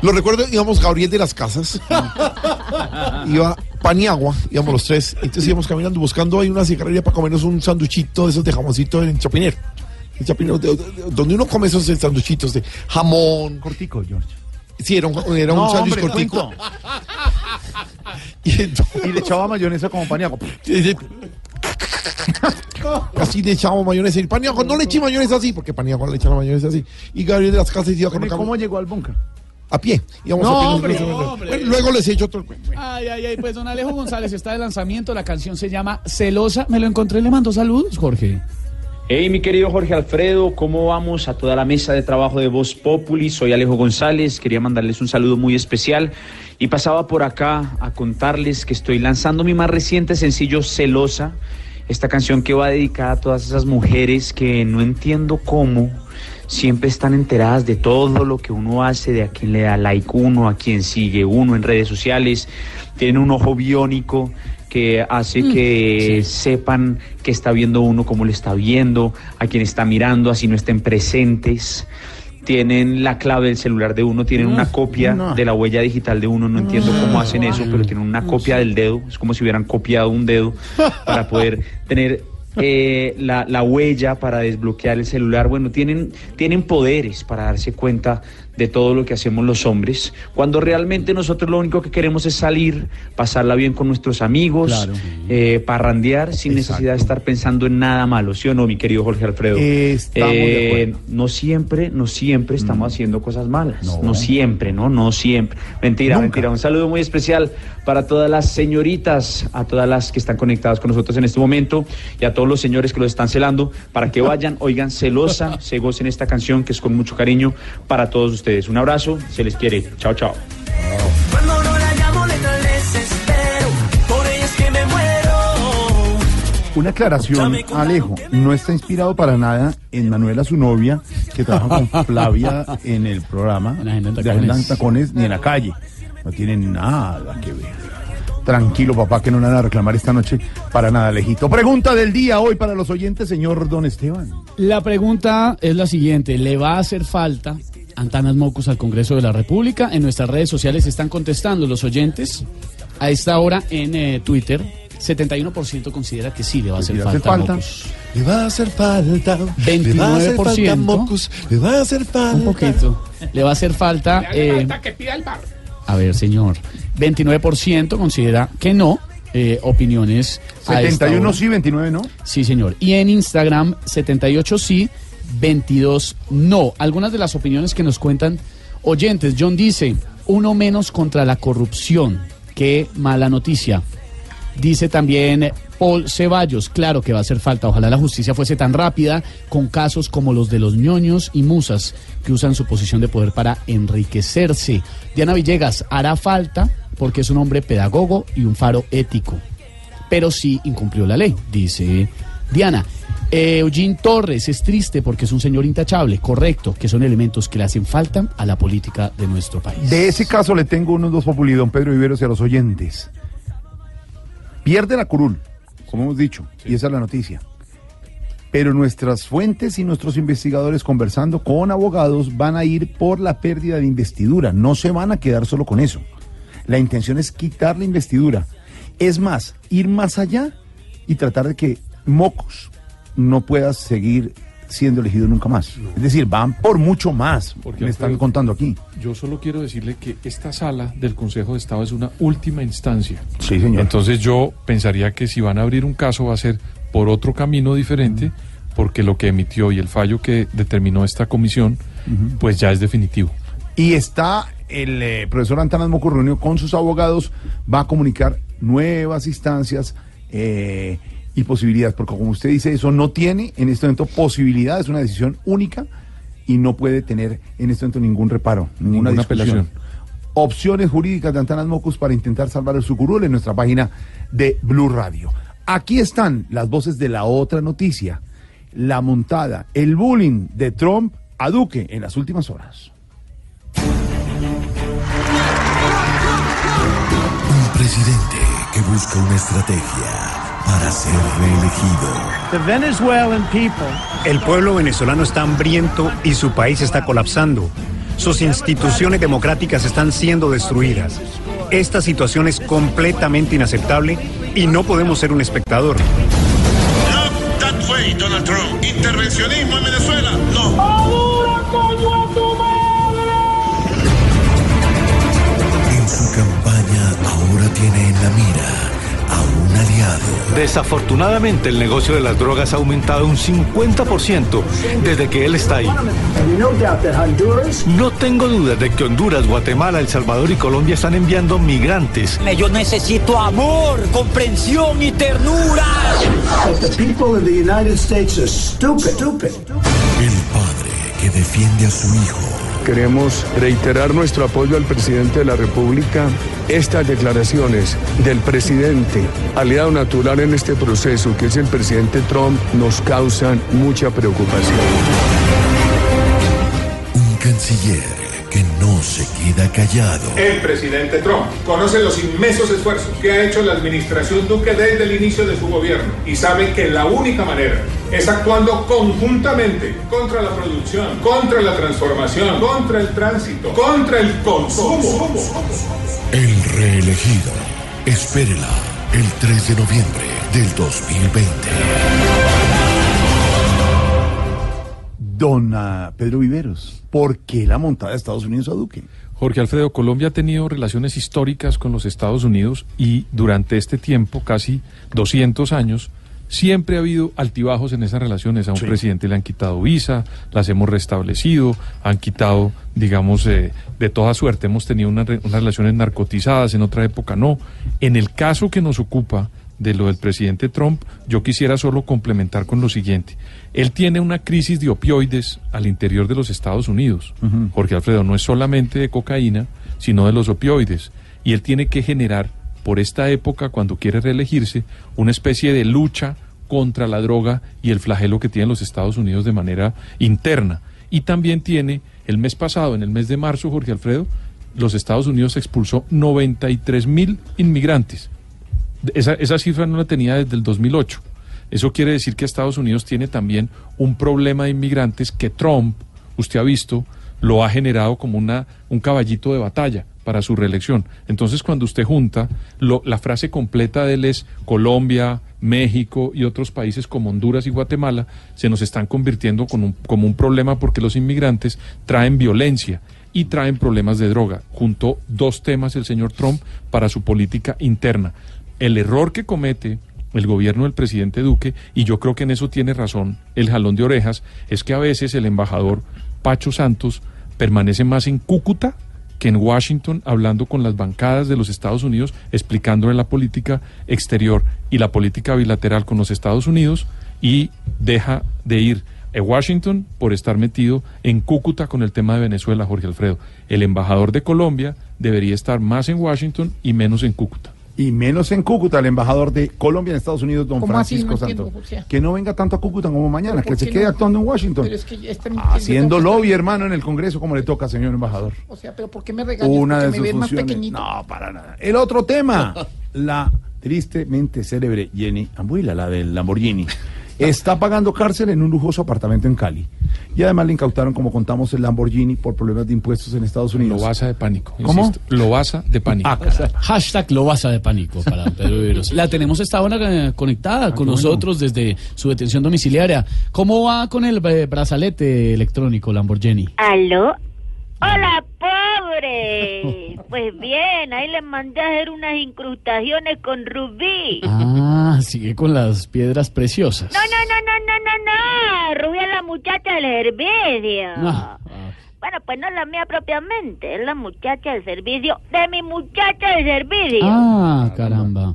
lo recuerdo, íbamos Gabriel de las Casas, iba Paniagua, íbamos los tres. Entonces íbamos caminando buscando ahí una cigarrería para comernos un sanduchito de esos de jamoncito en Chapinero. En Chapinero, de- de- de- donde uno come esos sanduchitos de jamón.
Cortico, George.
Sí, era un, era un
No,
sándwich
hombre,
cortico.
cuento.
Y entonces-
Y le echaba mayonesa como paniaco.
Así le echamos mayonesa. Y Paniagua, no le eché mayonesa así, porque Paniagua le echa la mayonesa así. Y Gabriel de las Casas iba con
¿y ¿Cómo llegó al bunker?
a pie. Íbamos
No,
a pie.
hombre,
Bueno,
hombre.
luego les he hecho otro cuento.
Ay, ay, ay, pues don Alejo González está de lanzamiento, la canción se llama Celosa, me lo encontré, le mando saludos, Jorge.
Hey, mi querido Jorge Alfredo, ¿cómo vamos? A toda la mesa de trabajo de Voz Populi, soy Alejo González, quería mandarles un saludo muy especial y pasaba por acá a contarles que estoy lanzando mi más reciente sencillo Celosa, esta canción que va dedicada a todas esas mujeres que no entiendo cómo siempre están enteradas de todo lo que uno hace, de a quién le da like uno, a quién sigue uno en redes sociales, tienen un ojo biónico que hace que sepan que está viendo uno como le está viendo, a quien está mirando, así no estén presentes. Tienen la clave del celular de uno, tienen una copia
no.
de la huella digital de uno, no entiendo cómo hacen eso, pero tienen una copia del dedo, es como si hubieran copiado un dedo para poder tener eh, la, la huella para desbloquear el celular. Bueno, tienen, tienen poderes para darse cuenta de todo lo que hacemos los hombres, cuando realmente nosotros lo único que queremos es salir, pasarla bien con nuestros amigos,
Claro.
eh, parrandear sin necesidad de estar pensando en nada malo, ¿sí o no, mi querido Jorge Alfredo?
Estamos
Eh, no siempre, no siempre estamos haciendo cosas malas,
No.
no. siempre, ¿no? No siempre. Mentira,
Nunca.
mentira. Un saludo muy especial para todas las señoritas, a todas las que están conectadas con nosotros en este momento y a todos los señores que los están celando, para que vayan, oigan celosa, se gocen esta canción que es con mucho cariño para todos ustedes. Un abrazo, se les quiere. Chao, chao.
Cuando no la llamo le da el desespero. Por ella es que me muero.
Una aclaración, Alejo, no está inspirado para nada en Manuela, su novia, que trabaja con Flavia en el programa
En
de Agenda en
Tacones.
Tacones, ni en la calle. No tienen nada que ver. Tranquilo, papá, que no le van a reclamar esta noche para nada, Alejito. Pregunta del día hoy para los oyentes, señor Don Esteban.
La pregunta es la siguiente, ¿le va a hacer falta Antanas Mocus al Congreso de la República? En nuestras redes sociales están contestando los oyentes. A esta hora en eh, Twitter, 71% considera que sí le va a
Que
hacer
le
falta,
falta.
Mocus.
le va a hacer falta. Le va a hacer falta
29%.
mocos, le va a hacer falta.
Un poquito. Le va a hacer falta. eh,
Falta que pida el bar.
A ver, señor. 29% considera que no. eh, opiniones. a esta
71
hora.
sí, 29 no.
Sí, señor. Y en Instagram, 78 sí, 22 no. Algunas de las opiniones que nos cuentan oyentes. John dice, uno menos contra la corrupción. Qué mala noticia. Dice también Paul Ceballos, claro que va a hacer falta. Ojalá la justicia fuese tan rápida con casos como los de los ñoños y musas que usan su posición de poder para enriquecerse. Diana Villegas, hará falta porque es un hombre pedagogo y un faro ético pero sí incumplió la ley, dice Diana. Eh, Eugene Torres es triste porque es un señor intachable, correcto, que son elementos que le hacen falta a la política de nuestro país.
De ese caso le tengo unos dos populi, don Pedro Viveros y a los oyentes. Pierde la curul, como hemos dicho, y esa es la noticia. Pero nuestras fuentes y nuestros investigadores conversando con abogados van a ir por la pérdida de investidura. No se van a quedar solo con eso. La intención es quitar la investidura. Es más, ir más allá y tratar de que Mocos no pueda seguir siendo elegido nunca más. Es decir, van por mucho más.
Porque
me están contando aquí.
Yo solo quiero decirle que esta sala del Consejo de Estado es una última instancia.
Sí, señor.
Entonces yo pensaría que si van a abrir un caso va a ser por otro camino diferente, porque lo que emitió y el fallo que determinó esta comisión, pues ya es definitivo.
Y está el eh, profesor Antanas Moco reunido con sus abogados, va a comunicar nuevas instancias eh, y posibilidades, porque como usted dice, eso no tiene en este momento posibilidad, es una decisión única y no puede tener en este momento ningún reparo, ninguna,
Ninguna apelación.
Opciones jurídicas de Antanas Mocus para intentar salvar el sucurul en nuestra página de Blue Radio. Aquí están las voces de la otra noticia, la montada, el bullying de Trump a Duque en las últimas horas.
Un presidente que busca una estrategia para ser reelegido.
The Venezuelan people. El pueblo venezolano está hambriento y su país está colapsando. Sus instituciones democráticas están siendo destruidas. Esta situación es completamente inaceptable y no podemos ser un espectador.
That way, Donald Trump. Intervencionismo en Venezuela.
Desafortunadamente el negocio de las drogas ha aumentado un 50% desde que él está ahí. No tengo dudas de que Honduras, Guatemala, El Salvador y Colombia están enviando migrantes.
Yo necesito amor, comprensión y ternura.
The people in the United States are stupid. El padre que defiende a su hijo.
Queremos reiterar nuestro apoyo al presidente de la República. Estas declaraciones del presidente, aliado natural en este proceso, que es el presidente Trump, nos causan mucha preocupación.
Un canciller que no se queda callado.
El presidente Trump conoce los inmensos esfuerzos que ha hecho la administración Duque desde el inicio de su gobierno y sabe que la única manera es actuando conjuntamente contra la producción, contra la transformación, contra el tránsito, contra el consumo.
El reelegido. Espérela el 3 de noviembre del 2020.
Don Pedro Viveros, ¿por qué la montada de Estados Unidos a Duque?
Jorge Alfredo, Colombia ha tenido relaciones históricas con los Estados Unidos y durante este tiempo, casi 200 años, siempre ha habido altibajos en esas relaciones. A un presidente le han quitado visa, las hemos restablecido, han quitado, digamos, eh, de toda suerte. Hemos tenido re- unas relaciones narcotizadas, en otra época no. En el caso que nos ocupa de lo del presidente Trump, yo quisiera solo complementar con lo siguiente. Él tiene una crisis de opioides al interior de los Estados Unidos. Jorge Alfredo, no es solamente de cocaína, sino de los opioides. Y él tiene que generar, por esta época, cuando quiere reelegirse, una especie de lucha contra la droga y el flagelo que tienen los Estados Unidos de manera interna. Y también tiene, el mes pasado, en el mes de marzo, Jorge Alfredo, los Estados Unidos expulsó 93 mil inmigrantes. Esa, esa cifra no la tenía desde el 2008. Eso quiere decir que Estados Unidos tiene también un problema de inmigrantes que Trump, usted ha visto, lo ha generado como una, un caballito de batalla para su reelección. Entonces, cuando usted junta, la frase completa de él es Colombia, México y otros países como Honduras y Guatemala se nos están convirtiendo con un- como un problema porque los inmigrantes traen violencia y traen problemas de droga. Juntó dos temas el señor Trump para su política interna. El error que comete el gobierno del presidente Duque, y yo creo que en eso tiene razón el jalón de orejas, es que a veces el embajador Pacho Santos permanece más en Cúcuta que en Washington hablando con las bancadas de los Estados Unidos, explicándole la política exterior y la política bilateral con los Estados Unidos y deja de ir a Washington por estar metido en Cúcuta con el tema de Venezuela, Jorge Alfredo. El embajador de Colombia debería estar más en Washington y menos en Cúcuta.
Y menos en Cúcuta, el embajador de Colombia en Estados Unidos, don. Francisco
No
Santos.
o sea.
Que no venga tanto a Cúcuta como mañana,
¿Pero
que se quede
no?
actuando en Washington.
Pero es que este
Haciendo lobby,
estar-
hermano, en el Congreso, como le toca, señor embajador.
O sea, pero ¿por qué me regañas?
Una de
me
sus funciones. No, para nada. El otro tema, la tristemente célebre Jenny Ambuila, la del Lamborghini, está pagando cárcel en un lujoso apartamento en Cali. Y además le incautaron, como contamos, el Lamborghini por problemas de impuestos en Estados Unidos.
Lo de pánico.
¿Cómo?
insisto. Lo basa de pánico.
Ah, Hashtag lo basa de pánico para Pedro Viveros. La tenemos esta hora eh, conectada con
qué bueno.
nosotros desde su detención domiciliaria. ¿Cómo va con el eh, brazalete electrónico Lamborghini?
¿Aló? ¡Hola, pobre! Pues bien, ahí les mandé a hacer unas incrustaciones con rubí.
Ah, sigue con las piedras preciosas.
No, no, no, no, no, no, no. Rubí es la muchacha del servicio.
Ah,
Bueno, pues no es la mía propiamente, es la muchacha del servicio de mi muchacha del servicio.
Ah, caramba.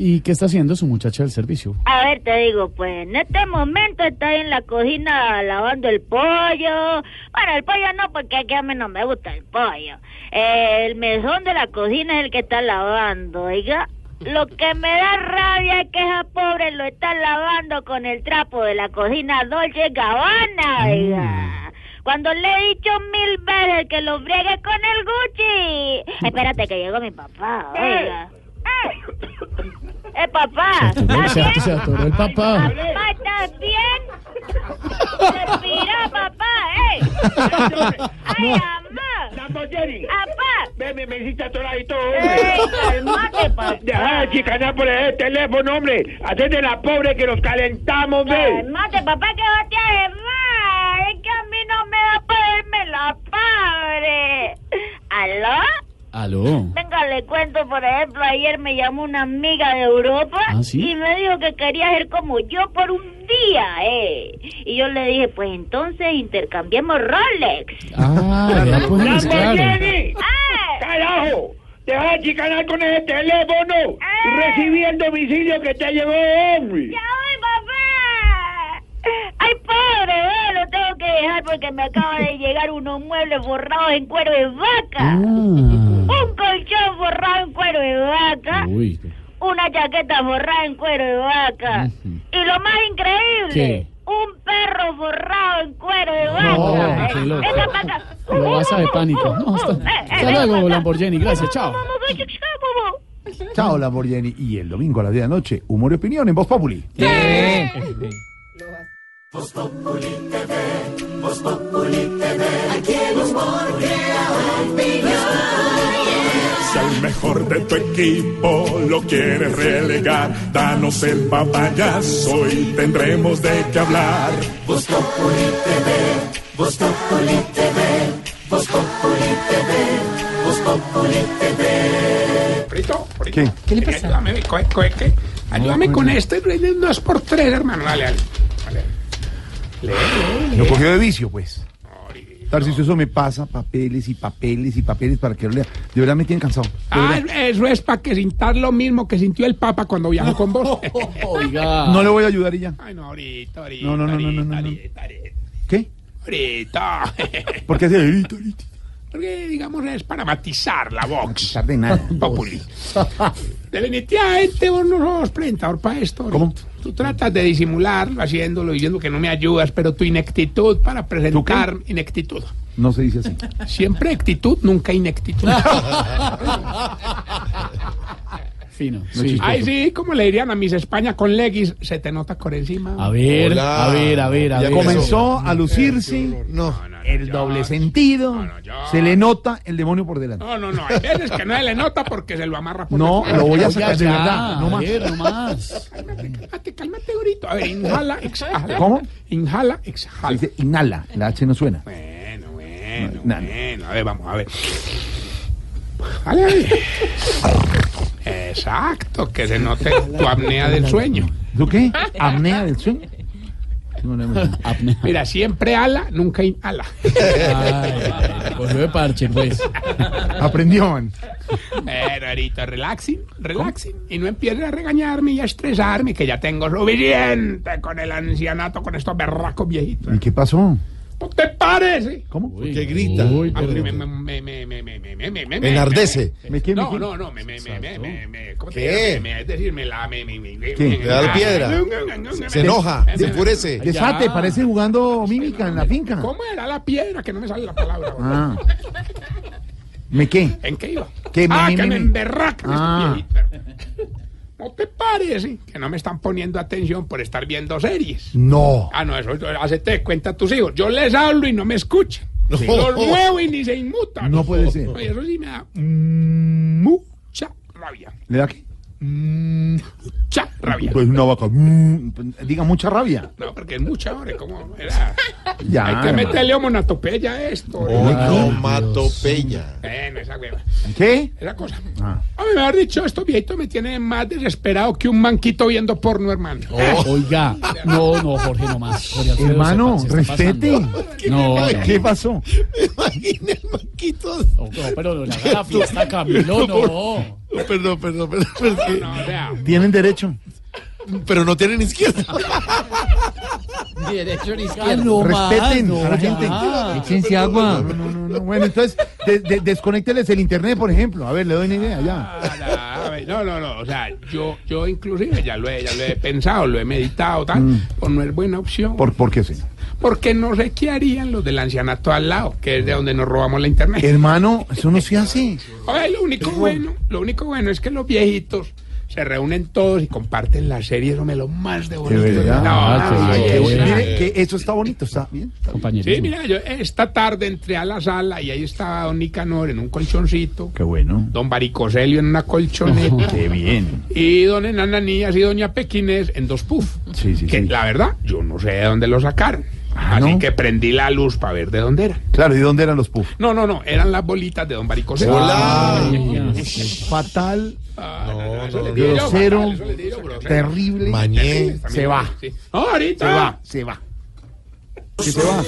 ¿Y qué está haciendo su muchacha del servicio?
A ver, te digo, pues en este momento está ahí en la cocina lavando el pollo. Bueno, el pollo no, porque aquí a mí no me gusta el pollo. Eh, el mesón de la cocina es el que está lavando, oiga. Lo que me da rabia es que esa pobre lo está lavando con el trapo de la cocina Dolce Gabbana, oiga. Cuando le he dicho mil veces que lo friegue con el Gucci. Espérate que llegó mi papá, oiga. ¡Eh, papá! ¿Estás bien?
se atoró el papá.
Papá, ¿estás bien? Respira, papá, ¡eh! ¡Ay, mamá!
¡Lamborghini!
¡Papá!
Ve, me, me hiciste atoradito,
¡Ey, calmate, papá!
Deja de chicanar por el teléfono, hombre. Hacete la pobre que nos calentamos, ve.
Calmate, papá, que va te hace mal. Es que a mí no me da para verme la padre. ¿Aló?
Aló.
Venga, le cuento, por ejemplo, ayer me llamó una amiga de Europa
¿Ah, sí?
y me dijo que quería ser como yo por un día, ¿eh? Y yo le dije, pues entonces intercambiemos Rolex.
Ah, ya pues, claro.
¡Lamborghini! ¡Carajo! Deja de chicanar con ese teléfono. Recibí el domicilio que te llegó, hombre.
¡Ya! ¡Ay, pobre, eh! Lo tengo que dejar porque me acaba de llegar unos muebles forrados en cuero de vaca. Un colchón forrado en cuero de vaca.
Uy.
Una chaqueta forrada en cuero de vaca. Y lo más increíble,
¿Qué?
un perro forrado en cuero de
No,
vaca.
qué loco.
Venga pa' acá.
Lo basa de pánico. No, hasta, hasta luego, Lamborghini. Gracias, chao.
Chao, Lamborghini. Y el domingo a las 10 de la noche, humor y opinión en Voz Populi.
Voz Populi TV, Voz Populi TV, aquí el humor crea
Si al mejor de tu equipo lo quieres relegar, danos el papayazo y tendremos de qué hablar.
Voz Populi TV, Voz Populi TV, Voz Populi TV, Voz Populi TV.
Frito, frito.
¿Qué?
¿Qué le pasa? Ayúdame, co- co- que- ayúdame con este, dos por tres, hermano. Dale, dale. Dale.
Lo cogió de vicio, pues. Tarcisio, eso me pasa papeles y papeles y papeles para que lo lea. De verdad me tienen cansado.
Ah, eso es para que sintas lo mismo que sintió el Papa cuando viajó con vos.
Oiga.
No le voy a ayudar y ya.
Ay, no, ahorita, ahorita.
No, no, no, no, no, ¿Qué?
ahorita.
¿Por qué hace ahorita, ahorita?
Porque, digamos, es para matizar la Vox.
Matizar de nada.
Populi. Definitivamente vos no sos presentador para esto. ¿Cómo? Tú tratas de disimularlo haciéndolo, diciendo que no me ayudas, pero tu ineptitud para presentar ineptitud.
No se dice así.
Siempre actitud, nunca ineptitud.
Fino.
No
sí.
Ay, sí, como le dirían a Miss España con leggings, se te nota por encima.
A ver,
Hola.
a ver, a ver, a
Ya
ver.
Comenzó a lucirse
No.
el doble sentido. Se le nota el demonio por delante.
No, no, no, hay veces que no se le nota porque se lo amarra por
No, lo voy a sacar de verdad. No
a
más.
ver, no más.
Cálmate, cálmate, ahorita. A ver, inhala, exhala.
¿Cómo?
Inhala, exhala.
Dice, inhala. La H no suena.
Bueno, bueno,
No, no.
bueno. A ver, vamos a ver. Vale, a ver. Exacto, que se note tu apnea del sueño.
¿Tú qué? ¿Apnea del sueño?
Apnea.
Mira, siempre ala, nunca inhala.
Ay, cogió de parche, pues.
Aprendió.
Pero ahorita relaxing, relaxing. Y no empieces a regañarme y a estresarme, que ya tengo suficiente con el ancianato, con estos berracos viejitos.
¿Y qué pasó?
¿No te parece?
¿Cómo?
Uy,
que
grita.
Me,
enardece.
no, no, no. Me,
¿Qué?
Te, es decir, me la. Me,
da
la
piedra. Se enoja, se enfurece.
Desate, parece jugando mímica en la finca.
¿Cómo era la piedra? Que no me sale la palabra.
¿Me qué?
¿En qué iba?
¿Qué,
ah, que
me
emberraca. ¿No te parece que no me están poniendo atención por estar viendo series?
No.
Ah, no, eso, eso hacete cuenta a tus hijos. Yo les hablo y no me escuchan.
No.
Los muevo y ni se inmutan.
No puede ser.
Oye, eso sí me da mucha rabia.
¿Le da qué?
Mucha rabia.
Pues una vaca. mm, diga mucha rabia.
No, porque es mucha, hombre. ¿Cómo era?
Ya.
Hay que meterle homonatopeya a esto.
Onomatopeya.
Bueno, esa hueva.
¿Qué?
Esa cosa.
Ah.
A mí me ha dicho, estos viejitos me tienen más desesperado que un manquito viendo porno, hermano.
Oiga, no, no, Jorge, no más. Jorge
Hermano, respete.
No, no.
¿Qué pasó?
Imagina el manquito.
No, no, pero haga la fiesta, Camilo, no.
No, perdón, perdón, perdón. perdón.
No, o sea,
Tienen derecho.
Pero no tienen izquierda.
Derecho ni
Ah, no más,
Respeten
no,
a la gente.
Échense agua.
No, no, no, no. Bueno, entonces, de- de- desconécteles el internet, por ejemplo. A ver, le doy una idea ya.
Ah, No, no, no, o sea, yo, yo inclusive ya lo he, ya lo he pensado, lo he meditado, tal, pues no es buena opción.
¿Por, por qué, señor?
Porque no sé qué harían los del ancianato al lado, que es de donde nos robamos la internet.
Hermano, eso no se hace.
Oye, lo único bueno, lo único bueno es que los viejitos se reúnen todos y comparten la serie, eso me lo más de
De
bonito.
verdad.
No,
Ah, qué
Mire,
no.
que eso está bonito, está bien.
Compañerismo.
Sí, mira, yo esta tarde entré a la sala y ahí estaba don Nicanor en un colchoncito,
Qué bueno.
don Baricoselio en una colchoneta.
Qué bien.
Y don Enananías y doña Pequinés en dos puff.
Sí, sí,
que
sí.
la verdad, yo no sé de dónde lo sacaron. Así
¿no?
que prendí la luz para ver de dónde era.
Claro, ¿y dónde eran los puffs?
No, no, no, eran las bolitas de don Baricoselio.
Hola.
Fatal, grosero, terrible.
Mañé.
Se va.
Sí. No, ahorita.
Se va, se va. ¿Qué se va?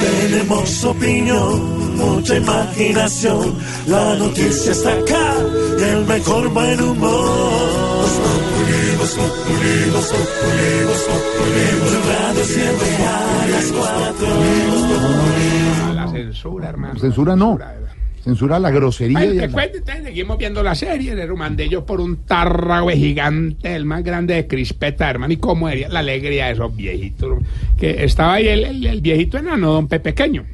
Tenemos opinión, mucha imaginación. La noticia está acá y el mejor buen humor. Tu radio siempre a las cuatro.
La censura, hermano.
Censura no.
Censura,
la grosería.
Bueno,
y
te cuento, seguimos viendo la serie. Le mandé yo por un tarrago gigante, el más grande de crispeta, hermano. Y cómo era la alegría de esos viejitos. Que estaba ahí el, el- el viejito enano, don Pepe Pequeño.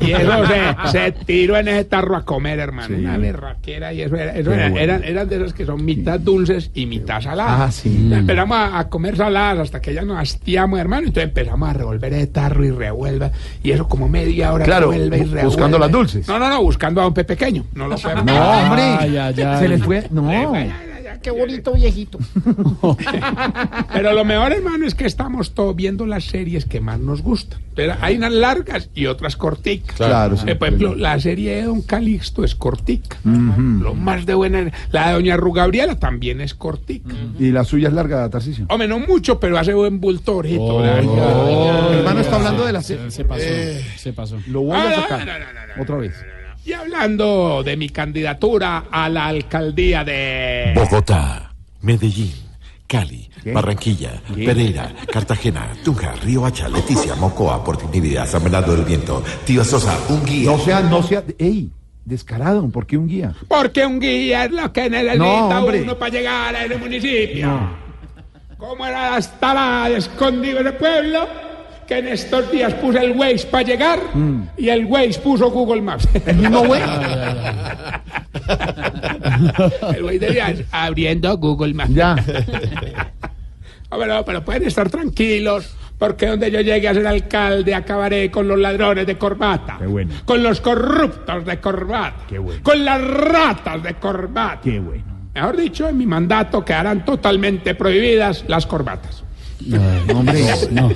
Y eso se, se tiró en ese tarro a comer, hermano.
Sí.
Una berraquera. Y eso era, eso era-
bueno.
eran, eran de esas que son mitad dulces y mitad saladas.
Ah, sí.
Empezamos a, a comer saladas hasta que ya nos hastiamos, hermano. Entonces empezamos a revolver ese tarro y revuelva. Y eso como media hora
Claro,
revuelve y
bu-
revuelve.
buscando las dulces.
No, no, no, buscando a don Pepe Pequeño. No lo podemos.
No, hombre.
Ay, ay, ay.
Se les fue. No.
Qué bonito viejito.
Pero lo mejor, hermano, es que estamos todos viendo las series que más nos gustan. Pero hay unas largas y otras corticas.
Claro, sí.
Eh, por ejemplo, la serie de Don Calixto es cortica. Lo más de buena. La de Doña Rugabriela también es cortica.
Y la suya es larga, Tarcicio.
Hombre, no mucho, pero hace buen bultorito.
Oh,
hermano está hablando de la
Se,
serie.
se pasó, se pasó.
Lo vuelvo
Ah,
a
no,
sacar.
no, no, no, no,
Otra
no,
vez.
Y hablando de mi candidatura a la alcaldía de...
Bogotá, Medellín, Cali,
¿Qué?
Barranquilla,
¿Qué?
Pereira, Cartagena, Tunja, Río Hacha, Leticia, Mocoa, Portinibidad, San Bernardo del Viento, Tío Sosa, un guía.
No sea, no sea. ¡Ey! Descarado, ¿por qué un guía?
Porque un guía es lo que necesita
No,
uno para llegar a ese municipio. ¿Cómo era estará escondido en el pueblo? Que en estos días puse el Waze para llegar y el Waze puso Google Maps.
¿El mismo güey?
el Waze debía abriendo Google Maps.
Ya.
Pero pueden estar tranquilos. Porque donde yo llegue a ser alcalde acabaré con los ladrones de corbata.
Qué bueno.
Con los corruptos de corbata.
Qué bueno.
Con las ratas de corbata.
Qué bueno.
Mejor dicho, en mi mandato quedarán totalmente prohibidas las corbatas.
No, hombre, no.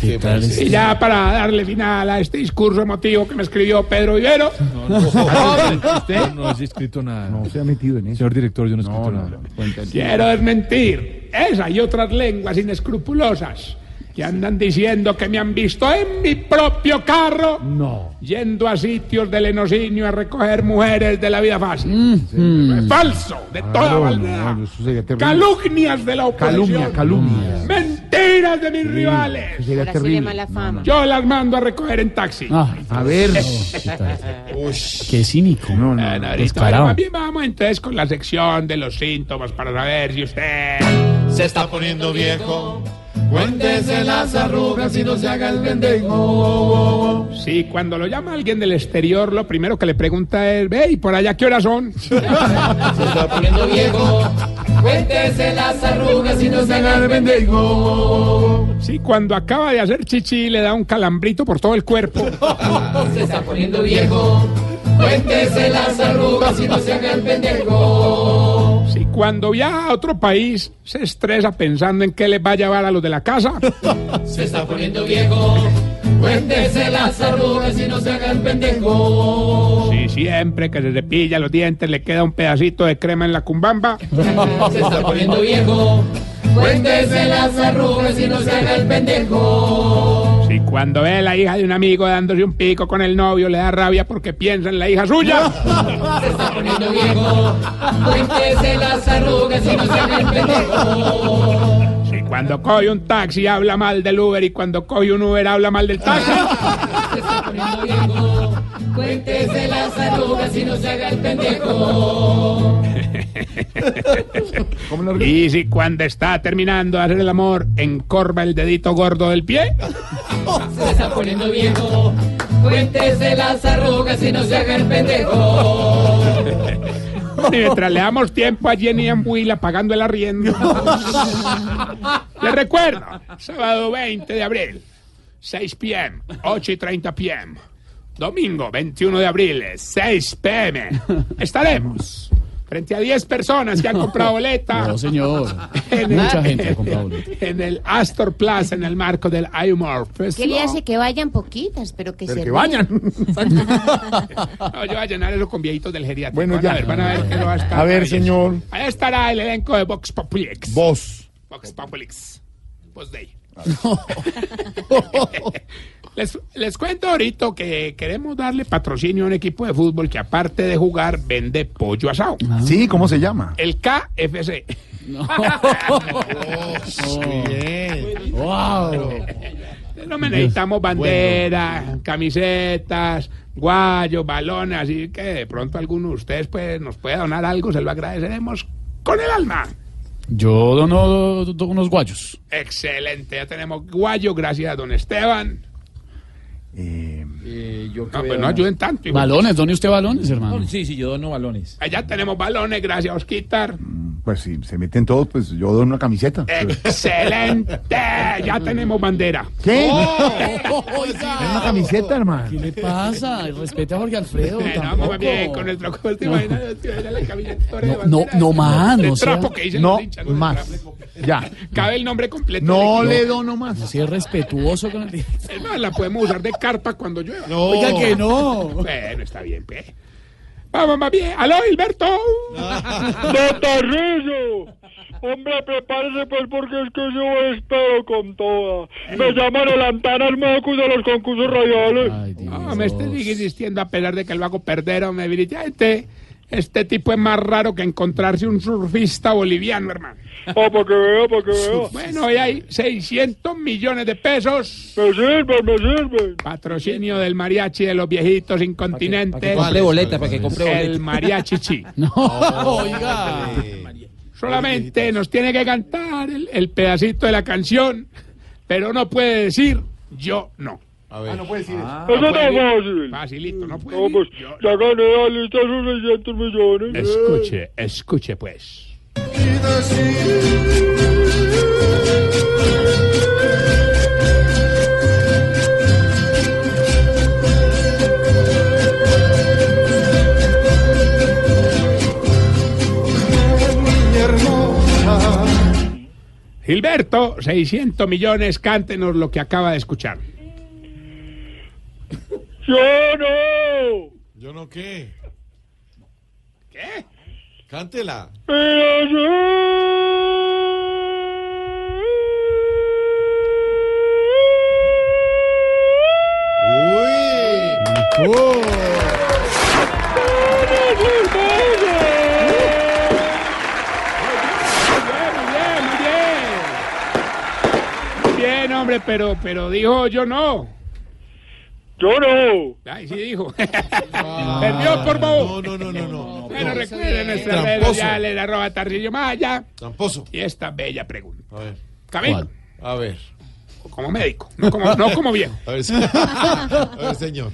¿Qué tal es?
Y ya para darle final a este discurso emotivo que me escribió Pedro Vivero,
¿Usted? No has escrito nada.
No se ha metido en eso.
Señor director, yo no he escrito
No, no,
nada.
Cuéntale.
quiero desmentir esa y otras lenguas inescrupulosas que andan diciendo que me han visto en mi propio carro
No.
yendo a sitios del enocinio a recoger mujeres de la vida fácil. Es falso, de toda
Claro,
maldad.
no.
Calumnias de la oposición.
Calumnia, calumnia.
Mentiras de mis rivales.
Eso sería terrible.
Yo las mando a recoger en taxi.
Ay,
A ver.
qué cínico.
No, no.
Bueno,
no.
ahorita, más bien vamos entonces con la sección de los síntomas para saber si usted...
Se está poniendo viejo. Cuéntese las arrugas y no se haga el pendejo.
Sí, cuando lo llama alguien del exterior, lo primero que le pregunta es, ve, ¿y por allá qué horas son?
Se está poniendo viejo. Cuéntese las arrugas y no se haga el pendejo.
Sí, cuando acaba de hacer chichi le da un calambrito por todo el cuerpo.
Se está poniendo viejo. Cuéntese las arrugas y no se haga el pendejo.
Cuando viaja a otro país se estresa pensando en qué les va a llevar a los de la casa.
Se está poniendo viejo. Cuéntese las arrugas y no se haga el pendejo.
Sí, siempre que se cepilla los dientes le queda un pedacito de crema en la cumbamba.
Se está poniendo viejo. Cuéntese las arrugas y no se haga el pendejo.
Sí, cuando ve a la hija de un amigo dándose un pico con el novio le da rabia porque piensa en la hija suya.
Se está poniendo viejo. Cuéntese las arrugas y no se haga el pendejo.
Sí, cuando coge un taxi habla mal del Uber y cuando coge un Uber habla mal del taxi.
Se está poniendo viejo. Cuéntese las arrugas y no se haga el pendejo.
Y si cuando está terminando de hacer el amor encorva el dedito gordo del pie.
Se está poniendo viejo. Cuéntese las arrugas y no se haga el pendejo.
Y mientras le damos tiempo a Jenny Ambuila pagando el arriendo. Le recuerdo, sábado 20 de abril, 6 p.m., 8 y 30 p.m. Domingo 21 de abril, 6 p.m. Estaremos frente a 10 personas que han comprado boleta.
No, señor.
En
Mucha
el-
gente ha comprado boleta.
En el Astor Plaza, en el marco del Humor
¿Qué le
Festival.
hace que vayan poquitas, pero que
Pero
se
que vayan. No, yo voy a llenar eso con viejitos del geriátrico.
Bueno,
van
ya.
a ver, van a ver que no va a estar.
A ver, señor.
Ahí estará el elenco de Vox Populix.
Vos.
Vox Populix. Voz Day. Les, les cuento ahorita que queremos darle patrocinio a un equipo de fútbol que aparte de jugar vende pollo asado.
Sí, ¿cómo se llama?
El KFC.
Wow.
No me necesitamos bandera, camisetas, guayos, balones, así que de pronto alguno de ustedes pues, nos puede donar algo, se lo agradeceremos con el alma.
Yo dono do- unos guayos.
Excelente, ya tenemos guayo, gracias a don Esteban eh,
yo
No, pues no ayuden tanto. hijo.
Balones, done usted balones, hermano.
Sí, sí, yo dono balones.
Allá tenemos balones, gracias a Osquitar.
Pues si se meten todos, pues yo doy una camiseta.
Excelente, ya tenemos bandera.
¿Qué?
Oh,
una camiseta, hermano.
¿Qué le pasa? Respete a Jorge Alfredo. Tampoco.
vamos bien con nuestro imagina la camiseta de
No,
bandera.
no, no más, no sea-
trapo que dicen
No
hinchas,
más. Ya.
Cabe el nombre completo.
No le dono más.
Así es respetuoso con el...
Es más, la podemos usar de carpa cuando llueva.
Oiga que no.
Bueno, está bien, pues. Vamos más bien. ¡Aló, Hilberto!
¡Botarrillo! Hombre, prepárese pues porque es que yo espero con toda. Me llaman el Antanas Mocus de los concursos radiales.
No, me esté sigue insistiendo a pesar de que lo hago perder o me dirige, Este, tipo es más raro que encontrarse un surfista boliviano, hermano.
Oh, para que vea, para que vea.
Bueno, hoy hay 600 millones de pesos.
Me sirven, me sirven.
Patrocinio del mariachi de los viejitos incontinentes.
que compre boleta, para que compre boleta.
El mariachi chi.
No, oiga.
Solamente nos tiene que cantar el, el pedacito de la canción, pero no puede decir Yo no.
A ver.
no puede decir eso.
Ah,
Eso
no puede ir.
fácil.
Facilito, no puede
No, pues
Yo-
ya gané la lista sus 600 millones.
Escuche, escuche pues. Gilberto, 600 millones, cántenos lo que acaba de escuchar.
Yo no.
¿Yo no qué?
¿Qué?
Cántela.
Muy bien, hombre, pero, pero dijo yo no.
Yo no.
Ay, sí dijo. Perdió por bobo.
No, no, no, no, no.
Bueno, recuerden nuestras redes sociales, arroba Tarcillo Maya.
Tramposo.
Y esta bella pregunta.
A ver.
Camilo,
A ver.
como médico, no como, no como viejo.
A ver, a ver, señor.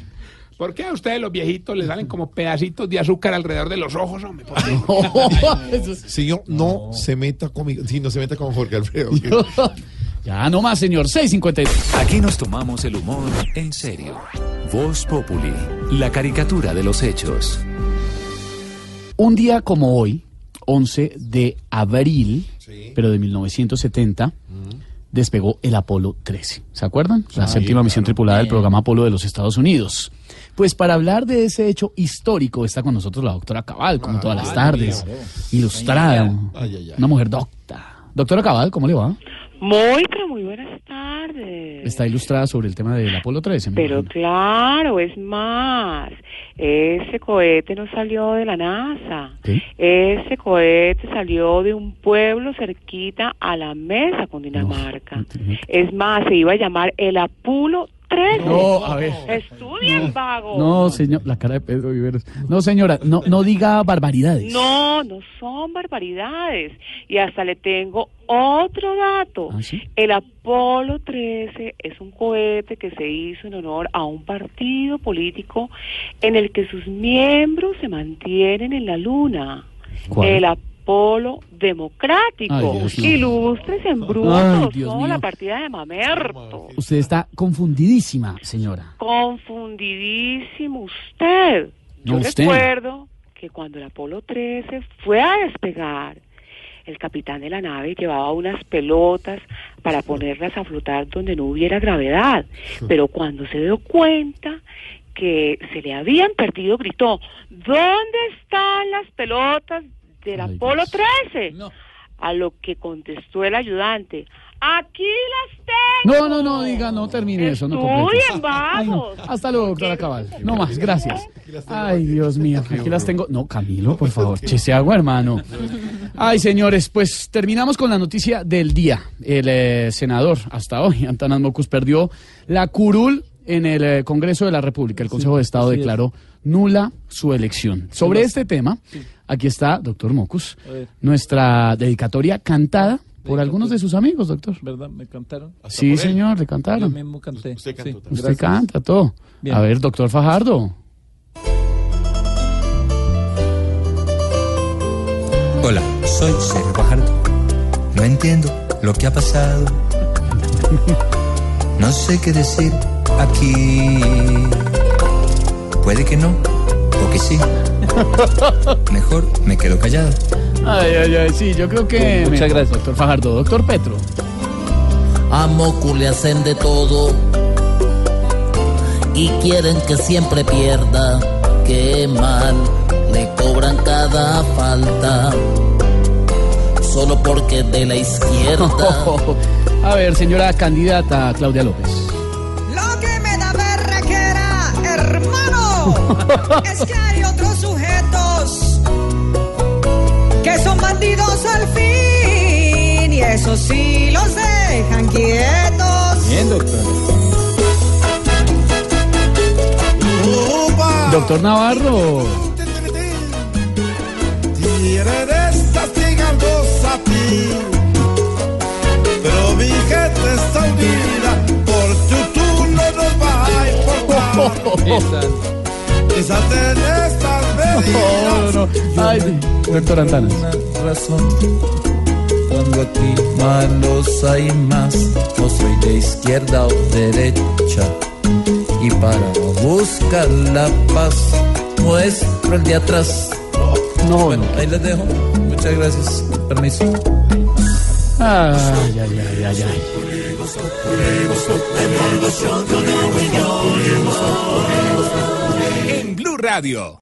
¿Por qué a ustedes los viejitos les salen como pedacitos de azúcar alrededor de los ojos, hombre? ¿Por qué?
Señor, no se meta conmigo. Sí, no se meta con Jorge Alfredo.
Ya, no más, señor. 652.
Aquí nos tomamos el humor en serio. Voz Populi, la caricatura de los hechos.
Un día como hoy, 11 de abril, pero de 1970, despegó el Apolo 13. ¿Se acuerdan? La
Sí,
séptima misión
claro.
tripulada del programa Apolo de los Estados Unidos. Pues para hablar de ese hecho histórico está con nosotros la doctora Cabal, como todas las tardes, ilustrada,
Ay, ay, ay.
una mujer docta. Doctora Cabal, ¿cómo le va?
Muy, pero muy buenas tardes.
Está ilustrada sobre el tema del Apolo 13. me
Pero claro, es más. Ese cohete no salió de la NASA.
¿Qué?
Ese cohete salió de un pueblo cerquita a la mesa con Dinamarca. Es más, se iba a llamar el Apulo 13.
No, a ver.
Estudien, vago.
No, señor, la cara de Pedro Viveros. No, señora, no, no diga barbaridades.
No, no son barbaridades. Y hasta le tengo otro dato.
¿Ah, sí?
El Apolo 13 es un cohete que se hizo en honor a un partido político en el que sus miembros se mantienen en la luna.
¿Cuál?
El Apolo Democrático.
Ay, Dios mío.
Ilustres en brutos. No, la partida de Mamerto.
Usted está confundidísima, señora.
Confundidísimo usted. Yo
usted.
recuerdo que cuando el Apolo 13 fue a despegar, el capitán de la nave llevaba unas pelotas para ponerlas a flotar donde no hubiera gravedad. Pero cuando se dio cuenta que se le habían perdido, gritó, ¿dónde están las pelotas del Apolo 13? A lo que contestó el ayudante, aquí las tengo.
No, no, no, diga, no termine eso, no Ay,
vamos.
Hasta luego, doctora Cabal. No más, gracias. Ay, Dios mío, aquí las tengo. No, Camilo, por favor, chese agua, hermano. Ay, señores, pues terminamos con la noticia del día. El eh, senador, hasta hoy, Antanas Mocus, perdió la curul en el eh, Congreso de la República. El Consejo de Estado
es.
declaró nula su elección. Sobre este tema, aquí está, doctor Mocus, nuestra dedicatoria cantada por algunos de sus amigos, doctor.
¿Verdad? ¿Me cantaron?
Sí, señor, le cantaron.
Yo mismo canté.
Usted
Sí,
cantó
Usted
gracias.
canta todo.
Bien.
A ver, doctor Fajardo.
Hola, soy Sergio Fajardo. No entiendo lo que ha pasado. No sé qué decir aquí. Puede que no, o que sí. Mejor me quedo callado.
Ay, ay, ay, sí, yo creo que.
Muchas
mejor,
gracias.
Doctor Fajardo. Doctor Petro.
A Mocu le hacen de todo y quieren que siempre pierda. Qué mal, le cobran cada falta solo porque de la izquierda.
A ver, señora candidata Claudia López.
Lo que es que hay otros sujetos que son bandidos al fin y eso sí los dejan quietos.
Bien, doctor.
Doctor Navarro.
A pero mi gente está unida por YouTube.
Desaten estas medidas.
No, no, no. Ay, doctor Antanas.
razón. Cuando aquí malos hay más, no soy de izquierda o derecha. Y para buscar la paz, muestro el de atrás.
No,
bueno, ahí les dejo. Muchas gracias. Permiso.
Ay, ay, ay, ay, ay.
Blue Radio.